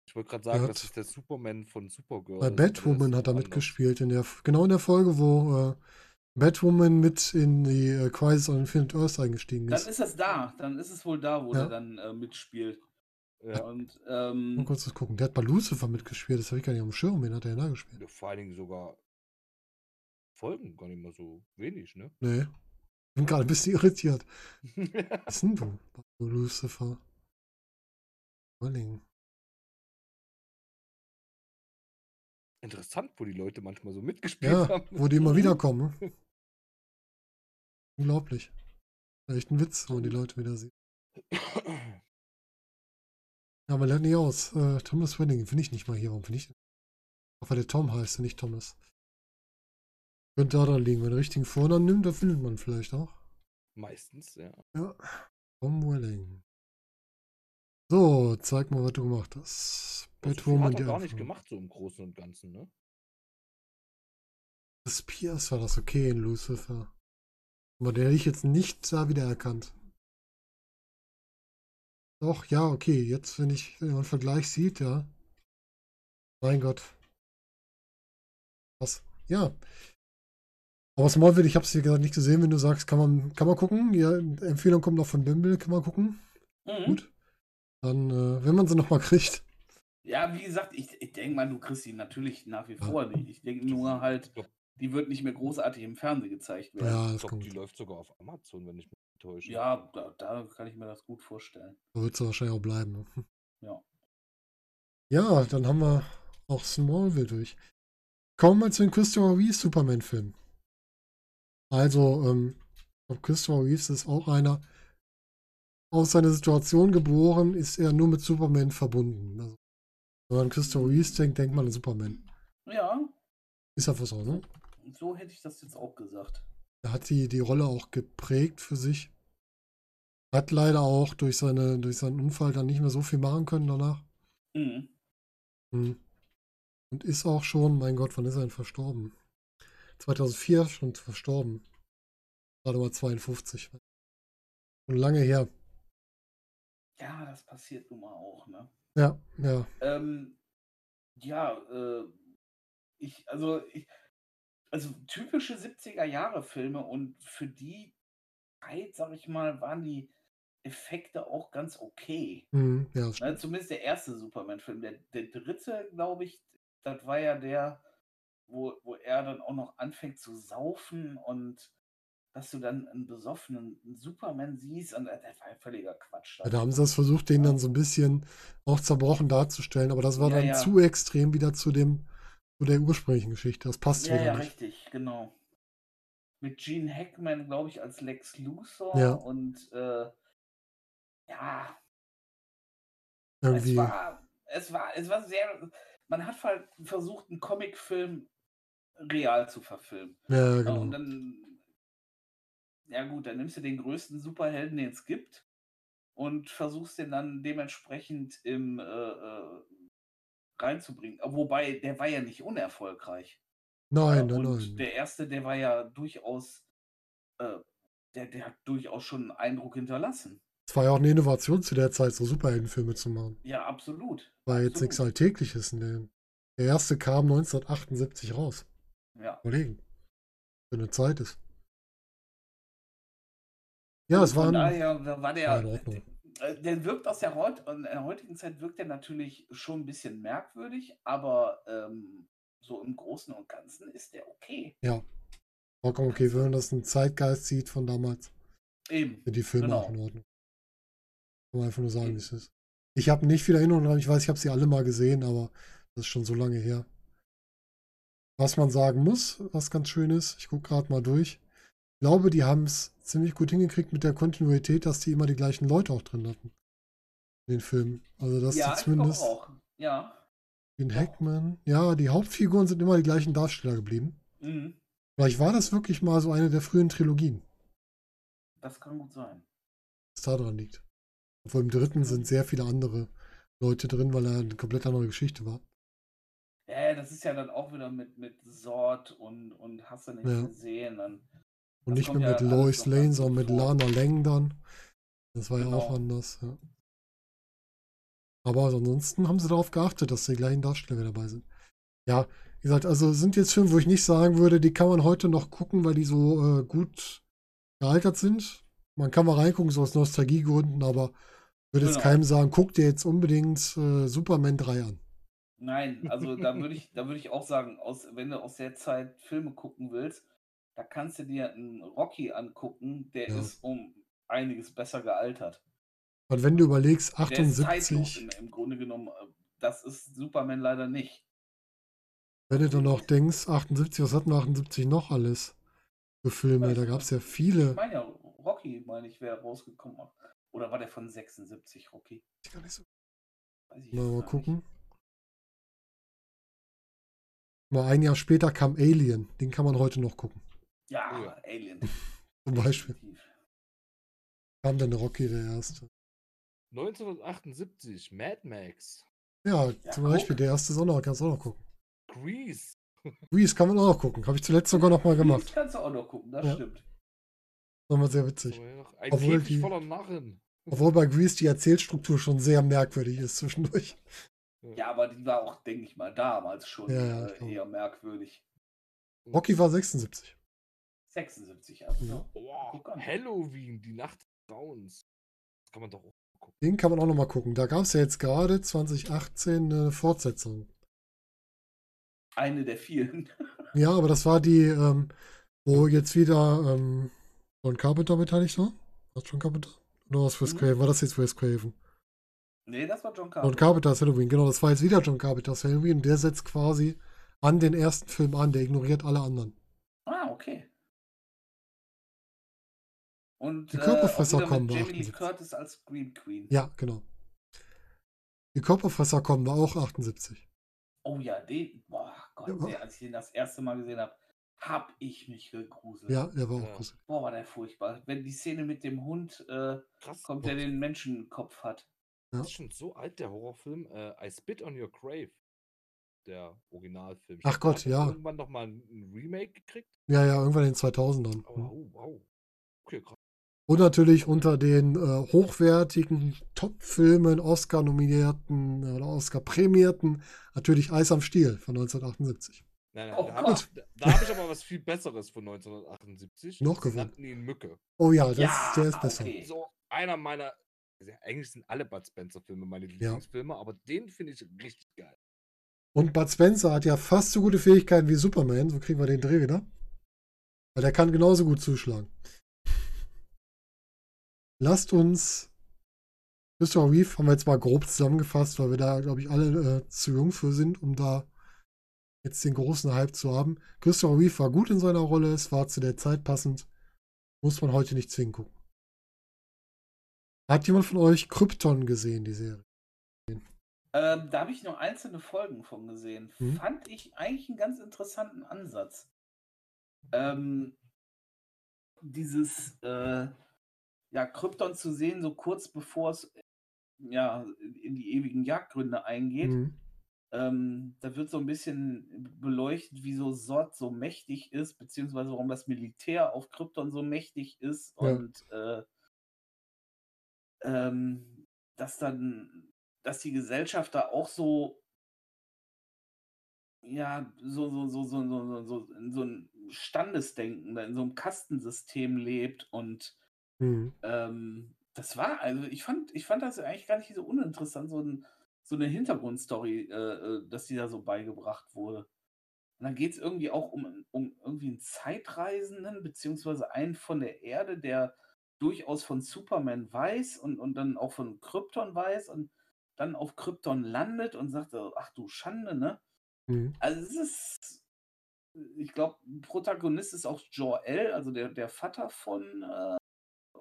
Ich wollte gerade sagen, das ist der Superman von Supergirl. Bei ist, Batwoman ist hat er mitgespielt. In der, genau in der Folge, wo äh, Batwoman mit in die äh, Crisis on Infinite Earth eingestiegen Dann ist. ist es da, dann ist es wohl da, wo Ja. der dann äh, mitspielt. Ja, Und Mal ähm, kurz das gucken. Der hat bei Lucifer mitgespielt. Das habe ich gar nicht am Schirm. Wen hat er denn da gespielt? vor allen Dingen sogar Folgen gar nicht mal so wenig, ne? Nee. Bin gerade ein bisschen irritiert. Was ist denn du? Lucifer. Welling. Interessant, wo die Leute manchmal so mitgespielt Ja, haben. wo die immer wiederkommen. Unglaublich. Echt ein Witz, man die Leute wieder sieht. Ja, man lernt nicht aus. Äh, Thomas Welling finde ich nicht mal hier. Warum finde ich? Auch weil der Tom heißt und nicht Thomas. Könnte daran liegen. Wenn er richtigen Vornamen nimmt, da findet man vielleicht auch. Meistens, ja. Ja. Tom Welling. So, zeig mal, was du gemacht hast. So viel Batwoman, hat er gar nicht gemacht, so im Großen und Ganzen, ne? Das Pierce war das okay in Lucifer. Aber der hätte ich jetzt nicht da wiedererkannt. Doch, ja, okay. Jetzt, wenn ich wenn man einen Vergleich sieht, ja. Mein Gott. Was? Ja. Aber Smallville, ich habe es wie gesagt nicht gesehen. Wenn du sagst, kann man, kann man gucken. Ja, Empfehlung kommt noch von Bimble, kann man gucken. mhm. Gut. Dann, äh, wenn man sie nochmal kriegt. ja, wie gesagt, ich, ich denke mal, du kriegst sie natürlich nach wie Ja. vor nicht. Ich denke nur halt, Ich die wird nicht mehr großartig im Fernsehen gezeigt werden. Ja, das glaub, kommt. die läuft sogar auf Amazon, wenn ich mich nicht täusche. Ja, da, da kann ich mir das gut vorstellen. So wird es wahrscheinlich auch bleiben. Ne? Ja. Ja, dann haben wir auch Smallville durch. Kommen wir zu den Christopher Reeve Superman-Filmen. Also, ähm, Christopher Reeves ist auch einer, aus seiner Situation geboren, ist er nur mit Superman verbunden. Also, wenn man an Christopher Reeves denkt, denkt man an Superman. Ja, Ist einfach so, ne? so hätte ich das jetzt auch gesagt. Er hat die, die Rolle auch geprägt für sich. Hat leider auch durch, seine, durch seinen Unfall dann nicht mehr so viel machen können danach. Mhm. Hm. Und ist auch schon, mein Gott, wann ist er denn verstorben? 2004 schon verstorben. Gerade mal 52. Schon lange her. Ja, das passiert nun mal auch, ne? Ja, ja. Ähm, ja, äh, ich, also ich, also typische 70er Jahre Filme und für die Zeit, sag ich mal, waren die Effekte auch ganz okay. Hm, ja, das Ne, zumindest der erste Superman-Film. Der, der dritte, glaube ich, das war ja der, wo, wo er dann auch noch anfängt zu saufen und dass du dann einen besoffenen Superman siehst und das das war ja völliger Quatsch. Ja, da haben sie das versucht, den dann so ein bisschen auch zerbrochen darzustellen, aber das war Ja, dann zu extrem wieder zu dem, zu der ursprünglichen Geschichte. Das passt Ja, wieder ja, nicht. richtig, genau. Mit Gene Hackman, glaube ich, als Lex Luthor Ja. und äh, ja, Irgendwie. es war, es war, es war sehr, man hat halt versucht, einen Comicfilm real zu verfilmen. Ja, genau. und dann, ja gut, dann nimmst du den größten Superhelden, den es gibt, und versuchst den dann dementsprechend im, äh, äh, reinzubringen. Wobei, der war ja nicht unerfolgreich. Nein, Äh, nein, und nein. der erste, der war ja durchaus, äh, der, der hat durchaus schon einen Eindruck hinterlassen. Es war ja auch eine Innovation zu der Zeit, so Superheldenfilme zu machen. Ja, absolut. War jetzt nichts absolut. Alltägliches. Ne? Der erste kam 1978 raus. Ja. Überlegen. Für eine Zeit ist. Ja, es Von waren. daher war war der, in Ordnung. Äh, der wirkt aus der, der heutigen Zeit wirkt der natürlich schon ein bisschen merkwürdig, aber ähm, so im Großen und Ganzen ist der okay. Vollkommen okay, wenn man das einen Zeitgeist sieht von damals, Eben. sind die Filme Genau. auch in Ordnung. Kann man einfach nur sagen, wie es ist. Ich habe nicht viel Erinnerung dran. Ich weiß, ich habe sie alle mal gesehen, aber das ist schon so lange her. Was man sagen muss, was ganz schön ist, ich gucke gerade mal durch. Ich glaube, die haben es ziemlich gut hingekriegt mit der Kontinuität, dass die immer die gleichen Leute auch drin hatten. In den Filmen. Also, dass ja, die ich zumindest auch. Ja. den Hackman, ja, die Hauptfiguren sind immer die gleichen Darsteller geblieben. Mhm. Vielleicht war das wirklich mal so eine der frühen Trilogien, Das kann gut sein. was da dran liegt. Obwohl im dritten sind sehr viele andere Leute drin, weil er eine komplett andere Geschichte war. Ja, das ist ja dann auch wieder mit, mit Sort und, und hast du nicht Ja. gesehen. Dann, Und Das nicht mehr mit ja Lois Lane, sondern mit. Lana Lang dann. Das war ja auch Genau. anders, ja. Aber ansonsten haben sie darauf geachtet, dass die gleichen Darsteller dabei sind. Ja, wie gesagt, also sind jetzt Filme, wo ich nicht sagen würde, die kann man heute noch gucken, weil die so äh, gut gealtert sind. Man kann mal reingucken, so aus Nostalgiegründen, aber würde jetzt Genau. keinem sagen, guck dir jetzt unbedingt äh, Superman 3 an. nein, also da würde ich, da würde ich auch sagen, aus, wenn du aus der Zeit Filme gucken willst, da kannst du dir einen Rocky angucken, der Ja. ist um einiges besser gealtert. Und wenn du überlegst, Der ist zeitlos 78, im, im Grunde genommen. äh, Das ist Superman leider nicht. wenn du dann noch denkst, 78, was hatten wir 78 noch alles für Filme? Da ich gab es ja Ich viele. meine ja, Rocky, meine ich, wäre rausgekommen. Oder war der von 76, Rocky? Ich kann nicht so Weiß ich Mal, mal gucken. Mal ein Jahr später kam Alien. Den kann man heute noch gucken. Ja, Oh ja. Alien. Zum Beispiel. Kam dann Rocky der erste. 1978, Mad Max, Ja, Ja, zum guck. Beispiel der erste ist auch noch, kannst du auch noch gucken. Grease. Reese kann man auch noch gucken. Habe ich zuletzt sogar noch mal Das gemacht. kannst du auch noch gucken, das Ja. stimmt. Das war sehr witzig. Ein Obwohl die- voller Narren. Obwohl bei Grease die Erzählstruktur schon sehr merkwürdig ist zwischendurch. Ja, aber die war auch, denke ich mal, damals schon Ja, ja, äh, eher merkwürdig. Rocky war 76. 76, also. Ja. An. Halloween, die Nacht des Grauens. Das kann man doch auch gucken. Den kann man auch noch mal gucken. Da gab es ja jetzt gerade 2018 eine Fortsetzung. Eine der vielen. Ja, aber das war die, ähm, wo jetzt wieder ähm, John Carpenter beteiligt war. War John Carpenter? Oder was Wes Mhm. Craven? War das jetzt Wes Craven? nee, das war John John Carpenter. Carpenter's Halloween, genau, das war jetzt wieder John Carpenter's Halloween. Der setzt quasi an den ersten Film an, der ignoriert alle anderen. Und Die äh, Körperfresser wieder kommen mit Jamie Lee 78. Curtis als Scream Queen. Ja, genau. Die Körperfresser kommen war auch 78. Oh ja, den, boah Gott, Ja, der, als ich den das erste Mal gesehen habe, hab ich mich gegruselt. Ja, der war auch Ja. gruselig. Boah, war der furchtbar. Wenn die Szene mit dem Hund äh, kommt, der den Menschenkopf hat. Ja. Das ist schon so alt, der Horrorfilm. Äh, I Spit on Your Grave. Der Originalfilm. Ach Gott, Hat ja. Irgendwann nochmal ein Remake gekriegt. Ja, ja, irgendwann in den 2000ern. Aber oh, wow. Okay, krass. Und natürlich unter den äh, hochwertigen Top-Filmen, Oscar-nominierten äh, oder Oscar-prämierten, natürlich Eis am Stiel von 1978. Nein, nein, Oh da habe ich, hab ich aber was viel Besseres von 1978. Noch gewonnen. ihn Mücke. Oh ja, das, Ja, der ist besser. okay. So einer meiner. Also eigentlich sind alle Bud Spencer-Filme meine Lieblingsfilme, aber den finde ich richtig geil. Und Bud Spencer hat ja fast so gute Fähigkeiten wie Superman, so kriegen wir den Dreh wieder. Weil der kann genauso gut zuschlagen. Lasst uns. Christopher Reeve haben wir jetzt mal grob zusammengefasst, weil wir da, glaube ich, alle äh, zu jung für sind, um da jetzt den großen Hype zu haben. Christopher Reeve war gut in seiner Rolle, es war zu der Zeit passend. Muss man heute nicht zwingen gucken. Hat jemand von euch Krypton gesehen, die Serie? Ähm, da habe ich nur einzelne Folgen von gesehen. Mhm. Fand ich eigentlich einen ganz interessanten Ansatz. Ähm, dieses äh, ja, Krypton zu sehen, so kurz bevor es ja, in die ewigen Jagdgründe eingeht. Mhm. Ähm, da wird so ein bisschen beleuchtet, wieso Sort so mächtig ist, beziehungsweise warum das Militär auf Krypton so mächtig ist Ja. und äh, ähm, dass dann, dass die Gesellschaft da auch so, ja, so, so, so, so, so, so, so in so ein Standesdenken, in so einem Kastensystem lebt und Mhm. ähm, das war, also ich fand, ich fand das eigentlich gar nicht so uninteressant, so, ein, so eine Hintergrundstory, äh, äh, dass die da so beigebracht wurde. Und dann geht es irgendwie auch um, um irgendwie einen Zeitreisenden, beziehungsweise einen von der Erde, der durchaus von Superman weiß und, und dann auch von Krypton weiß und dann auf Krypton landet und sagt, ach du Schande, ne? Mhm. Also es ist, ich glaube, Protagonist ist auch Jor-El, also der, der Vater von, äh,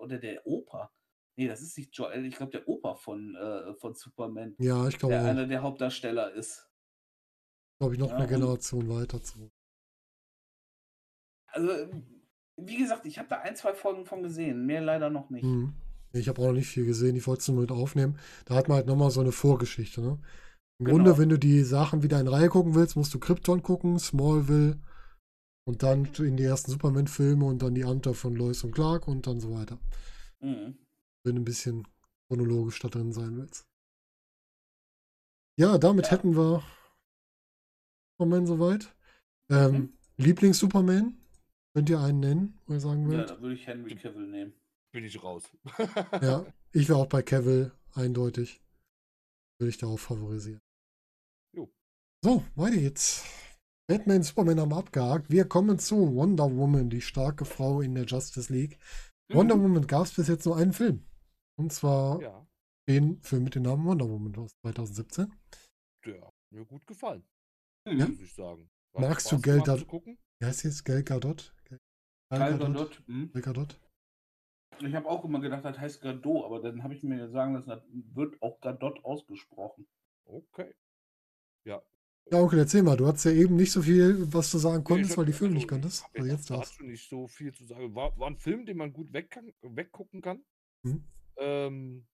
oder der Opa. Nee, das ist nicht Jor-El, ich glaube der Opa von, äh, von Superman, Ja, ich glaube der auch. einer der Hauptdarsteller ist. Glaube ich noch Ja, eine Generation weiter zurück. Also, wie gesagt, ich habe da ein, zwei Folgen von gesehen, mehr leider noch nicht. Mhm. Ich habe auch noch nicht viel gesehen, ich wollte es nur mit aufnehmen. Da hat man halt nochmal so eine Vorgeschichte. Ne? Im Genau. Grunde, wenn du die Sachen wieder in Reihe gucken willst, musst du Krypton gucken, Smallville und dann in die ersten Superman-Filme und dann die Anta von Lois und Clark und dann so weiter. Mhm. Wenn du ein bisschen chronologisch da drin sein willst. Ja, damit Ja. hätten wir Superman soweit. Ähm, Mhm. Lieblings-Superman? Könnt ihr einen nennen, wo ihr sagen Ja, würdet? da würde ich Henry Cavill nehmen. Bin ich raus. Ja, ich wäre auch bei Cavill eindeutig. Würde ich darauf favorisieren. Jo. So, weiter geht's. Batman, Superman haben abgehakt. Wir kommen zu Wonder Woman, die starke Frau in der Justice League. Wonder Mhm. Woman gab es bis jetzt nur einen Film. Und zwar Ja, den Film mit dem Namen Wonder Woman aus 2017. der hat mir gut gefallen, Mhm. muss ich sagen. Hat Magst du Spaß Geld gemacht da- gucken? Wie heißt jetzt? Gal Gadot? Gal Gal Gadot? Mhm. Gal Gadot? Ich habe auch immer gedacht, das heißt Gadot, aber dann habe ich mir sagen lassen, das wird auch Gadot ausgesprochen. Okay. Ja. Ja, Onkel, erzähl mal. Du hattest ja eben nicht so viel, was du sagen Nee, konntest, ich weil die Filme also, nicht konntest. hab Also jetzt dazu nicht so viel zu sagen. War, war ein Film, den man gut weg kann, weggucken kann. Mhm. Ähm,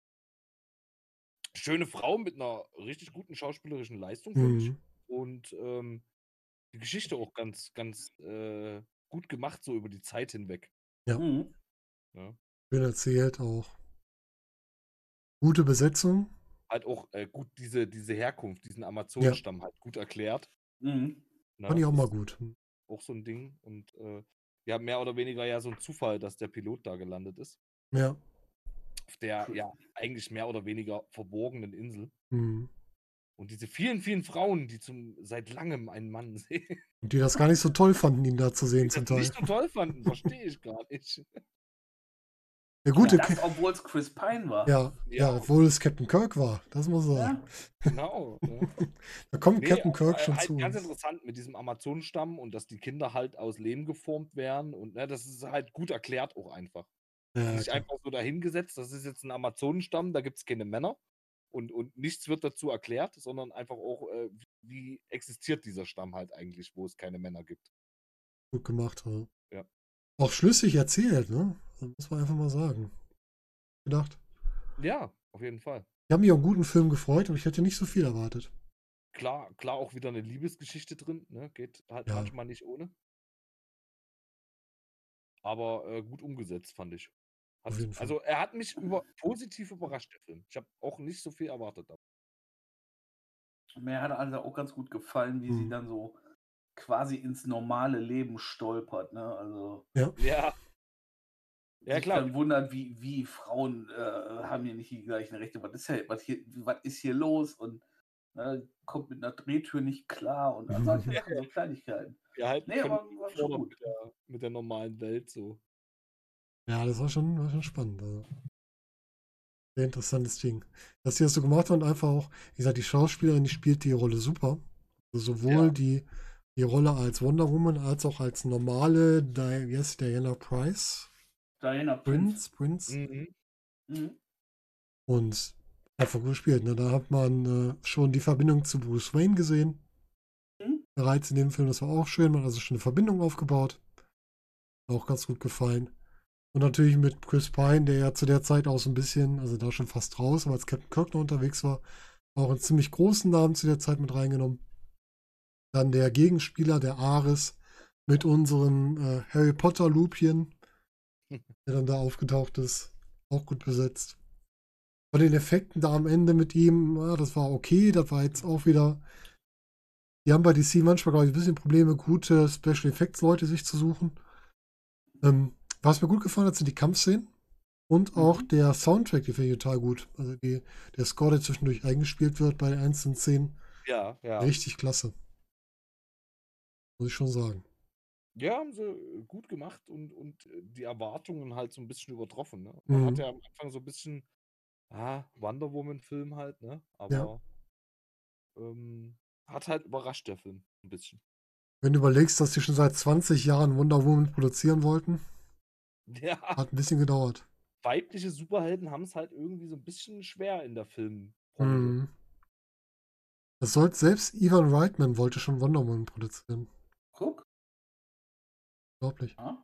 schöne Frau mit einer richtig guten schauspielerischen Leistung, du. finde ich. Mhm. Und ähm, die Geschichte auch ganz, ganz äh, gut gemacht, so über die Zeit hinweg. Ja. Mhm. Ja. Schön erzählt auch. Gute Besetzung. Halt auch äh, gut diese, diese Herkunft, diesen Amazonenstamm halt gut erklärt. Mhm. Ne? Fand ich auch mal gut. Auch so ein Ding. Und äh, ja, mehr oder weniger ja so ein Zufall, dass der Pilot da gelandet ist. Ja. Auf der ja eigentlich mehr oder weniger verborgenen Insel. Mhm. Und diese vielen, vielen Frauen, die zum seit langem einen Mann sehen, Und die das gar nicht so toll fanden, ihn da zu die sehen das zum Teil. nicht so toll fanden, verstehe ich gar nicht. Der gute das, Ca- obwohl es Chris Pine war. ja, ja, Ja. obwohl es Captain Kirk war. Das muss er sagen. Ja. Genau. Ja. Da kommt Nee, Captain Kirk äh, schon halt zu ganz uns. interessant mit diesem Amazonenstamm und dass die Kinder halt aus Lehm geformt werden und ne, das ist halt gut erklärt auch einfach. Ja, Nicht einfach so dahingesetzt, das ist jetzt ein Amazonenstamm, da gibt es keine Männer und, und nichts wird dazu erklärt, sondern einfach auch, äh, wie, existiert dieser Stamm halt eigentlich, wo es keine Männer gibt. Gut gemacht. Ja. Auch schlüssig erzählt, ne? Das muss man einfach mal sagen. Gedacht. Ja, auf jeden Fall. Ich habe mich auf einen guten Film gefreut, aber ich hätte nicht so viel erwartet. Klar, klar auch wieder eine Liebesgeschichte drin, ne? geht halt Ja. manchmal nicht ohne. Aber äh, gut umgesetzt, fand ich. Hat, also er hat mich über, positiv überrascht, der Film. Ich habe auch nicht so viel erwartet. Mir hat also auch ganz gut gefallen, wie sie Mhm. dann so quasi ins normale Leben stolpert. Ne? Also Ja. Ja, sich klar. dann wundert, wie, wie Frauen äh, haben hier nicht die gleichen Rechte. Was ist, hier, was, hier, was ist hier los? Und ne, kommt mit einer Drehtür nicht klar und all solche Sachen, so Kleinigkeiten. Wir halt Nee, aber war schon gut. mit der, mit der normalen Welt so. Ja, das war schon, war schon spannend. Also. Sehr interessantes Ding. Dass sie das so gemacht haben und einfach auch, wie gesagt, die Schauspielerin, die spielt die Rolle super. Also sowohl Ja. die, die Rolle als Wonder Woman als auch als normale, Di sie, Diana Price? Diana Prince. Prince, Prince. Mhm. Mhm. Und einfach gut gespielt. Ne? Da hat man äh, schon die Verbindung zu Bruce Wayne gesehen. Mhm. Bereits in dem Film, das war auch schön. Man hat also schon eine Verbindung aufgebaut. Auch ganz gut gefallen. Und natürlich mit Chris Pine, der ja zu der Zeit auch so ein bisschen, also da schon fast raus, aber als Captain Kirk noch unterwegs war, Auch einen ziemlich großen Namen zu der Zeit mit reingenommen. Dann der Gegenspieler, der Ares, mit unserem äh, Harry Potter Lupien, der dann da aufgetaucht ist. Auch gut besetzt. Von den Effekten da am Ende mit ihm, ja, das war okay. Das war jetzt auch wieder. Die haben bei DC manchmal, glaube ich, ein bisschen Probleme, gute Special Effects Leute sich zu suchen. Ähm, was mir gut gefallen hat, sind die Kampfszenen. Und auch Mhm. der Soundtrack, die finde ich total gut. Also die, der Score, der zwischendurch eingespielt wird bei den einzelnen Szenen, Ja, ja. richtig klasse. Muss ich schon sagen. Ja, haben sie äh, gut gemacht und, und äh, die Erwartungen halt so ein bisschen übertroffen. Ne? Man hat Mhm. ja am Anfang so ein bisschen, ah, Wonder Woman-Film halt, ne? Aber ähm, hat halt überrascht, der Film, ein bisschen. Wenn du überlegst, dass die schon seit 20 Jahren Wonder Woman produzieren wollten, Ja, hat ein bisschen gedauert. weibliche Superhelden haben es halt irgendwie so ein bisschen schwer in der Filmbranche. Mhm. Das sollte selbst Ivan Reitman wollte schon Wonder Woman produzieren. Guck. Unglaublich. Ja.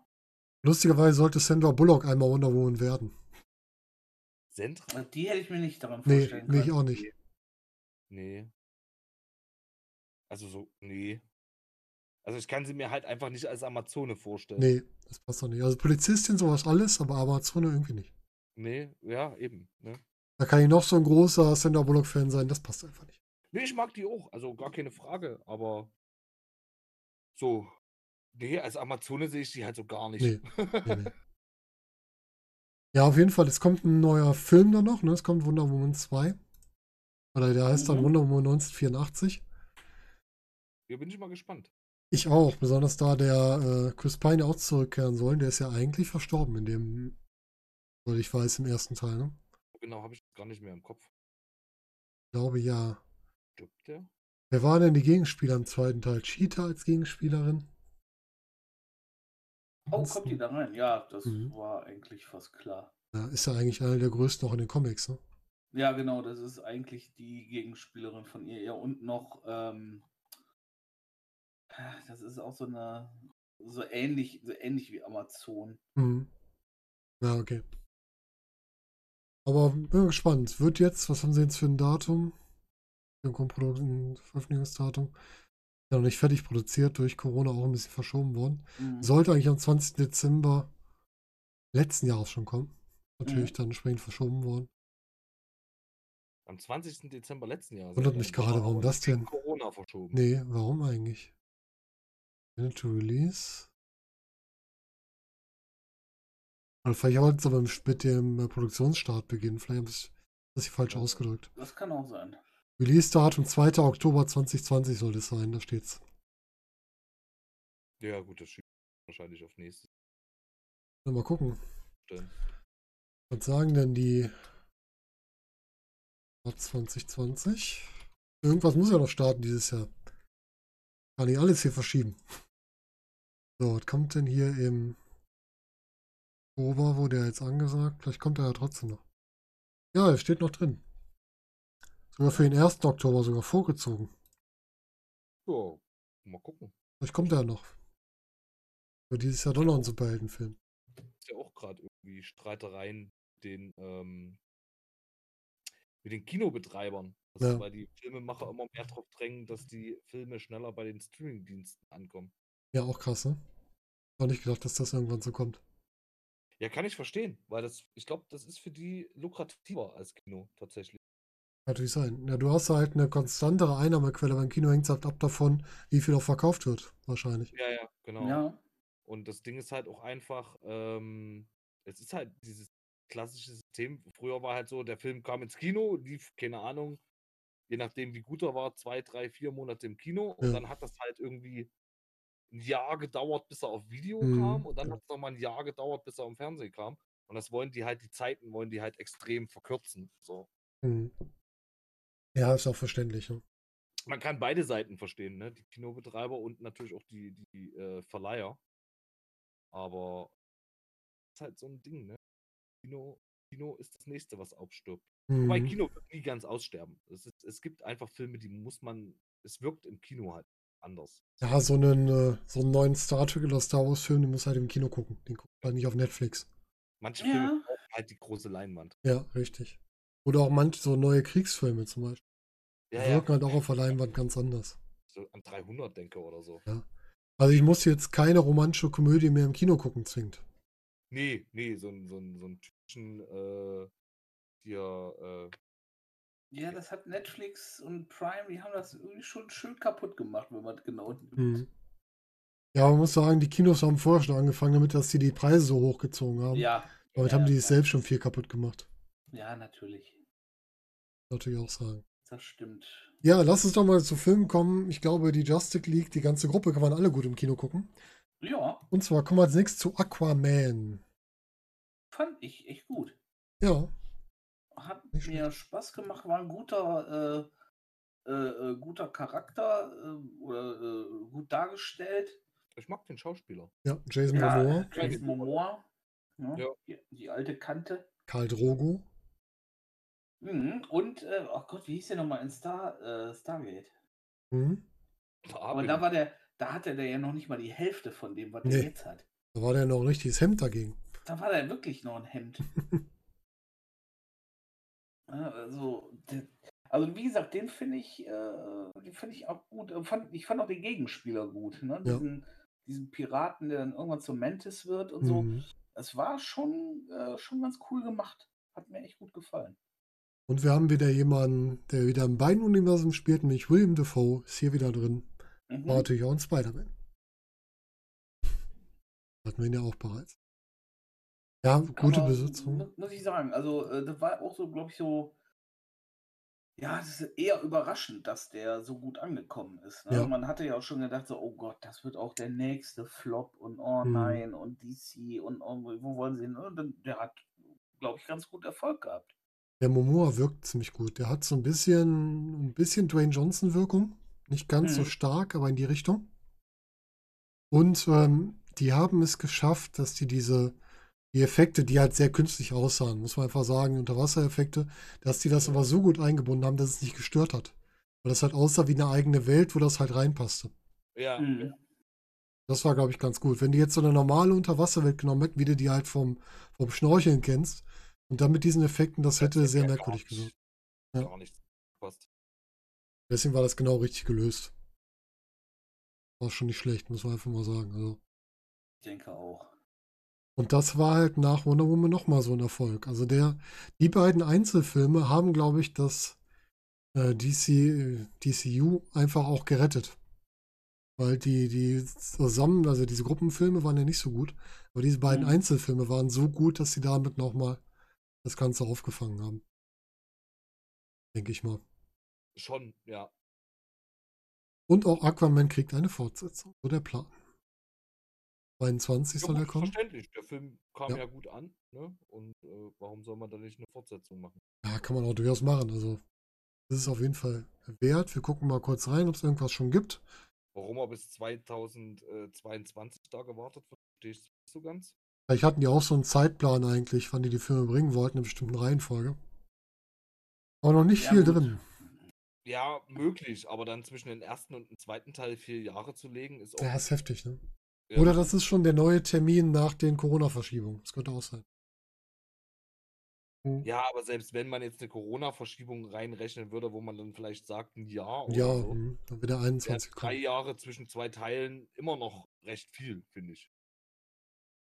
Lustigerweise sollte Sandra Bullock einmal Wonder Woman werden. Sendra? Die hätte ich mir nicht daran Nee, vorstellen nee, ich können. auch nicht. Nee. Also so, nee. Also ich kann sie mir halt einfach nicht als Amazone vorstellen. Nee, das passt doch nicht. Also Polizistin, sowas alles, aber Amazone irgendwie nicht. Nee, ja, eben. Ne? Da kann ich noch so ein großer Sandra Bullock-Fan sein, das passt einfach nicht. Nee, ich mag die auch, also gar keine Frage, aber so, nee, als Amazone sehe ich die halt so gar nicht. Nee, Nee, nee. Ja, auf jeden Fall, es kommt ein neuer Film dann noch, ne? Es kommt Wonder Woman 2. Oder der heißt dann Mhm. Wonder Woman 1984. Hier bin ich mal gespannt. Ich auch, besonders da der äh, Chris Pine auch zurückkehren soll. Der ist ja eigentlich verstorben in dem, weil ich weiß, im ersten Teil, ne? Genau, habe ich gar nicht mehr im Kopf. Ich glaube ja. Stirbt der? Wer war denn die Gegenspieler im zweiten Teil? Cheetah als Gegenspielerin? Oh, kommt die da rein? Ja, das Mhm. war eigentlich fast klar. Ja, ist ja eigentlich eine der größten auch in den Comics, ne? Ja, genau, das ist eigentlich die Gegenspielerin von ihr. Ja, und noch, ähm, das ist auch so eine, so ähnlich, so ähnlich wie Amazon. Mhm. Ja, okay. Aber bin gespannt. Wird jetzt, was haben sie jetzt für ein Datum? Ein Veröffentlichungsdatum? Ja, noch nicht fertig produziert, durch Corona auch ein bisschen verschoben worden. Mhm. Sollte eigentlich am 20. Dezember letzten Jahres schon kommen. Natürlich dann entsprechend verschoben worden. Am 20. Dezember letzten Jahres. Wundert mich gerade, warum das denn? Corona verschoben. Nee, warum eigentlich? To Release. Oder vielleicht wollten sie aber mit dem äh, Produktionsstart beginnen. Vielleicht habe ich das hier falsch Ja. ausgedrückt. Das kann auch sein. Release-Datum 2. Oktober 2020 soll es sein, da steht's. Ja, gut, das schiebt wahrscheinlich auf nächstes Mal gucken. stellen. Was sagen denn die 2020? Irgendwas muss ja noch starten dieses Jahr. Kann ich alles hier verschieben. So, was kommt denn hier im Oktober, wurde ja jetzt angesagt? Vielleicht kommt er ja trotzdem noch. Ja, er steht noch drin. Sogar für den 1. Oktober sogar vorgezogen. Ja, mal gucken. Vielleicht kommt er noch. Für dieses Jahr doch noch ein Superheldenfilm. Ist ja auch gerade irgendwie Streitereien mit den, ähm, mit den Kinobetreibern. Das Ja. weil die Filmemacher immer mehr darauf drängen, dass die Filme schneller bei den Streamingdiensten ankommen. Ja, auch krass, ne? War nicht gedacht, dass das irgendwann so kommt. Ja, kann ich verstehen, weil das, ich glaube, das ist für die lukrativer als Kino tatsächlich. Natürlich sein. Ja, du hast halt eine konstantere Einnahmequelle. Beim Kino hängt es halt ab davon, wie viel auch verkauft wird, wahrscheinlich. Ja, ja, genau. Ja, Und das Ding ist halt auch einfach, ähm, es ist halt dieses klassische System. Früher war halt so, der Film kam ins Kino, lief, keine Ahnung, je nachdem wie gut er war, zwei, drei, vier Monate im Kino und Ja. dann hat das halt irgendwie ein Jahr gedauert, bis er auf Video Mhm, kam und dann ja. hat es nochmal ein Jahr gedauert, bis er im Fernsehen kam. Und das wollen die halt, die Zeiten wollen die halt extrem verkürzen. So. Mhm. Ja, ist auch verständlich. Ne? Man kann beide Seiten verstehen, ne? Die Kinobetreiber und natürlich auch die, die äh, Verleiher. Aber ist halt so ein Ding, ne? Kino, Kino ist das nächste, was aufstirbt. Wobei Mhm. Kino wird nie ganz aussterben. Es, ist, es gibt einfach Filme, die muss man, es wirkt im Kino halt anders. Ja, so einen, äh, so einen neuen Star Trek oder Star Wars Film, den muss halt im Kino gucken. Den guckt halt nicht auf Netflix. Manche Ja. Filme brauchen halt die große Leinwand. Ja, richtig. Oder auch manche so neue Kriegsfilme zum Beispiel. Ja, Die ja. wirken halt auch auf der Leinwand ganz anders. So an 300 denke oder so. Also ich muss jetzt keine romantische Komödie mehr im Kino gucken zwingend. Nee, nee, so ein, so ein, so ein typischen, äh, hier, äh, Ja, das hat Netflix und Prime, die haben das irgendwie schon schön kaputt gemacht, wenn man genau nimmt. Mhm. Ja, man muss sagen, die Kinos haben vorher schon angefangen, damit dass sie die Preise so hochgezogen haben. Ja. Damit ja, haben die ja, es selbst schon viel kaputt gemacht. Ja, natürlich. Natürlich auch sagen. Das stimmt. Ja, lass uns doch mal zu Filmen kommen. Ich glaube, die Justice League, die ganze Gruppe kann man alle gut im Kino gucken. Ja, Und zwar kommen wir als nächstes zu Aquaman. fand ich echt gut. Ja, Hat Nicht mir Spaß gemacht, war ein guter, äh, äh, äh, guter Charakter äh, oder äh, gut dargestellt. ich mag den Schauspieler. ja, Jason Ja, Momoa, Jason Momoa. Ja, Ja. Die, die alte Kante. Karl Drogo. Mhm. Und, äh, oh Gott, wie hieß der nochmal in Star, äh, Stargate? Mhm. Aber da war der, da hatte der ja noch nicht mal die Hälfte von dem, was Nee. der jetzt hat. Da war der noch ein richtiges Hemd dagegen. Da war der wirklich noch ein Hemd. Also, der, also wie gesagt, den finde ich, äh, den finde ich auch gut. Äh, Fand, ich fand auch den Gegenspieler gut. Ne? Ja. Diesen, diesen Piraten, der dann irgendwann zum Mantis wird und so. Mhm. Es war schon, äh, schon ganz cool gemacht. Hat mir echt gut gefallen. Und wir haben wieder jemanden, der wieder im beiden Universum spielt, nämlich William Dafoe, ist hier wieder drin. Mhm. War natürlich auch ein Spider-Man. Hatten wir ihn ja auch bereits. Ja, gute Aber Besetzung. mu- Muss ich sagen, also äh, das war auch so, glaube ich, so. Ja, es ist eher überraschend, dass der so gut angekommen ist. Ne? Ja. Man hatte ja auch schon gedacht, so, oh Gott, das wird auch der nächste Flop und oh Hm. nein und DC und oh, wo wollen sie hin? Und der hat, glaube ich, ganz gut Erfolg gehabt. Der Momoa wirkt ziemlich gut. Der hat so ein bisschen, ein bisschen Dwayne Johnson-Wirkung. Nicht ganz so Mhm. stark, aber in die Richtung. Und ähm, die haben es geschafft, dass die diese, die Effekte, die halt sehr künstlich aussahen, muss man einfach sagen, Unterwassereffekte, dass die das aber so gut eingebunden haben, dass es nicht gestört hat. Weil das halt aussah wie eine eigene Welt, wo das halt reinpasste. Ja, Mhm. Das war, glaube ich, ganz gut. Wenn die jetzt so eine normale Unterwasserwelt genommen hätten, wie du die halt vom, vom Schnorcheln kennst, und dann mit diesen Effekten, das hätte hätte sehr ja merkwürdig gar nicht- gewirkt. Ja. Gar nichts passt. Deswegen war das genau richtig gelöst. War schon nicht schlecht, muss man einfach mal sagen. Also. Ich denke auch. Und das war halt nach Wonder Woman nochmal so ein Erfolg. Also der, die beiden Einzelfilme haben, glaube ich, das äh, DC, äh, DCU einfach auch gerettet. Weil die, die zusammen, also diese Gruppenfilme waren ja nicht so gut, aber diese beiden Mhm. Einzelfilme waren so gut, dass sie damit nochmal das Ganze aufgefangen haben. Denke ich mal. Schon, ja. Und auch Aquaman kriegt eine Fortsetzung. So der Plan. 22 ja soll er kommen. verständlich. Der Film kam Ja. ja, gut an. Ne? Und äh, warum soll man da nicht eine Fortsetzung machen? Ja, kann man auch durchaus machen. Also, das ist auf jeden Fall wert. Wir gucken mal kurz rein, ob es irgendwas schon gibt. Warum er bis 2022 da gewartet wird, verstehe ich nicht so ganz. Vielleicht hatten die auch so einen Zeitplan eigentlich, wann die die Filme bringen wollten, in einer bestimmten Reihenfolge. Aber noch nicht Ja, viel gut. drin. Ja, möglich, aber dann zwischen den ersten und dem zweiten Teil vier Jahre zu legen, ist auch. Ja, ist heftig, ne? Ja, Oder das ist schon der neue Termin nach den Corona-Verschiebungen. Das könnte auch sein. Hm. Ja, aber selbst wenn man jetzt eine Corona-Verschiebung reinrechnen würde, wo man dann vielleicht sagt, ein Jahr oder Ja, so, hm, dann wird der wären 21 drei kommen. Jahre zwischen zwei Teilen immer noch recht viel, finde ich.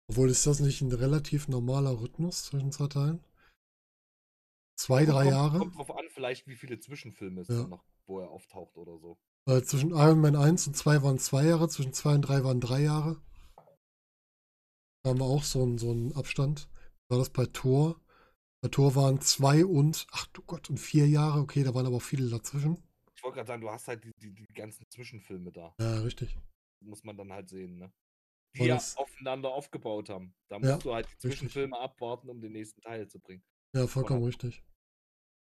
Obwohl, ist das nicht ein relativ normaler Rhythmus zwischen zwei Teilen? Zwei, drei kommt, Jahre? Kommt drauf an, vielleicht wie viele Zwischenfilme es Ja. noch, wo er auftaucht oder so. Weil zwischen Iron Man 1 und 2 waren zwei Jahre, zwischen 2 und 3 waren drei Jahre. Da haben wir auch so einen, so einen Abstand. War das bei Thor? Bei Thor waren zwei und, ach du Gott, und vier Jahre. Okay, da waren aber auch viele dazwischen. Ich wollte gerade sagen, du hast halt die, die, die ganzen Zwischenfilme da. Ja, richtig. Muss man dann halt sehen, ne? Die ja das- aufeinander aufgebaut haben. Da Ja, musst du halt die richtig. Zwischenfilme abwarten, um den nächsten Teil zu bringen. Ja, vollkommen richtig.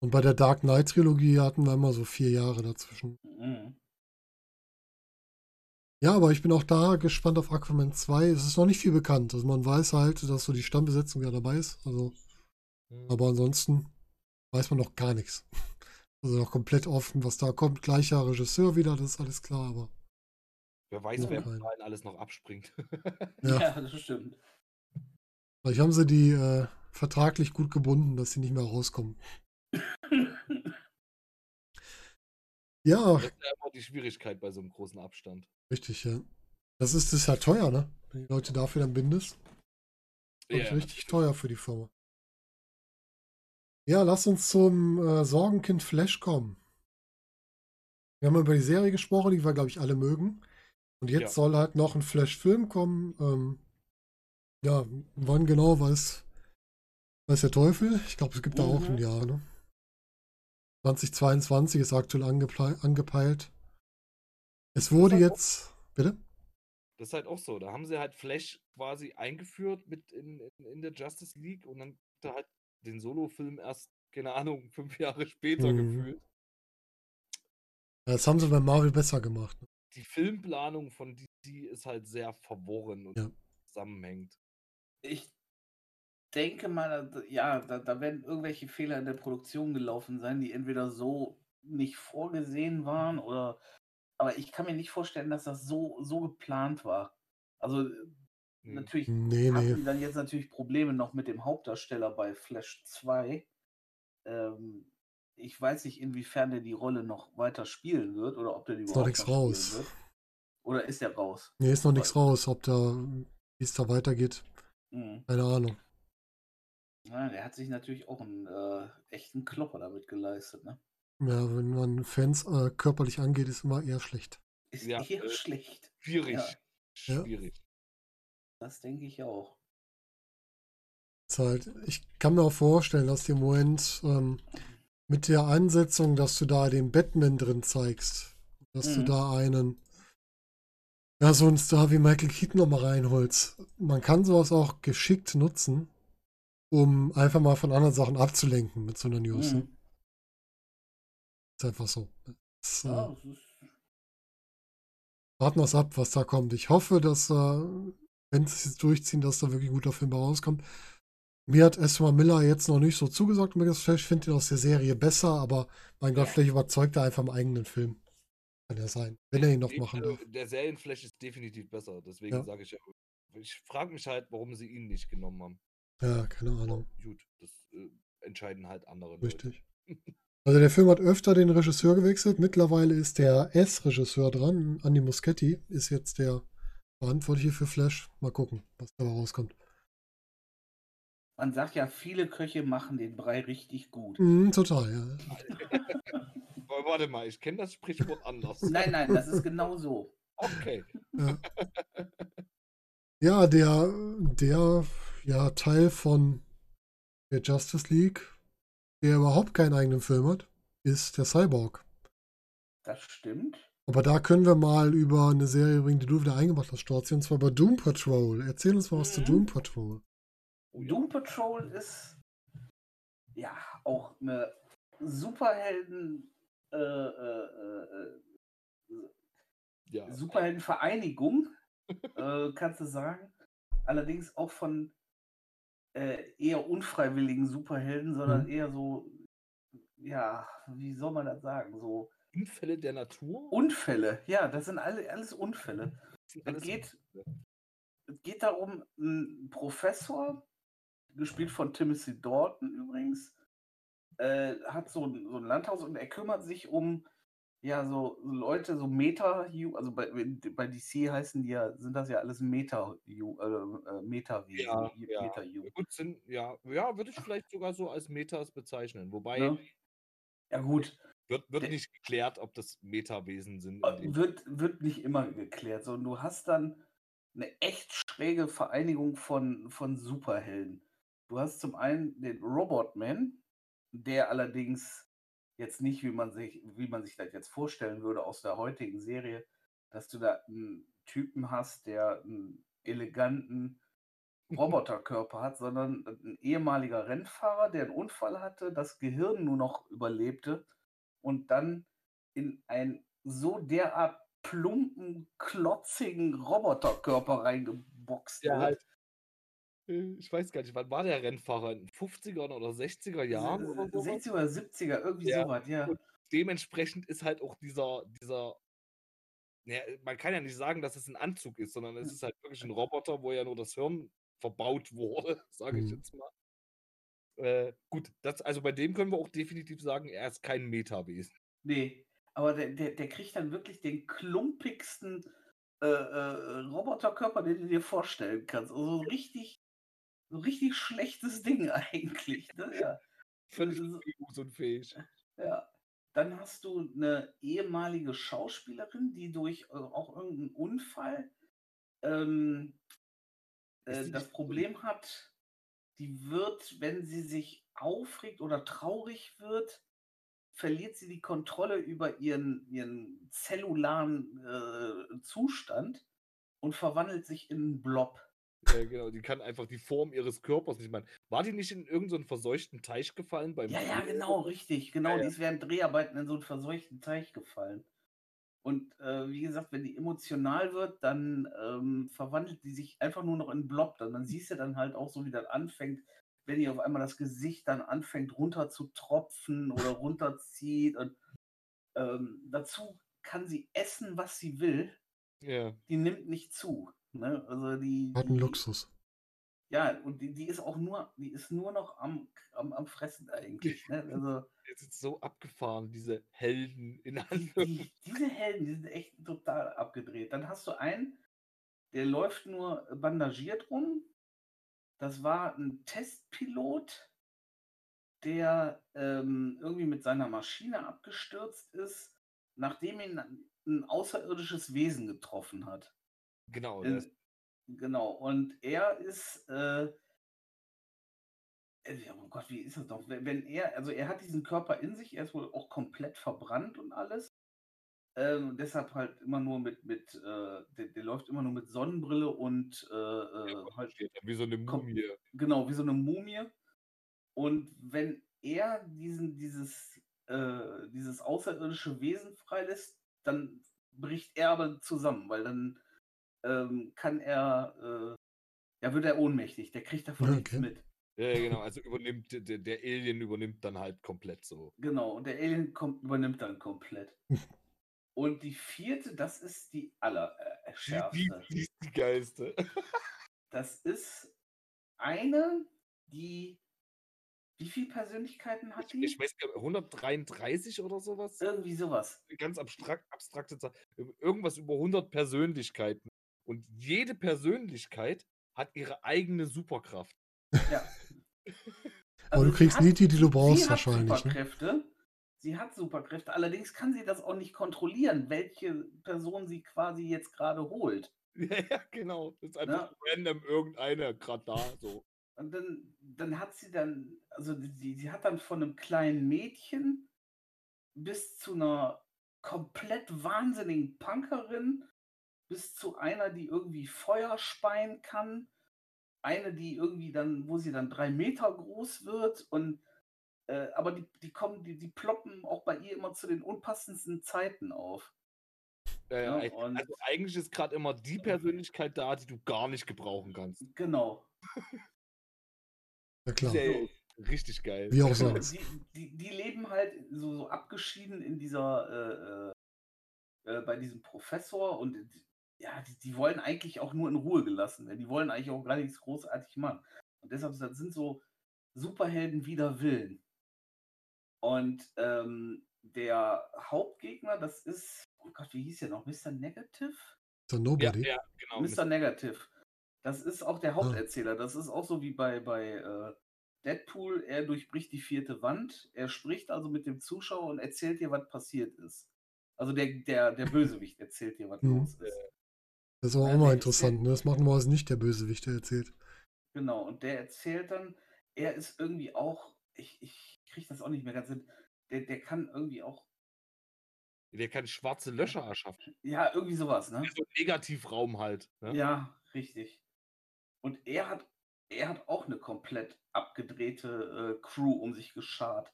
Und bei der Dark Knight Trilogie hatten wir immer so vier Jahre dazwischen. Mhm. Ja, aber ich bin auch da gespannt auf Aquaman 2. Es ist noch nicht viel bekannt. Also man weiß halt, dass so die Stammbesetzung ja dabei ist. Also, aber ansonsten weiß man noch gar nichts. Also noch komplett offen, was da kommt. Gleicher Regisseur wieder, das ist alles klar, aber Wer weiß, wer bis dahin alles noch abspringt. Ja. Ja. das stimmt. vielleicht haben sie die äh, vertraglich gut gebunden, dass sie nicht mehr rauskommen. Ja, Das ist ja immer die Schwierigkeit bei so einem großen Abstand. richtig, ja. Das ist, das ist ja teuer, ne? Wenn die Leute dafür dann bindest. Ja, richtig teuer für die Firma. Ja, lass uns zum äh, Sorgenkind Flash kommen. Wir haben über die Serie gesprochen, die wir, glaube ich, alle mögen. Und jetzt Ja. soll halt noch ein Flash-Film kommen. Ähm, ja, wann genau weiß, weiß der Teufel. Ich glaube, es gibt da auch ein Mhm. Jahr, ne? 2022 ist aktuell angepeilt. Es wurde halt auch- jetzt. Bitte? Das ist halt auch so. Da haben sie halt Flash quasi eingeführt mit in, in, in der Justice League und dann er halt den Solo-Film erst, keine Ahnung, fünf Jahre später Mhm. gefühlt. Das haben sie bei Marvel besser gemacht. ne? Die Filmplanung von DC ist halt sehr verworren und Ja. zusammenhängt. Ich denke mal, da- ja, da, da werden irgendwelche Fehler in der Produktion gelaufen sein, die entweder so nicht vorgesehen waren oder. Aber ich kann mir nicht vorstellen, dass das so, so geplant war. Also äh, Hm. natürlich Nee, haben nee. die dann jetzt natürlich Probleme noch mit dem Hauptdarsteller bei Flash 2. Ähm, ich weiß nicht, inwiefern der die Rolle noch weiter spielen wird oder ob der die Ist noch überhaupt nichts noch spielen raus. wird. Oder ist er raus? Nee, ist noch nichts raus, ob da, wie es da weitergeht. Mhm. Keine Ahnung. Ja, der hat sich natürlich auch einen äh, echten Klopper damit geleistet, ne? Ja, wenn man Fans äh, körperlich angeht, ist immer eher schlecht. Ist Ja, eher äh, schlecht. Schwierig. Ja. Schwierig. Das denke ich auch. Halt, ich kann mir auch vorstellen, dass die im Moment ähm, mit der Ansetzung, dass du da den Batman drin zeigst, dass du Mhm. da einen, ja, so einen Star wie Michael Keaton nochmal reinholst. Man kann sowas auch geschickt nutzen, um einfach mal von anderen Sachen abzulenken mit so einer News. Ne? Mhm. Ist einfach so. Das, Ja, äh, ist, warten wir es ab, was da kommt. Ich hoffe, dass, äh, wenn sie es jetzt durchziehen, dass da wirklich ein guter Film rauskommt. Mir hat Ezra Miller jetzt noch nicht so zugesagt. Ich finde ihn aus der Serie besser, aber mein Gott, vielleicht überzeugt er einfach im eigenen Film. Kann ja sein, wenn er ihn noch machen also darf. Der Serienflash ist definitiv besser. Deswegen Ja. sage ich ja, ich frage mich halt, warum sie ihn nicht genommen haben. Ja, keine Ahnung. Gut, das äh, entscheiden halt andere Leute. Richtig. Also der Film hat öfter den Regisseur gewechselt. Mittlerweile ist der S-Regisseur dran. Andy Muschietti ist jetzt der Verantwortliche für Flash. Mal gucken, was dabei rauskommt. Man sagt ja, viele Köche machen den Brei richtig gut. Mhm, total, ja. Aber warte mal, ich kenne das Sprichwort anders. Nein, nein, das ist genau so. Okay. Ja, der, der ja, Teil von der Justice League, der überhaupt keinen eigenen Film hat, ist der Cyborg. Das stimmt. Aber da können wir mal über eine Serie bringen, die du wieder eingebracht hast, Storzi, und zwar über Doom Patrol. Erzähl uns mal was zu Mhm. Doom Patrol. Oh ja. Doom Patrol ist ja auch eine Superhelden äh, äh, äh, Ja. Superheldenvereinigung, äh, kannst du sagen. Allerdings auch von äh, eher unfreiwilligen Superhelden, sondern Mhm. eher so, ja, wie soll man das sagen? So Unfälle der Natur? Unfälle. Ja, das sind alle, alles Unfälle. Sind Es alles geht, Unfälle. es geht darum, ein Professor, gespielt von Timothy Dalton übrigens, äh, hat so ein, so ein Landhaus und er kümmert sich um ja so, so Leute, so Meta, also bei, bei DC heißen die ja, sind das ja alles Meta, äh, äh, Meta-Wesen, Ja, ja. Meta Gut, sind, ja, ja, würde ich vielleicht sogar so als Metas bezeichnen. Wobei ne? Ja gut, wird, wird Der- nicht geklärt, ob das Metawesen sind. in dem- wird, wird nicht immer geklärt, sondern du hast dann eine echt schräge Vereinigung von, von Superhelden. Du hast zum einen den Robotman, der allerdings jetzt nicht, wie man sich, wie man sich das jetzt vorstellen würde aus der heutigen Serie, dass du da einen Typen hast, der einen eleganten Roboterkörper hat, sondern ein ehemaliger Rennfahrer, der einen Unfall hatte, das Gehirn nur noch überlebte und dann in einen so derart plumpen, klotzigen Roboterkörper reingeboxt Ja, wird. halt. Äh, Ich weiß gar nicht, wann war der Rennfahrer? In den 50er oder 60er Jahren oder so? 60er oder 70er, irgendwie Ja, sowas, ja. gut. Dementsprechend ist halt auch dieser, dieser, ja, man kann ja nicht sagen, dass es ein Anzug ist, sondern es ist halt wirklich ein Roboter, wo ja nur das Hirn verbaut wurde, sage ich Mhm. jetzt mal. Äh, gut, das, also bei dem können wir auch definitiv sagen, er ist kein Metawesen. Nee, aber der, der, der kriegt dann wirklich den klumpigsten äh, äh, Roboterkörper, den du dir vorstellen kannst. Also so richtig, so richtig schlechtes Ding eigentlich. Ne? Ja. Völlig Also- bewegungsunfähig. Ja. Dann hast du eine ehemalige Schauspielerin, die durch äh, auch irgendeinen Unfall ähm, äh, das Problem hat, die wird, wenn sie sich aufregt oder traurig wird, verliert sie die Kontrolle über ihren, ihren zellularen äh, Zustand und verwandelt sich in einen Blob. Ja, genau. Die kann einfach die Form ihres Körpers nicht machen. War die nicht in irgendeinen verseuchten Teich gefallen beim Ja, ja, genau, so? richtig. Genau, Ja, ja. die ist während Dreharbeiten in so einen verseuchten Teich gefallen. Und äh, wie gesagt, wenn die emotional wird, dann ähm, verwandelt die sich einfach nur noch in einen Blob. Dann, dann siehst du dann halt auch so, wie das anfängt, wenn ihr auf einmal das Gesicht dann anfängt runter zu tropfen oder runterzieht. Und ähm, dazu kann sie essen, was sie will. Ja. Die nimmt nicht zu. Ne? Also die, Hat einen die, Luxus. Ja, und die, die ist auch nur, die ist nur noch am, am, am Fressen eigentlich. Ne? Also Es ist so abgefahren, diese Helden in die, Anführungszeichen. die, diese Helden, die sind echt total abgedreht. Dann hast du einen, der läuft nur bandagiert rum. Das war ein Testpilot, der ähm, irgendwie mit seiner Maschine abgestürzt ist, nachdem ihn ein außerirdisches Wesen getroffen hat. Genau, In- Genau, und er ist, äh, äh, ja, oh Gott, wie ist das noch? Wenn er, also er hat diesen Körper in sich, er ist wohl auch komplett verbrannt und alles. Ähm, deshalb halt immer nur mit, mit, äh, der, der läuft immer nur mit Sonnenbrille und äh, äh, halt, steht da wie so eine. Mumie. genau, wie so eine Mumie. Und wenn er diesen, dieses, äh, dieses außerirdische Wesen freilässt, dann bricht er aber zusammen, weil dann ähm, kann er, äh, ja, wird er ohnmächtig, der kriegt davon nichts okay. mit. Ja, genau. Also übernimmt der, der Alien übernimmt dann halt komplett so. Genau, und der Alien kommt, übernimmt dann komplett. und die vierte, das ist die Die, die, allerschärfste. die ist die geilste. Das ist eine, die, wie viele Persönlichkeiten hat Ich, die? ich weiß gar nicht, 133 oder sowas? Irgendwie sowas. Ganz abstrakt, abstrakte Zahl. Irgendwas über 100 Persönlichkeiten. Und jede Persönlichkeit hat ihre eigene Superkraft. Ja. Aber du sie kriegst hat- nie die, die du brauchst, wahrscheinlich. Ne? Superkräfte. Sie hat Superkräfte, allerdings kann sie das auch nicht kontrollieren, welche Person sie quasi jetzt gerade holt. Ja, ja, genau. Das ist einfach random irgendeiner gerade da. So. Und dann, dann hat sie dann, also sie, sie hat dann von einem kleinen Mädchen bis zu einer komplett wahnsinnigen Punkerin, bis zu einer, die irgendwie Feuer speien kann, eine, die irgendwie dann, wo sie dann drei Meter groß wird und äh, aber die, die kommen, die, die ploppen auch bei ihr immer zu den unpassendsten Zeiten auf. Ja, ja, und- also eigentlich ist gerade immer die Persönlichkeit da, die du gar nicht gebrauchen kannst. Genau. Ja, klar. Ja richtig geil. Wie auch Genau, sonst. die, die, die leben halt so, so abgeschieden in dieser, äh, äh, äh, bei diesem Professor und ja, die, die wollen eigentlich auch nur in Ruhe gelassen werden. Die wollen eigentlich auch gar nichts großartig machen. Und deshalb das sind so Superhelden wider Willen. Und ähm, der Hauptgegner, das ist, oh Gott, wie hieß der noch? Mr. Negative? Ist ja Ja, Nobody. ja, genau. Mr. Negative. Das ist auch der Haupterzähler. Das ist auch so wie bei, bei äh, Deadpool. Er durchbricht die vierte Wand. Er spricht also mit dem Zuschauer und erzählt dir, was passiert ist. Also der, der, der Bösewicht erzählt dir, was Mhm. los ist. Das ist aber Ja, auch mal interessant. Ne? Das macht normalerweise nicht der Bösewicht, der erzählt. Genau. Und der erzählt dann, er ist irgendwie auch, ich, ich kriege das auch nicht mehr ganz hin. Der, der kann irgendwie auch, Der kann schwarze Löcher erschaffen. ja, irgendwie sowas, ne? So ein Negativraum halt. Ne? Ja, richtig. Und er hat, er hat auch eine komplett abgedrehte äh, Crew um sich geschart.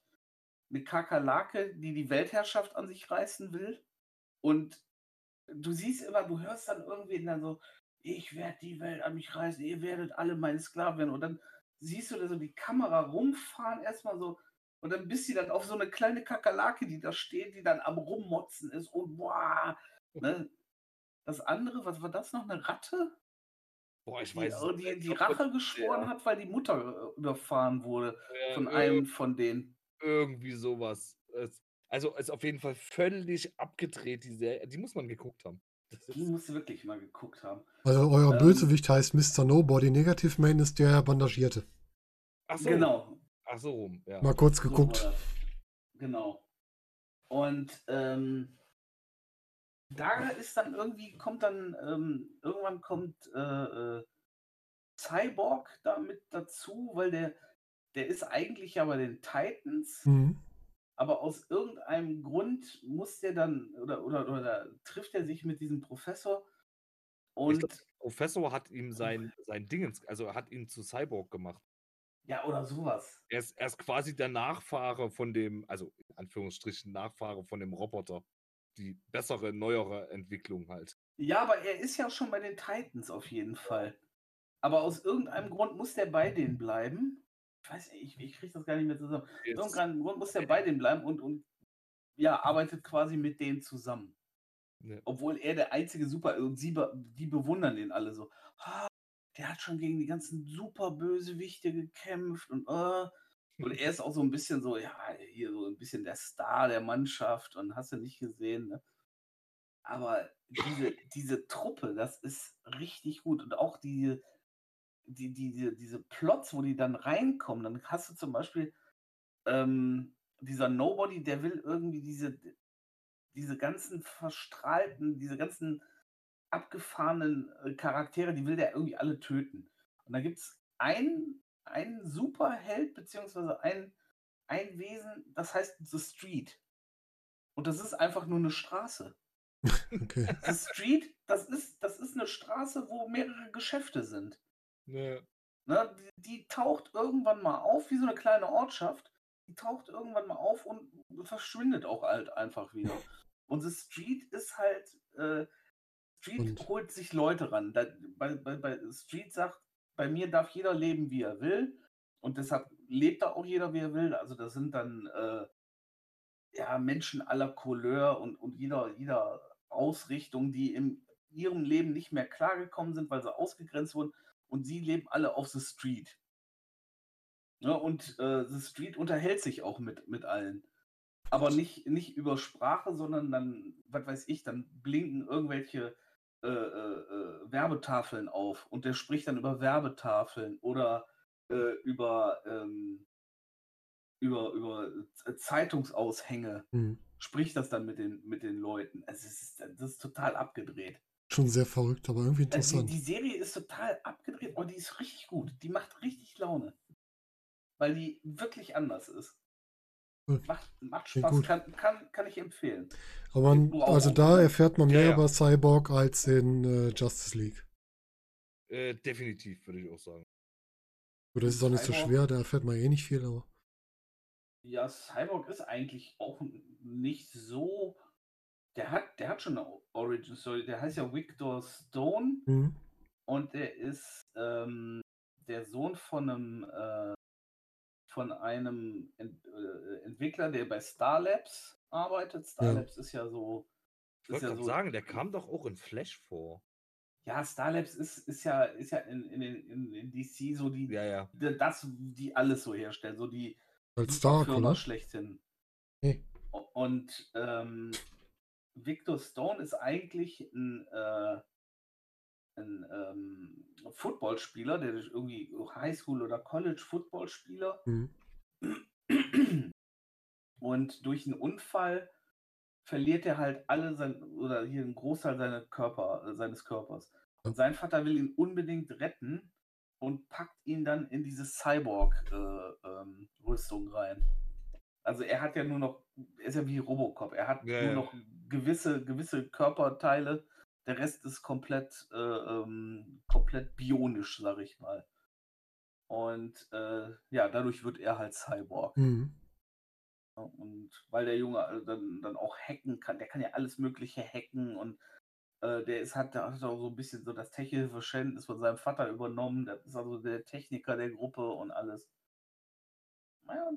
Eine Kakerlake, die die Weltherrschaft an sich reißen will. Und du siehst immer, du hörst dann irgendwen dann so, ich werde die Welt an mich reißen, ihr werdet alle meine Sklaven. Und dann siehst du da so die Kamera rumfahren, erstmal so, und dann bist du dann auf so eine kleine Kakerlake, die da steht, die dann am Rummotzen ist und boah. Ne? Das andere, was war das noch? Eine Ratte? Boah, ich die, weiß die, die glaub, Rache geschworen hat, weil die Mutter äh, überfahren wurde äh, von einem von denen. Irgendwie sowas. Es, Also ist auf jeden Fall völlig abgedreht, die Serie. Die muss man geguckt haben. Das Die musst du wirklich mal geguckt haben. Also euer Ähm. Bösewicht heißt Mr. Nobody. Negative Man ist der Bandagierte. ach so, Genau. ach so rum, ja. Mal kurz so geguckt. das. Genau. Und ähm, da ist dann irgendwie, kommt dann, ähm, irgendwann kommt äh, äh, Cyborg da mit dazu, weil der, der ist eigentlich ja bei den Titans, Mhm. Aber aus irgendeinem Grund muss der dann, oder, oder, oder trifft er sich mit diesem Professor und, glaub, der Professor hat ihm sein, sein Dingens, also hat ihn zu Cyborg gemacht. ja, oder sowas. Er ist, er ist quasi der Nachfahre von dem, also in Anführungsstrichen Nachfahre von dem Roboter. Die bessere, neuere Entwicklung halt. Ja, aber er ist ja schon bei den Titans auf jeden Fall. Aber aus irgendeinem Grund muss der bei denen bleiben. Weiß nicht, ich, ich kriege das gar nicht mehr zusammen. Jetzt, irgendeinem Grund muss der bei denen bleiben und, und ja, arbeitet quasi mit denen zusammen. ne, Obwohl er der einzige Super und sie, die bewundern den alle so. "Ah, der hat schon gegen die ganzen super Bösewichte gekämpft und äh, und er ist auch so ein bisschen so, ja, hier so ein bisschen der Star der Mannschaft und hast du nicht gesehen, ne? Aber diese, diese Truppe, das ist richtig gut. Und auch die, die, die, diese Plots, wo die dann reinkommen, dann hast du zum Beispiel ähm, dieser Nobody, der will irgendwie diese, diese ganzen verstrahlten, diese ganzen abgefahrenen äh, Charaktere, die will der irgendwie alle töten. Und da gibt es einen, einen Superheld, beziehungsweise ein, ein Wesen, das heißt The Street. Und das ist einfach nur eine Straße. Okay. The Street, das ist, das ist eine Straße, wo mehrere Geschäfte sind. Ne, Ne, die, die taucht irgendwann mal auf, wie so eine kleine Ortschaft. Die taucht irgendwann mal auf und verschwindet auch halt einfach wieder. Und The Street ist halt, äh, Street Und- holt sich Leute ran. Da, bei, bei, bei Street sagt, bei mir darf jeder leben, wie er will. Und deshalb lebt da auch jeder, wie er will. Also das sind dann äh, ja, Menschen aller Couleur und, und jeder, jeder Ausrichtung, die in ihrem Leben nicht mehr klargekommen sind, weil sie ausgegrenzt wurden. Und sie leben alle auf The Street. Ja, und äh, The Street unterhält sich auch mit, mit allen. Aber nicht, nicht über Sprache, sondern dann, was weiß ich, dann blinken irgendwelche äh, äh, äh, Werbetafeln auf und der spricht dann über Werbetafeln oder äh, über, ähm, über, über Zeitungsaushänge. Mhm. Spricht das dann mit den, mit den Leuten. Es ist, das ist total abgedreht. Schon sehr verrückt, aber irgendwie Also die, interessant. die Serie ist total abgedreht, aber die ist richtig gut. Die macht richtig Laune. Weil die wirklich anders ist. Macht, macht Spaß, gut. kann, kann, kann ich empfehlen. Aber man, also da erfährt man Ja, mehr ja. über Cyborg als in äh, Justice League. äh, definitiv, würde ich auch sagen. Oder das ist auch nicht so schwer, da erfährt man eh nicht viel, aber. Ja, Cyborg ist eigentlich auch nicht so. Der hat, der hat schon eine Origin Story. Der heißt ja Victor Stone Mhm. und der ist ähm, der Sohn von einem äh, von einem Ent, äh, Entwickler, der bei Star Labs arbeitet. Star Ja. Labs ist ja so. Ich wollte ja so- sagen, der kam doch auch in Flash vor. Ja, Star Labs ist, ist ja, ist ja in, in, in, in DC so die, Ja, ja. das, die alles so herstellen, so die Als Stark, Firma oder? schlechthin. Nee. Und ähm, Victor Stone ist eigentlich ein, äh, ein ähm, Footballspieler, der durch irgendwie Highschool- oder College-Footballspieler Mhm. und durch einen Unfall verliert er halt alle sein oder hier einen Großteil seiner Körper, äh, seines Körpers. Und sein Vater will ihn unbedingt retten und packt ihn dann in diese Cyborg-Rüstung rein. Also er hat ja nur noch, er ist ja wie Robocop, er hat Ja, nur ja. noch gewisse, gewisse Körperteile, der Rest ist komplett, äh, ähm, komplett bionisch, sag ich mal. Und äh, ja, dadurch wird er halt Cyborg. Mhm. Und weil der Junge äh, dann, dann auch hacken kann, der kann ja alles Mögliche hacken und äh, der ist, hat, der hat auch so ein bisschen so das technische Verständnis von seinem Vater übernommen. Der ist also der Techniker der Gruppe und alles. Naja,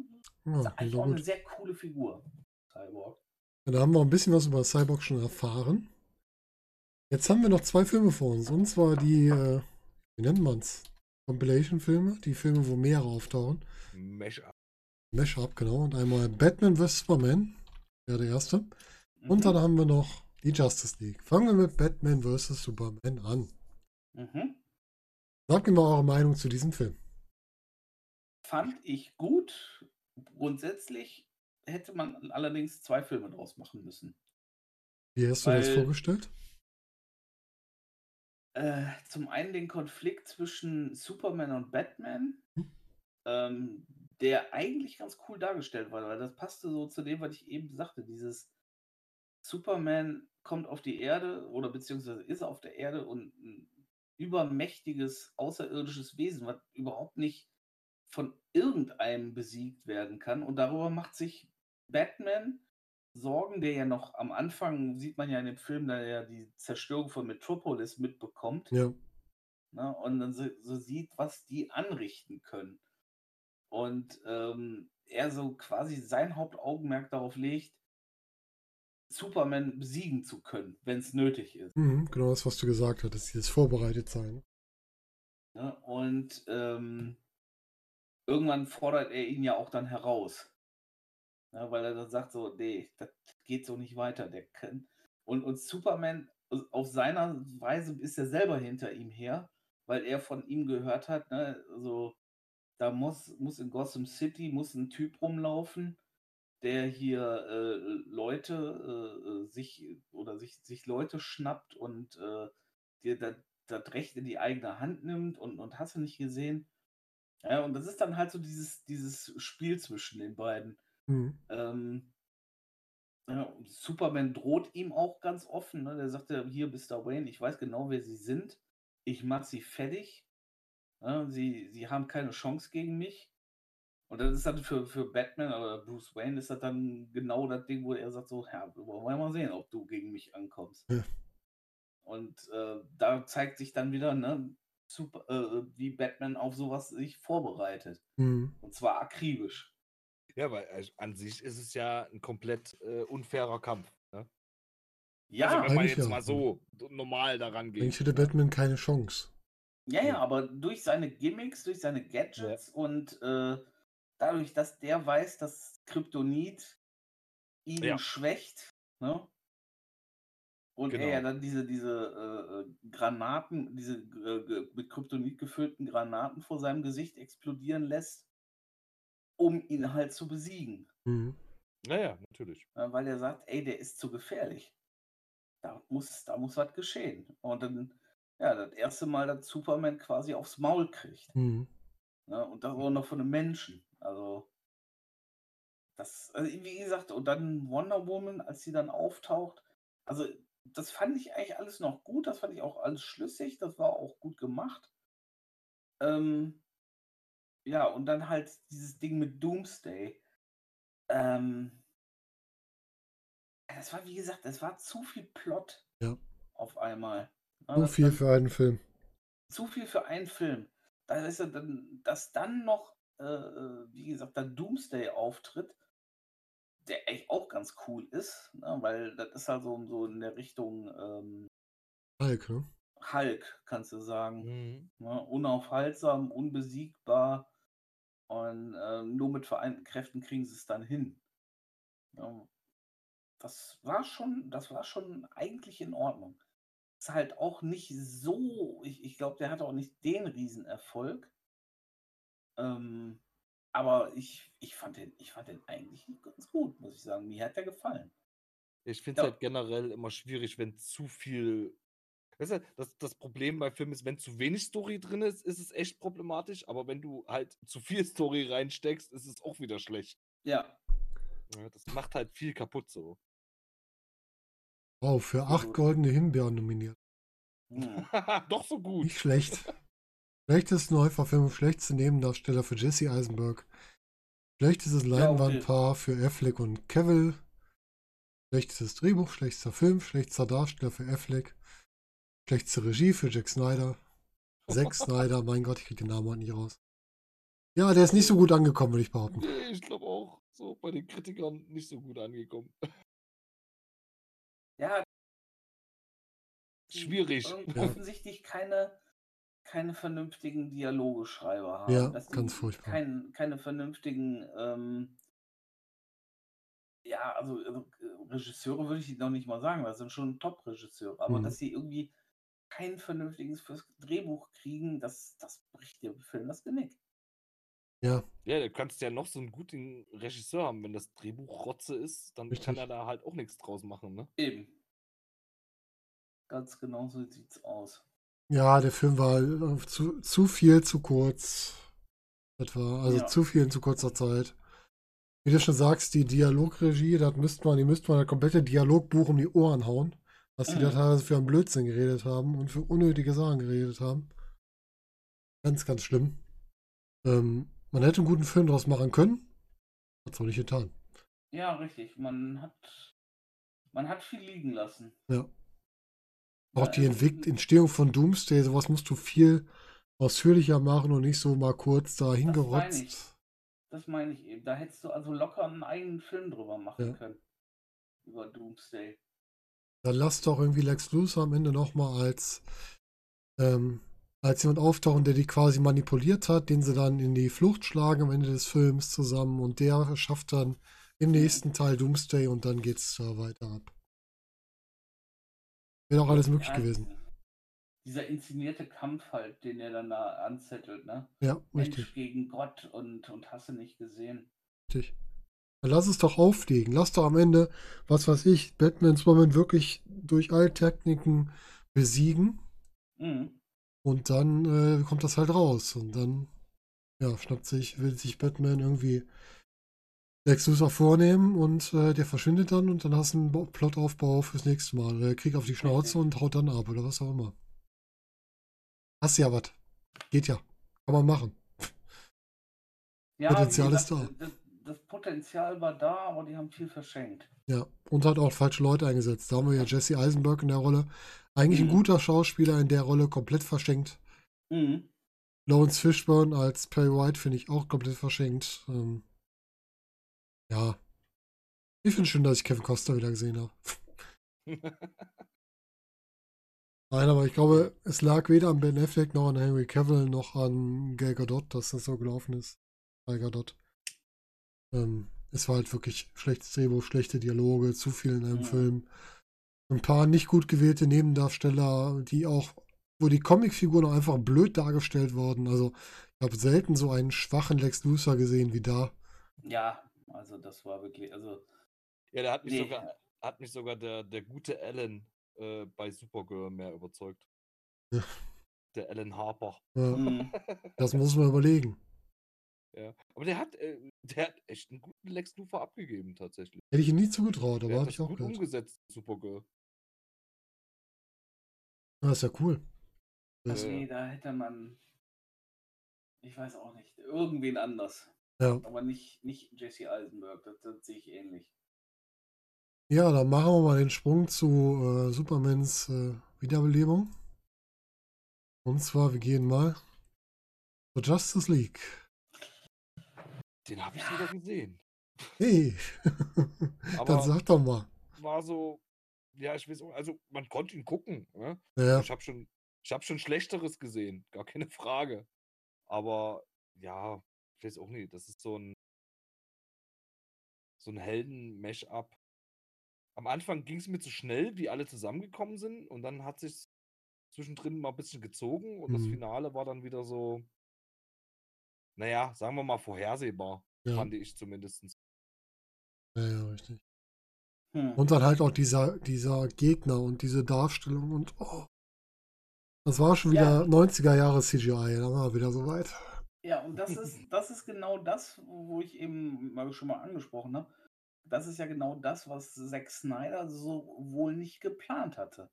Ja, ist eigentlich klingt doch auch eine sehr coole Figur, Cyborg. Ja, da haben wir ein bisschen was über Cyborg schon erfahren. Jetzt haben wir noch zwei Filme vor uns. Und zwar die, äh, wie nennt man's? Compilation-Filme, die Filme, wo mehrere auftauchen. Mesh-up. Mashup, genau. Und einmal Batman vs. Superman, wäre der erste. Und dann Mhm. haben wir noch die Justice League. Fangen wir mit Batman vs. Superman an. Mhm. Sagt mir mal eure Meinung zu diesem Film. Fand ich gut. Grundsätzlich hätte man allerdings zwei Filme draus machen müssen. Wie hast du dir das Weil- vorgestellt? Äh, zum einen den Konflikt zwischen Superman und Batman, Hm. ähm, der eigentlich ganz cool dargestellt war, weil das passte so zu dem, was ich eben sagte. Dieses Superman kommt auf die Erde oder beziehungsweise ist auf der Erde und ein übermächtiges außerirdisches Wesen, was überhaupt nicht von irgendeinem besiegt werden kann. Und darüber macht sich Batman Sorgen, der ja noch am Anfang, sieht man ja in dem Film, da er die Zerstörung von Metropolis mitbekommt Ja. ne, und dann so, so sieht, was die anrichten können. Und ähm, er so quasi sein Hauptaugenmerk darauf legt, Superman besiegen zu können, wenn es nötig ist. Mhm, genau das, was du gesagt hattest, dieses Vorbereitetsein. Ne? Und ähm, irgendwann fordert er ihn ja auch dann heraus. Ne? Weil er dann sagt so, nee, das geht so nicht weiter. Der kann. Und, und Superman auf seiner Weise ist er selber hinter ihm her, weil er von ihm gehört hat, ne, so, da muss, muss in Gotham City muss ein Typ rumlaufen, der hier äh, Leute äh, äh, sich oder sich, sich Leute schnappt und äh, dir das das Recht in die eigene Hand nimmt und, und hast du nicht gesehen. Ja, und das ist dann halt so dieses, dieses Spiel zwischen den beiden. Mhm. Ähm, ja, Superman droht ihm auch ganz offen. Ne? Der sagt ja, hier, Mr. Wayne, ich weiß genau, wer sie sind. Ich mach sie fertig. Ja, sie, sie haben keine Chance gegen mich. Und das ist dann für, für Batman oder Bruce Wayne ist das dann genau das Ding, wo er sagt so, ja, wollen wir mal sehen, ob du gegen mich ankommst. Ja. Und äh, da zeigt sich dann wieder, ne, super, äh, wie Batman auf sowas sich vorbereitet. Mhm. Und zwar akribisch. Ja, weil äh, an sich ist es ja ein komplett äh, unfairer Kampf. Ne? Ja, also wenn man jetzt ja, mal ja. so normal daran geht. Eigentlich hätte ne? Batman keine Chance. Ja, ja, aber durch seine Gimmicks, durch seine Gadgets und äh, dadurch, dass der weiß, dass Kryptonit ihn Ja. schwächt, ne? Und er ja Genau. dann diese, diese äh, äh, Granaten, diese äh, mit Kryptonit gefüllten Granaten vor seinem Gesicht explodieren lässt, um ihn halt zu besiegen. Mhm. Naja, natürlich. äh, weil er sagt, ey, der ist zu gefährlich. Da muss, da muss was geschehen. Und dann, ja, das erste Mal, dass Superman quasi aufs Maul kriegt. Mhm. Ne? Und das auch noch von einem Menschen. Also, das, also wie gesagt, und dann Wonder Woman, als sie dann auftaucht, also das fand ich eigentlich alles noch gut, das fand ich auch alles schlüssig, das war auch gut gemacht. Ähm, ja, und dann halt dieses Ding mit Doomsday. Ähm, das war, wie gesagt, es war zu viel Plot Ja. auf einmal. Ja, So das- viel das- für einen Film. zu viel für einen Film. Da ist ja dann, dass dann noch, äh, äh, wie gesagt, der Doomsday auftritt, der echt auch ganz cool ist, ne? weil das ist halt so, so in der Richtung ähm, Hulk, ne? Hulk, kannst du sagen. Mhm. Ne? Unaufhaltsam, unbesiegbar und ähm, nur mit vereinten Kräften kriegen sie es dann hin. Ja, das war schon, das war schon eigentlich in Ordnung. Ist halt auch nicht so, ich, ich glaube, der hat auch nicht den Riesenerfolg. Ähm, aber ich, ich, fand den, ich fand den eigentlich ganz gut, muss ich sagen. Mir hat der gefallen. Ich finde es Ja. halt generell immer schwierig, wenn zu viel. Weißt du, das, das Problem bei Filmen ist, wenn zu wenig Story drin ist, ist es echt problematisch. Aber wenn du halt zu viel Story reinsteckst, ist es auch wieder schlecht. Ja, Ja, das macht halt viel kaputt so. Wow, für acht goldene Himbeeren nominiert. hm. Doch so gut. Nicht schlecht. Schlechteste Neuverfilmung, schlechteste Nebendarsteller für Jesse Eisenberg. Schlechtestes okay. Leinwandpaar für Affleck und Cavill. Schlechtestes Drehbuch, schlechtester Film, schlechtester Darsteller für Affleck. Schlechteste Regie für Jack Snyder. Zack Snyder, mein Gott, ich krieg den Namen heute nicht raus. Ja, der ist nicht so gut angekommen, würde ich behaupten. Nee, ich glaube auch so bei den Kritikern nicht so gut angekommen. ja. Schwierig. Ja. Offensichtlich keine, keine vernünftigen Dialogeschreiber haben. Ja, ganz furchtbar. Kein, keine vernünftigen ähm, ja, also, also Regisseure würde ich noch nicht mal sagen, das sind schon Top-Regisseure, aber Mhm. dass sie irgendwie kein vernünftiges fürs Drehbuch kriegen, das, das bricht dem Film das Genick. Ja, Ja, du kannst ja noch so einen guten Regisseur haben, wenn das Drehbuch Rotze ist, dann kann Richtig. er da halt auch nichts draus machen, ne? Eben. Ganz genau so sieht's aus. Ja, der Film war äh, zu, zu viel zu kurz. Etwa, also Ja. zu viel in zu kurzer Zeit. Wie du schon sagst, die Dialogregie, das müsste man, die müsste man das komplette Dialogbuch um die Ohren hauen. Was die da Mhm. teilweise für einen Blödsinn geredet haben und für unnötige Sachen geredet haben. Ganz, ganz schlimm. Ähm, man hätte einen guten Film daraus machen können. Hat's auch nicht getan. Ja, richtig. Man hat, man hat viel liegen lassen. Ja. Auch die Entwick Entstehung von Doomsday, sowas musst du viel ausführlicher machen und nicht so mal kurz da ich. hingerotzt. Das meine ich eben. Da hättest du also locker einen eigenen Film drüber machen Ja. können. Über Doomsday. Dann lass doch irgendwie Lex Luthor am Ende nochmal als, ähm, als jemand auftauchen, der die quasi manipuliert hat, den sie dann in die Flucht schlagen am Ende des Films zusammen und der schafft dann im nächsten Teil Doomsday und dann geht's da weiter ab. Wäre auch alles möglich Ja, gewesen. Dieser inszenierte Kampf halt, den er dann da anzettelt, ne? Ja, Mensch richtig, gegen Gott und, und hast du nicht gesehen. richtig. Dann lass es doch auflegen. Lass doch am Ende, was weiß ich, Batman, Superman wirklich durch alle Techniken besiegen Mhm. und dann äh, kommt das halt raus und dann ja, schnappt sich, will sich Batman irgendwie Luthor vornehmen und äh, der verschwindet dann und dann hast du einen Plotaufbau fürs nächste Mal. Der kriegt auf die Schnauze und haut dann ab oder was auch immer. Hast ja was. Geht ja. Kann man machen. Ja, Potenzial ist gesagt, Das, das Potenzial war da, aber die haben viel verschenkt. Ja. Und hat auch falsche Leute eingesetzt. Da haben wir ja Jesse Eisenberg in der Rolle. Eigentlich ein Mhm. guter Schauspieler in der Rolle, komplett verschenkt. Mhm. Lawrence Fishburne als Perry White finde ich auch komplett verschenkt. Ähm, ja. Ich finde schön, dass ich Kevin Costner wieder gesehen habe. Nein, aber ich glaube, es lag weder an Ben Affleck noch an Henry Cavill noch an Gal Gadot, dass das so gelaufen ist. Gal Gadot. Ähm, es war halt wirklich schlechtes Drehbuch, schlechte Dialoge, zu viel in einem Mhm. Film. Ein paar nicht gut gewählte Nebendarsteller, die auch, wo die Comicfiguren auch einfach blöd dargestellt wurden. Also, ich habe selten so einen schwachen Lex Luthor gesehen wie da. Ja, also das war wirklich, also Ja, der hat mich Nee. sogar, hat mich sogar der, der gute Alan äh, bei Supergirl mehr überzeugt. Ja. Der Alan Harper. Ja, mhm. das muss man überlegen. Ja. Aber der hat, äh, der hat echt einen guten Lex Luthor abgegeben, tatsächlich. Hätte ich ihm nie zugetraut, aber Der hat habe das ich auch gut gehört. umgesetzt, Supergirl. Das ist ja cool. Das, Ja. nee, da hätte man, ich weiß auch nicht, irgendwen anders. Ja. Aber nicht, nicht Jesse Eisenberg, das, das sehe ich ähnlich. ja, dann machen wir mal den Sprung zu äh, Supermans äh, Wiederbelebung. Und zwar, wir gehen mal zur Justice League. Den habe ich sogar gesehen. Hey, dann sag doch mal. War so, ja, ich weiß auch, also man konnte ihn gucken. Ne? Ja, Ich habe schon, ich habe schon Schlechteres gesehen, gar keine Frage. Aber ja, ich weiß auch nicht, das ist so ein so ein Helden-Mesh-up. Am Anfang ging es mir zu schnell, wie alle zusammengekommen sind, und dann hat sich zwischendrin mal ein bisschen gezogen und das Mhm. Finale war dann wieder so, naja, sagen wir mal vorhersehbar, ja, fand ich zumindest. ja, ja, richtig. Hm. Und dann halt auch dieser, dieser Gegner und diese Darstellung und oh. Das war schon wieder Ja. 90er Jahre CGI, da war wieder soweit. Ja, und das ist, das ist genau das, wo ich eben mal schon mal angesprochen habe. Das ist ja genau das, was Zack Snyder so wohl nicht geplant hatte.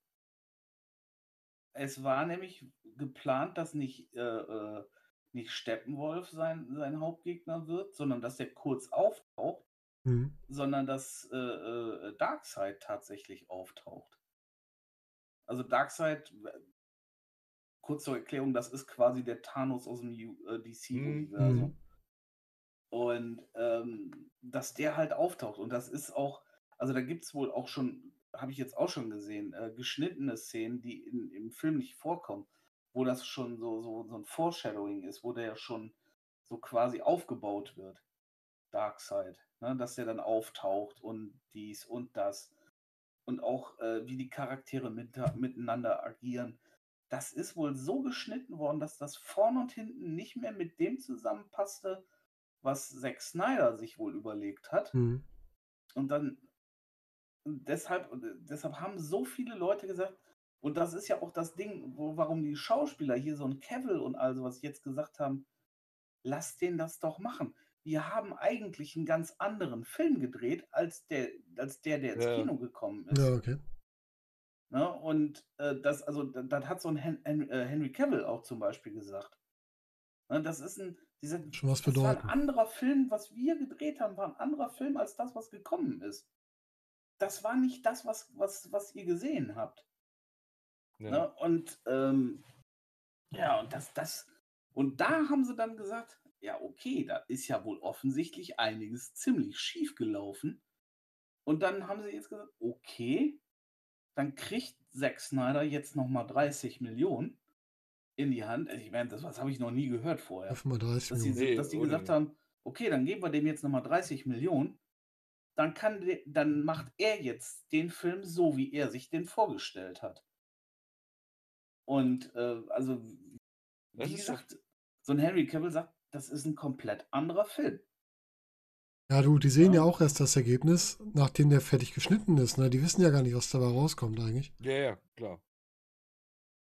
Es war nämlich geplant, dass nicht, äh, äh, nicht Steppenwolf sein, sein Hauptgegner wird, sondern dass der kurz auftaucht, Mhm. sondern dass äh, äh, Darkseid tatsächlich auftaucht. Also Darkseid, kurz zur Erklärung, das ist quasi der Thanos aus dem äh, DC-Universum. Mhm. Und ähm, dass der halt auftaucht. Und das ist auch, also da gibt es wohl auch schon, habe ich jetzt auch schon gesehen, äh, geschnittene Szenen, die in, im Film nicht vorkommen, wo das schon so, so, so ein Foreshadowing ist, wo der ja schon so quasi aufgebaut wird. Darkseid, ne? dass der dann auftaucht und dies und das. Und auch äh, wie die Charaktere mit, miteinander agieren. Das ist wohl so geschnitten worden, dass das vorne und hinten nicht mehr mit dem zusammenpasste, was Zack Snyder sich wohl überlegt hat. Mhm. Und dann deshalb, deshalb haben so viele Leute gesagt, und das ist ja auch das Ding, wo, warum die Schauspieler hier so ein Cavill und all sowas jetzt gesagt haben, lass den das doch machen. Wir haben eigentlich einen ganz anderen Film gedreht, als der, als der, der ins Ja. Kino gekommen ist. Ja, okay. Ne? Und äh, das, also, da- das hat so ein Hen Hen äh, Henry Cavill auch zum Beispiel gesagt. Ne? Das ist ein, dieser, Schon was das war ein bedeuten. anderer Film, was wir gedreht haben, war ein anderer Film als das, was gekommen ist. Das war nicht das, was, was, was ihr gesehen habt. Ja. Ne? Und ähm, ja, und das, das, und da haben sie dann gesagt, ja, okay, da ist ja wohl offensichtlich einiges ziemlich schief gelaufen. Und dann haben sie jetzt gesagt, okay, dann kriegt Zack Snyder jetzt nochmal 30 Millionen in die Hand. Also ich meine, das habe ich noch nie gehört vorher. 30 Dass die. Nee, dass die gesagt haben, okay, dann geben wir dem jetzt nochmal 30 Millionen. Dann, kann der, dann macht er jetzt den Film so, wie er sich den vorgestellt hat. Und äh, also, wie gesagt, so ein Henry Cavill sagt, das ist ein komplett anderer Film. Ja, du, die sehen ja Ja. auch erst das Ergebnis, nachdem der fertig geschnitten ist. Ne? Die wissen ja gar nicht, was dabei rauskommt eigentlich. ja, ja, klar.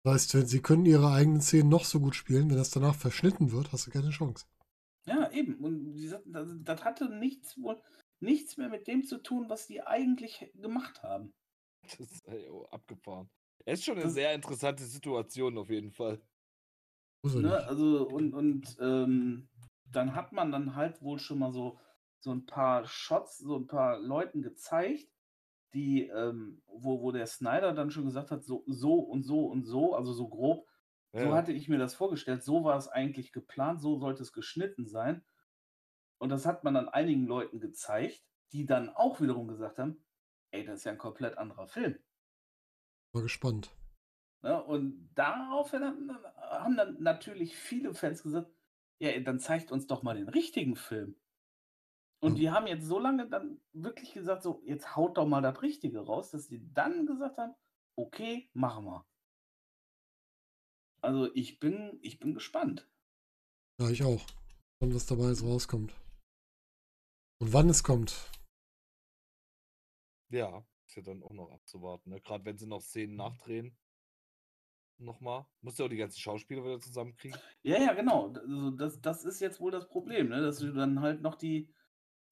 Das heißt, wenn sie können ihre eigenen Szenen noch so gut spielen, wenn das danach verschnitten wird, hast du keine Chance. Ja, eben. Und sagten, das, hatte nichts, wohl, nichts mehr mit dem zu tun, was die eigentlich gemacht haben. Das ist ey, oh, abgefahren. Es ist schon eine Das- sehr interessante Situation auf jeden Fall. Ne? Also, und, und ähm, dann hat man dann halt wohl schon mal so, so ein paar Shots, so ein paar Leuten gezeigt, die, ähm, wo, wo der Snyder dann schon gesagt hat, so, so und so und so, also so grob, so Ja. hatte ich mir das vorgestellt, so war es eigentlich geplant, so sollte es geschnitten sein. Und das hat man dann einigen Leuten gezeigt, die dann auch wiederum gesagt haben, ey, das ist ja ein komplett anderer Film. Mal gespannt. Ne? Und daraufhin haben, haben dann natürlich viele Fans gesagt, ja, dann zeigt uns doch mal den richtigen Film. Und die haben jetzt so lange dann wirklich gesagt, so, jetzt haut doch mal das Richtige raus, dass die dann gesagt haben, okay, machen wir. Also ich bin, ich bin gespannt. Ja, ich auch. Und was dabei jetzt rauskommt. Und wann es kommt. Ja, ist ja dann auch noch abzuwarten. Ne? Gerade wenn sie noch Szenen nachdrehen. Nochmal. Musst du auch die ganzen Schauspieler wieder zusammenkriegen. Ja, ja, genau. Also das, das ist jetzt wohl das Problem, ne? dass du dann halt noch die,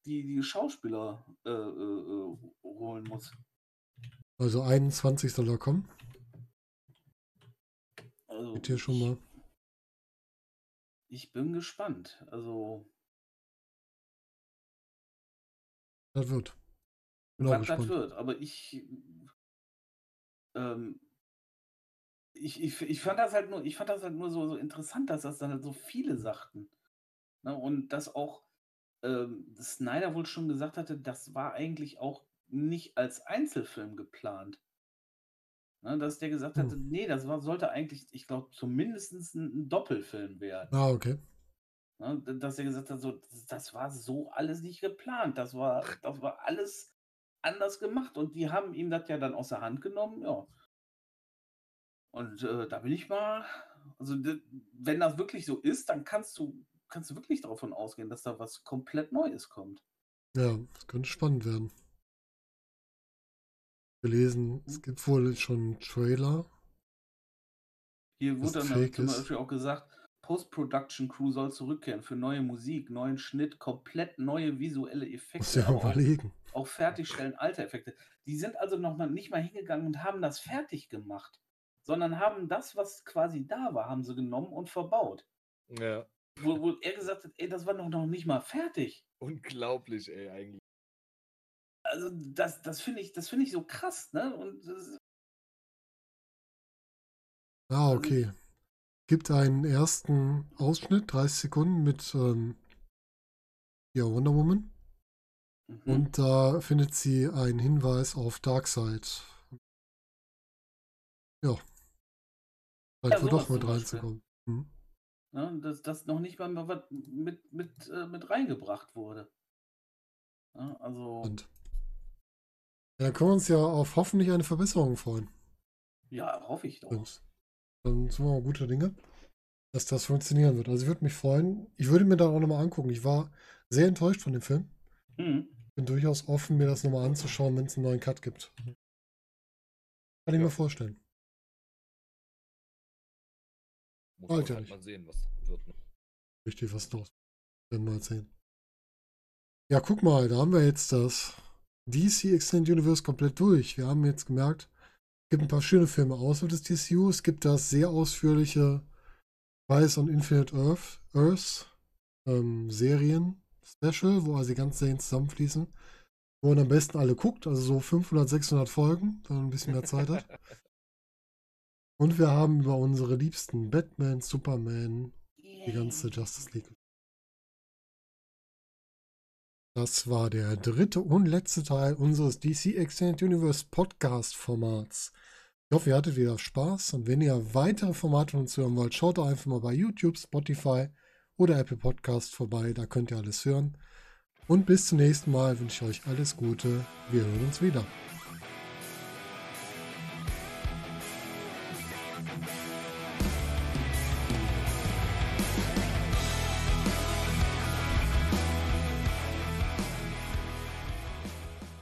die, die Schauspieler äh, äh, äh, holen musst. Also 21 soll er kommen. Also Mit dir schon ich- mal. Ich bin gespannt. Also, Das wird. Auch was das gespannt. wird. Aber ich, ähm, ich, ich, ich fand das halt nur, ich fand das halt nur so, so interessant, dass das dann halt so viele sagten. Ne? Und dass auch ähm, Snyder wohl schon gesagt hatte, das war eigentlich auch nicht als Einzelfilm geplant. Ne? Dass der gesagt Hm. hatte, nee, das war, sollte eigentlich, ich glaube, zumindest ein, ein Doppelfilm werden. Ah, okay. Ne, dass er gesagt hat, so, das, das war so alles nicht geplant. Das war, das war alles anders gemacht. Und die haben ihm das ja dann aus der Hand genommen, ja. Und äh, da bin ich mal, also wenn das wirklich so ist, dann kannst du, kannst du wirklich davon ausgehen, dass da was komplett Neues kommt. Ja, das könnte spannend werden. Gelesen, es gibt wohl schon einen Trailer. Hier wurde dann zum. Beispiel auch gesagt, Post-Production-Crew soll zurückkehren für neue Musik, neuen Schnitt, komplett neue visuelle Muss Effekte. ja aber auch überlegen. auch fertigstellen, alte Effekte. Die sind also noch mal nicht mal hingegangen und haben das fertig gemacht, sondern haben das, was quasi da war, haben sie genommen und verbaut. Ja. Wo, wo er gesagt hat, ey, das war noch, noch nicht mal fertig. Unglaublich, ey, eigentlich. Also das, das finde ich, das finde ich so krass, ne? Und Ah, okay. Gibt einen ersten Ausschnitt, 30 Sekunden mit ähm, ja, Wonder Woman. mhm. Und da findet sie einen Hinweis auf Darkseid. Ja. Scheint Ja, sowas doch mit reinzukommen. Hm. Ne, dass das noch nicht mal was mit, mit, äh, mit reingebracht wurde. Ja, also, Und dann können wir uns ja auf hoffentlich eine Verbesserung freuen. ja, hoffe ich doch. Jungs. Dann sind wir mal gute Dinge, dass das funktionieren wird. Also ich würde mich freuen. Ich würde mir da auch nochmal angucken. Ich war sehr enttäuscht von dem Film. Hm. Bin durchaus offen, mir das nochmal anzuschauen, wenn es einen neuen Cut gibt. Kann ich Ja. mir vorstellen. Muss man halt mal sehen, was wird. Ne? Richtig, was. Werden wir mal sehen. Ja, guck mal, da haben wir jetzt das DC Extended Universe komplett durch. Wir haben jetzt gemerkt, es gibt ein paar schöne Filme außerhalb des DCU. Es gibt das sehr ausführliche Rise on Infinite Earth, Earth ähm, Serien Special, wo also die ganzen Serien zusammenfließen. Wo man am besten alle guckt, also so 500, 600 Folgen, wenn man ein bisschen mehr Zeit hat. Und wir haben über unsere liebsten Batman, Superman, die ganze Justice League. Das war der dritte und letzte Teil unseres DC Extended Universe Podcast Formats. Ich hoffe, ihr hattet wieder Spaß und wenn ihr weitere Formate von uns hören wollt, schaut doch einfach mal bei YouTube, Spotify oder Apple Podcast vorbei, da könnt ihr alles hören. Und bis zum nächsten Mal wünsche ich euch alles Gute. Wir hören uns wieder.